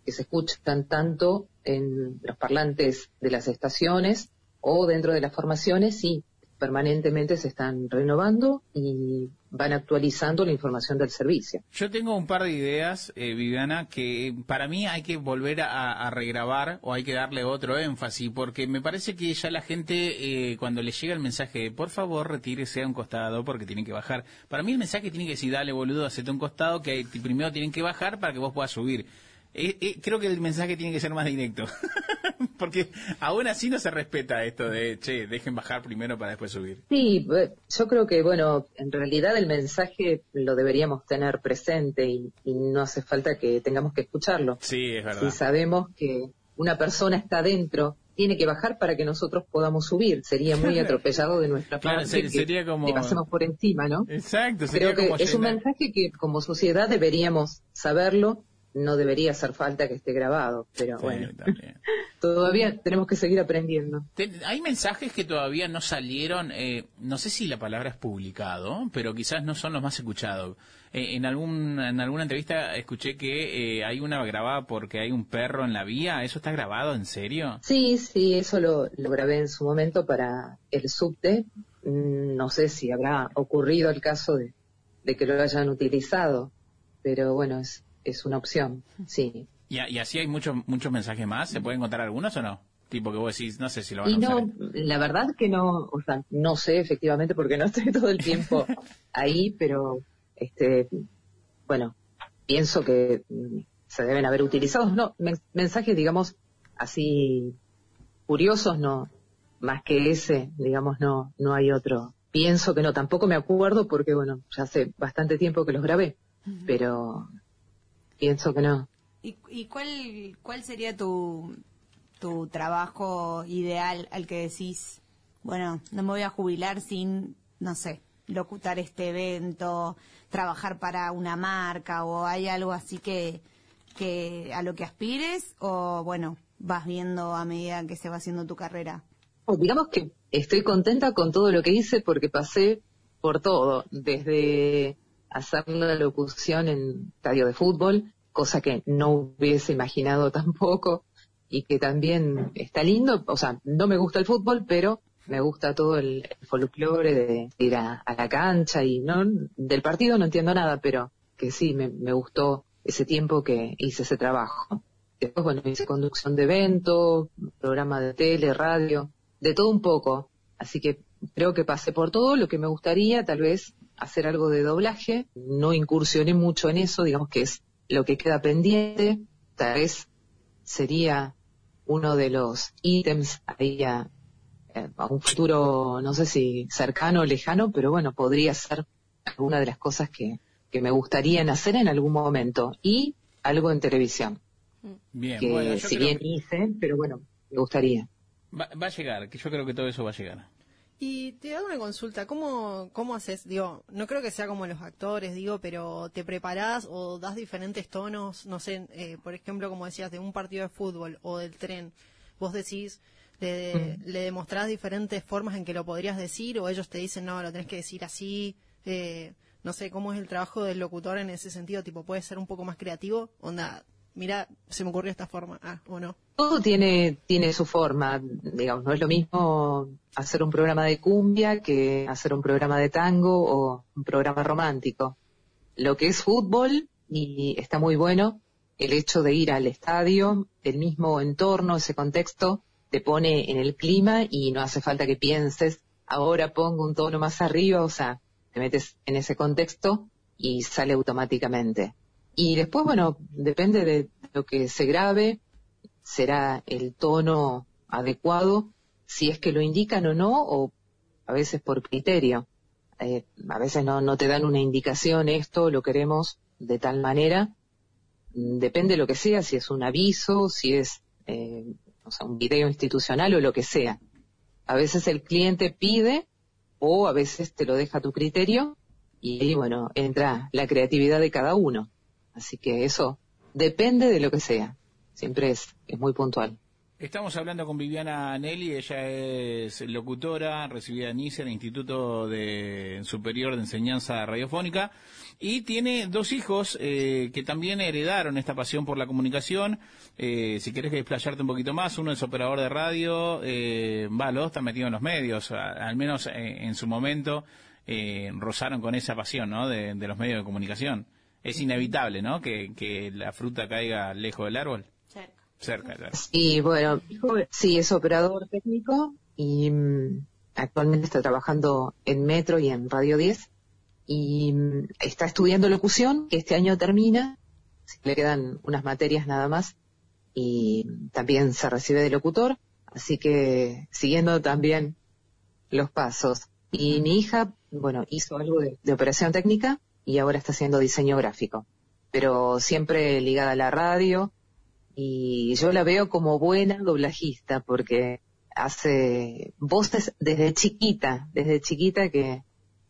que se escuchan tanto en los parlantes de las estaciones o dentro de las formaciones, sí, permanentemente se están renovando y van actualizando la información del servicio. Yo tengo un par de ideas, eh, Viviana, que para mí hay que volver a, regrabar o hay que darle otro énfasis, porque me parece que ya la gente, eh, cuando le llega el mensaje de por favor retírese a un costado porque tienen que bajar, para mí el mensaje tiene que decir dale boludo, hacete un costado, que primero tienen que bajar para que vos puedas subir. Eh, eh, creo que el mensaje tiene que ser más directo, porque aún así no se respeta esto de, che, dejen bajar primero para después subir. Sí, eh, yo creo que, bueno, en realidad el mensaje lo deberíamos tener presente y, y no hace falta que tengamos que escucharlo. Sí, es verdad. Si sabemos que una persona está dentro, tiene que bajar para que nosotros podamos subir. Sería muy atropellado de nuestra Claro, parte ser- que sería como- le pasemos por encima, ¿no? Exacto, sería Creo que como es un llenar- mensaje que como sociedad deberíamos saberlo, no debería hacer falta que esté grabado, pero Sí, bueno, también. todavía tenemos que seguir aprendiendo. Hay mensajes que todavía no salieron, eh, no sé si la palabra es publicado, pero quizás no son los más escuchados. Eh, en, algún, en alguna entrevista escuché que eh, hay una grabada porque hay un perro en la vía. ¿Eso está grabado en serio? Sí, sí, eso lo, lo grabé en su momento para el subte. Mm, No sé si habrá ocurrido el caso de, de que lo hayan utilizado, pero bueno, es, es una opción, sí. Y, y así hay muchos muchos mensajes más. ¿Se pueden contar algunos o no? Tipo que vos decís, no sé si lo van Y a usar. no, la verdad que no, o sea, no sé efectivamente porque no estoy todo el tiempo ahí, pero este, bueno, pienso que se deben haber utilizado, no, men- mensajes, digamos, así curiosos, no, más que ese, digamos, no, no hay otro. Pienso que no, tampoco me acuerdo porque, bueno, ya hace bastante tiempo que los grabé, pero pienso que no. ¿Y, y cuál, cuál sería tu, tu trabajo ideal al que decís, bueno, no me voy a jubilar sin, no sé, locutar este evento, trabajar para una marca o hay algo así que, que a lo que aspires o bueno, vas viendo a medida que se va haciendo tu carrera? O digamos que estoy contenta con todo lo que hice porque pasé por todo, desde hacer la locución en estadio de fútbol, cosa que no hubiese imaginado tampoco y que también está lindo, o sea, no me gusta el fútbol, pero me gusta todo el, folclore de ir a, a la cancha y no del partido no entiendo nada, pero que sí, me, me gustó ese tiempo que hice ese trabajo. Después, bueno, hice conducción de eventos, programa de tele, radio, de todo un poco. Así que creo que pasé por todo lo que me gustaría, tal vez hacer algo de doblaje. No incursioné mucho en eso, digamos que es lo que queda pendiente. Tal vez sería uno de los ítems ahí a, eh, a un futuro, no sé si cercano o lejano, pero bueno, podría ser alguna de las cosas que, que me gustaría hacer en algún momento. Y algo en televisión, Bien, que bueno, si bien hice, pero bueno, me gustaría. Va, va a llegar, que yo creo que todo eso va a llegar. Y te hago una consulta, ¿cómo, ¿cómo haces? Digo, no creo que sea como los actores, digo, pero ¿te preparás o das diferentes tonos? No sé, eh, por ejemplo, como decías, de un partido de fútbol o del tren, vos decís, le, le demostrás diferentes formas en que lo podrías decir o ellos te dicen, no, lo tenés que decir así, eh, no sé, ¿cómo es el trabajo del locutor en ese sentido? Tipo, ¿puede ser un poco más creativo? Onda, mira, se me ocurrió esta forma, ah, o no. todo tiene, tiene su forma, digamos, no es lo mismo hacer un programa de cumbia que hacer un programa de tango o un programa romántico. Lo que es fútbol, y está muy bueno, el hecho de ir al estadio, el mismo entorno, ese contexto, te pone en el clima y no hace falta que pienses, ahora pongo un tono más arriba, o sea, te metes en ese contexto y sale automáticamente. Y después, bueno, depende de lo que se grabe, será el tono adecuado, si es que lo indican o no, o a veces por criterio. Eh, a veces no, no te dan una indicación, esto lo queremos de tal manera. Depende de lo que sea, si es un aviso, si es eh, un video institucional o lo que sea. A veces el cliente pide o a veces te lo deja a tu criterio y bueno, entra la creatividad de cada uno. Así que eso depende de lo que sea. Siempre es, es muy puntual. Estamos hablando con Viviana Nelly, ella es locutora, recibida en ICE, el Instituto de Superior de Enseñanza Radiofónica, y tiene dos hijos eh, que también heredaron esta pasión por la comunicación. Eh, si querés desplayarte un poquito más, uno es operador de radio, eh, va, están metidos en los medios, al menos eh, en su momento eh, rozaron con esa pasión ¿no? de, de los medios de comunicación. Es inevitable, ¿no? Que, que la fruta caiga lejos del árbol. Cerca, claro. Y bueno, mi hijo, sí, es operador técnico y mm, actualmente está trabajando en Metro y en Radio 10 y mm, está estudiando locución, que este año termina, le quedan unas materias nada más y también se recibe de locutor, así que siguiendo también los pasos. Y mi hija, bueno, hizo algo de, de operación técnica y ahora está haciendo diseño gráfico, pero siempre ligada a la radio y yo la veo como buena doblajista porque hace voces desde chiquita, desde chiquita que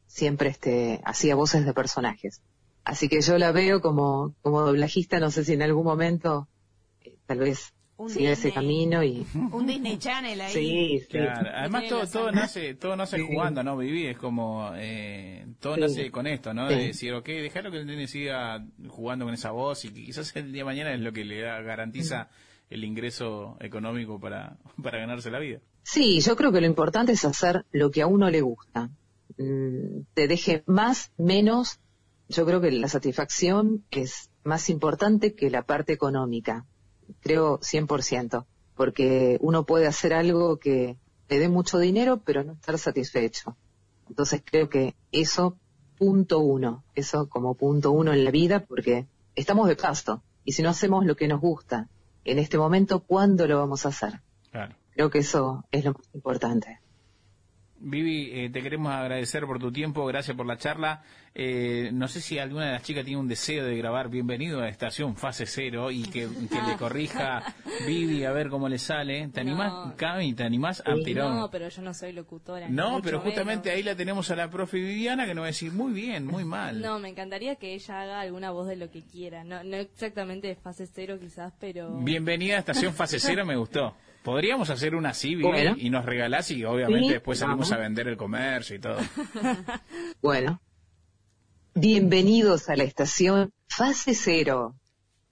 siempre este, hacía voces de personajes. Así que yo la veo como, como doblajista, no sé si en algún momento eh, tal vez Un siga ese Disney. camino y Un Disney Channel ahí. sí, sí. Claro, además todo, todo nace, todo nace Sí. jugando, ¿no? Viví es como, eh, todo Sí. nace con esto, ¿no? Sí. De decir, ok, dejarlo que el nene siga jugando con esa voz y que quizás el día de mañana es lo que le da, garantiza el ingreso económico para, para ganarse la vida. Sí, yo creo que lo importante es hacer lo que a uno le gusta. Mm, te deje más, menos. Yo creo que la satisfacción es más importante que la parte económica. Creo 100%. Porque uno puede hacer algo que le dé mucho dinero, pero no estar satisfecho. Entonces creo que eso, punto uno. Eso como punto uno en la vida, porque estamos de paso. Y si no hacemos lo que nos gusta en este momento, ¿cuándo lo vamos a hacer? Claro. Creo que eso es lo más importante. Vivi, eh, te queremos agradecer por tu tiempo, gracias por la charla. Eh, no sé si alguna de las chicas tiene un deseo de grabar Bienvenido a la estación Fase Cero y que, que le corrija Vivi a ver cómo le sale. ¿Te animás, No. Cami? ¿Te animás a un- No, pero yo no soy locutora. No, pero justamente menos. ahí la tenemos a la profe Viviana que nos va a decir muy bien, muy mal. No, me encantaría que ella haga alguna voz de lo que quiera. No, no exactamente de fase cero quizás, pero... Bienvenida a Estación Fase Cero, me gustó. Podríamos hacer una así, Vivi, Bueno. y nos regalás y obviamente Sí, después salimos vamos. a vender el comercio y todo. Bueno. Bienvenidos a la estación Fase Cero.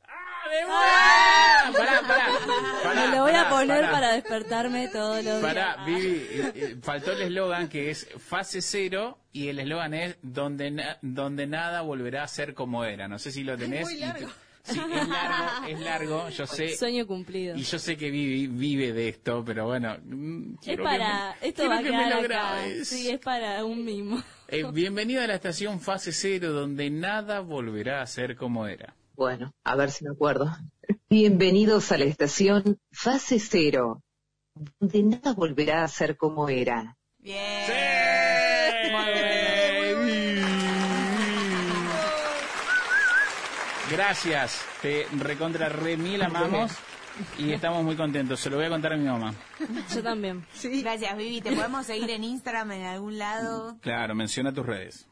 Pará, pará, pará, Me lo voy a poner pará. para despertarme todos los Pará, días. Vivi, eh, eh, faltó el eslogan que es fase cero y el eslogan es donde, na- donde nada volverá a ser como era. No sé si lo tenés. muy y largo. Sí, es largo, es largo, yo sé. Sueño cumplido. Y yo sé que Vivi vive de esto, pero bueno. mm, Es para... me- esto va a que me quedar lo acá. grabes. Sí, es para un mimo. Eh, bienvenida a la estación Fase Cero, donde nada volverá a ser como era. Bueno, a ver si me acuerdo. Bienvenidos a la estación Fase Cero, donde nada volverá a ser como era. Gracias, te recontra re mil amamos y estamos muy contentos. Se lo voy a contar a mi mamá. Yo también. Gracias, Vivi. ¿Te podemos seguir en Instagram en algún lado? Claro, menciona tus redes.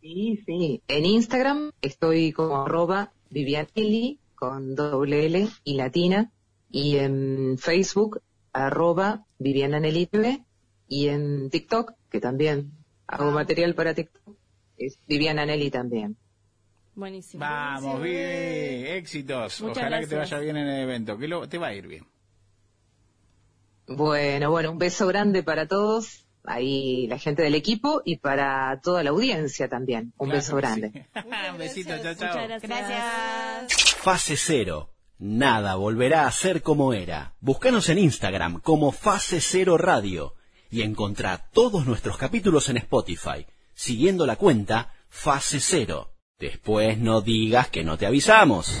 Sí, sí. En Instagram estoy como arroba Vivianelli con doble L y latina. Y en Facebook arroba Viviana TV. Y en TikTok, que también hago material para TikTok, es Viviana Nelly también. Buenísimo. Vamos, Vivi, éxitos. Muchas Ojalá que te vaya bien en el evento, que lo- te va a ir bien. Bueno, bueno, un beso grande para todos, ahí la gente del equipo y para toda la audiencia también. Un Claro beso grande. Un besito, chao, chao. Muchas gracias. Fase Cero. Nada volverá a ser como era. Búscanos en Instagram como Fase Cero Radio y encontrá todos nuestros capítulos en Spotify, siguiendo la cuenta Fase Cero. Después no digas que no te avisamos.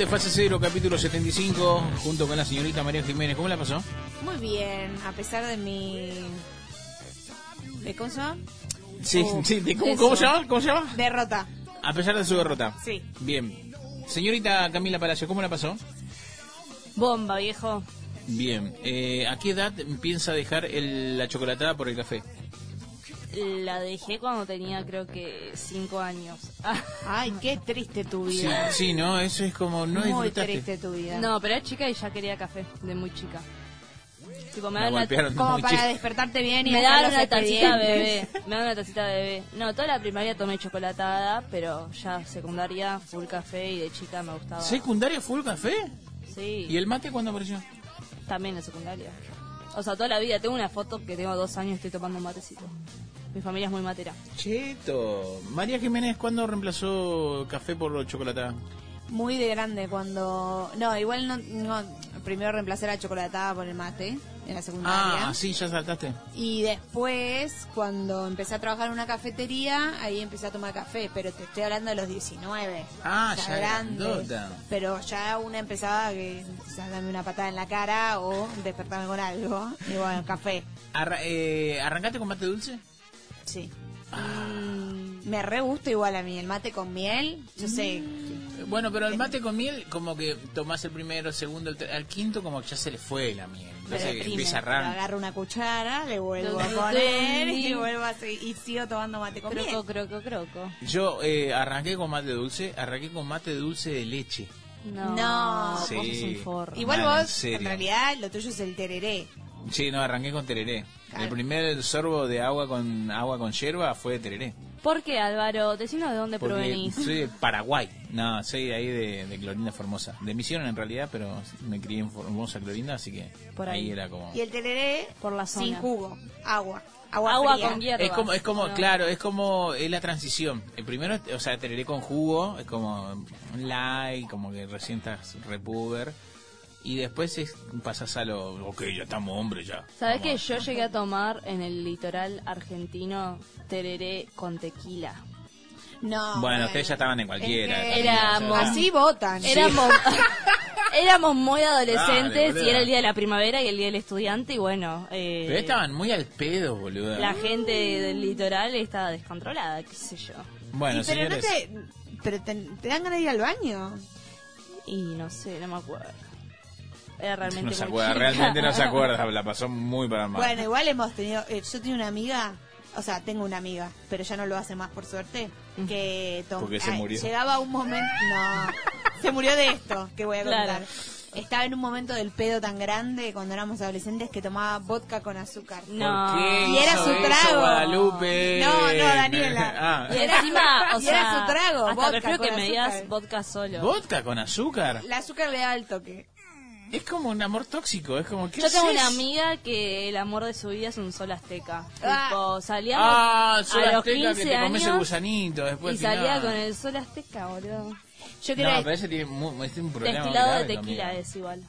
De fase cero, capítulo 75, junto con la señorita María Jiménez. ¿Cómo la pasó? Muy bien, a pesar de mi... ¿De cómo se llama? Sí, Oh, sí, ¿de ¿cómo, eso. ¿cómo se llama? ¿Cómo se llama? Derrota. A pesar de su derrota. Sí. Bien. Señorita Camila Palacio, ¿cómo la pasó? Bomba, viejo. Bien. Eh, ¿A qué edad piensa dejar el- la chocolatada por el café? La dejé cuando tenía creo que cinco años. Ay, qué triste tu vida. sí, no, eso es como no Muy triste tu vida. No, pero era chica y ya quería café, de muy chica. Tipo, me Me dan una, Como para muchísimo. despertarte bien y me los una tacita bebé. Me dan una tacita de bebé. No, toda la primaria tomé chocolatada, pero ya secundaria, full café y de chica me gustaba. ¿Secundaria full café? Sí. ¿Y el mate cuándo apareció? También en secundaria. O sea, toda la vida. Tengo una foto que tengo dos años y estoy tomando un matecito. Mi familia es muy matera. Cheto. María Jiménez, ¿cuándo reemplazó café por chocolatada? Muy de grande cuando... No, igual no... no primero reemplacé la chocolatada por el mate en la secundaria. Ah, sí, ya saltaste. Y después, cuando empecé a trabajar en una cafetería, ahí empecé a tomar café, pero te estoy hablando de los 19. Ah, ya ya grande. grandota. Pero ya una empezaba que quizás una patada en la cara o despertarme con algo. Y bueno, café. Arra- eh, ¿Arrancaste con mate dulce? Sí. Mm, me re gusta igual a mí el mate con miel. Yo sé. Bueno, pero el mate con miel, como que tomás el primero, el segundo, el ter- al quinto, como que ya se le fue la miel. Entonces deprime, empieza a agarro una cuchara, le vuelvo a poner y vuelvo a seguir, y sigo tomando mate con miel. Croco, croco, croco. Yo eh, arranqué con mate dulce, arranqué con mate dulce de leche. No, No, vos Sí. sos un forro. Igual en vos, serio. en realidad, lo tuyo es el tereré. Sí, no, arranqué con tereré. Claro. El primer sorbo de agua con agua con yerba fue de tereré. ¿Por qué, Álvaro? Decinos de dónde Porque provenís. soy de Paraguay. No, soy de ahí de, de Clorinda Formosa. De Misión en realidad, pero me crié en Formosa, Clorinda, así que Por ahí. ahí. era como... Y el tereré Por la sin jugo, agua. Agua, con hierba. Es como, es como, No. claro, es como, es la transición. El primero, o sea, tereré con jugo, es como un light, como que recién estás repuber. Y después es, pasas a lo, ok, ya estamos hombres ya. ¿Sabés que yo llegué a tomar en el litoral argentino tereré con tequila? No. Bueno, ustedes ya estaban en cualquiera. Es que Éramos- Así votan. Éramos, éramos muy adolescentes Dale, y era el día de la primavera y el día del estudiante y bueno, eh, Pero estaban muy al pedo, boludo. la gente del litoral estaba descontrolada, qué sé yo. Bueno, Y pero no te, pero te, te dan ganas de ir al baño. Y no sé, no me acuerdo. Era realmente No se muy acuerda, chica. realmente no se acuerda, la pasó muy para mal. Bueno, igual hemos tenido. eh, yo tengo una amiga, o sea, tengo una amiga, pero ya no lo hace más por suerte. Que tom- Porque se ay, murió. Llegaba un momento. No, se murió de esto que voy a Claro. contar. Estaba en un momento del pedo tan grande cuando éramos adolescentes que tomaba vodka con azúcar. No. ¿Qué Y era hizo su eso, trago. Guadalupe? No, no, Daniela. Ah. Y encima, o Y era sea, su trago, hasta vodka prefiero que con me digas vodka solo. ¿Vodka con azúcar? El azúcar le daba el toque. Es como un amor tóxico, es como que Yo tengo una amiga que el amor de su vida es un sol azteca. Tipo, salíamos Ah, sol a los azteca 15 que te comes el años gusanito después y final. salía con el sol azteca, boludo. Yo No, quería pero ese tiene, mu- ese tiene un problema Destilado de tequila también. es igual.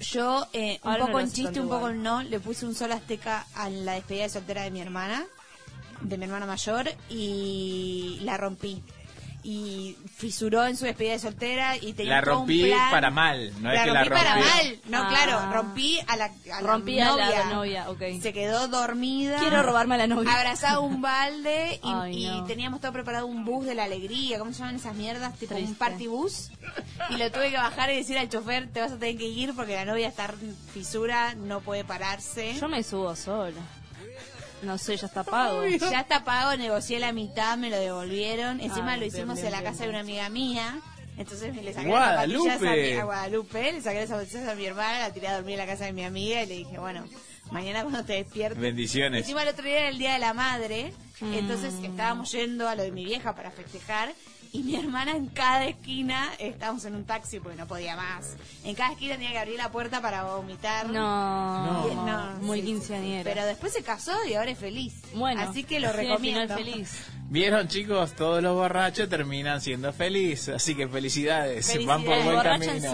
Yo, eh, un Ahora no poco lo en chiste, un poco en no, le puse un sol azteca a la despedida de soltera de mi hermana, de mi hermana mayor, y la rompí. Y fisuró en su despedida de soltera y tenía La un rompí plan. para mal, no es la que la rompí para rompí. mal. No, Ah. claro, rompí a la, a la Rompí a novia. la novia, ok. Se quedó dormida. Quiero robarme a la novia. Abrazaba un balde y, Ay, y no. teníamos todo preparado un bus de la alegría. ¿Cómo se llaman esas mierdas? Tipo un party bus. Y lo tuve que bajar y decir al chofer, te vas a tener que ir porque la novia está en fisura, no puede pararse. Yo me subo sola. No sé, ya está pago. Ya está pago, negocié la mitad, me lo devolvieron. Encima Ay, lo hicimos bien, en la bien, casa de una amiga mía. Entonces me le saqué Guadalupe. las zapatillas a, mi- a Guadalupe, le saqué las zapatillas a mi hermana, la tiré a dormir en la casa de mi amiga y le dije, bueno, mañana cuando te despiertes. Bendiciones. Encima el otro día era el Día de la Madre, Mm. entonces estábamos yendo a lo de mi vieja para festejar y mi hermana en cada esquina, estábamos en un taxi porque no podía más, en cada esquina tenía que abrir la puerta para vomitar. No, no, muy sí, quinceañera. Pero después se casó y ahora es feliz. Bueno, así que lo recomiendo. feliz. Vieron chicos, todos los borrachos terminan siendo felices, así que felicidades, van por buen camino.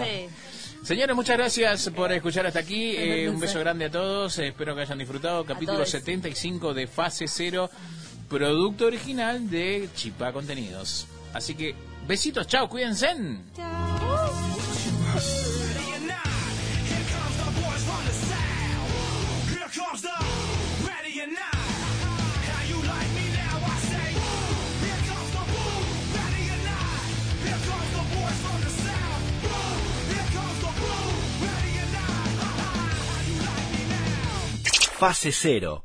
Señores, muchas gracias por escuchar hasta aquí. Eh, un beso grande a todos. eh, espero que hayan disfrutado. Capítulo todos. 75 de Fase Cero, producto original de Chipá Contenidos. Así que, besitos, chao, cuídense. Fase Cero.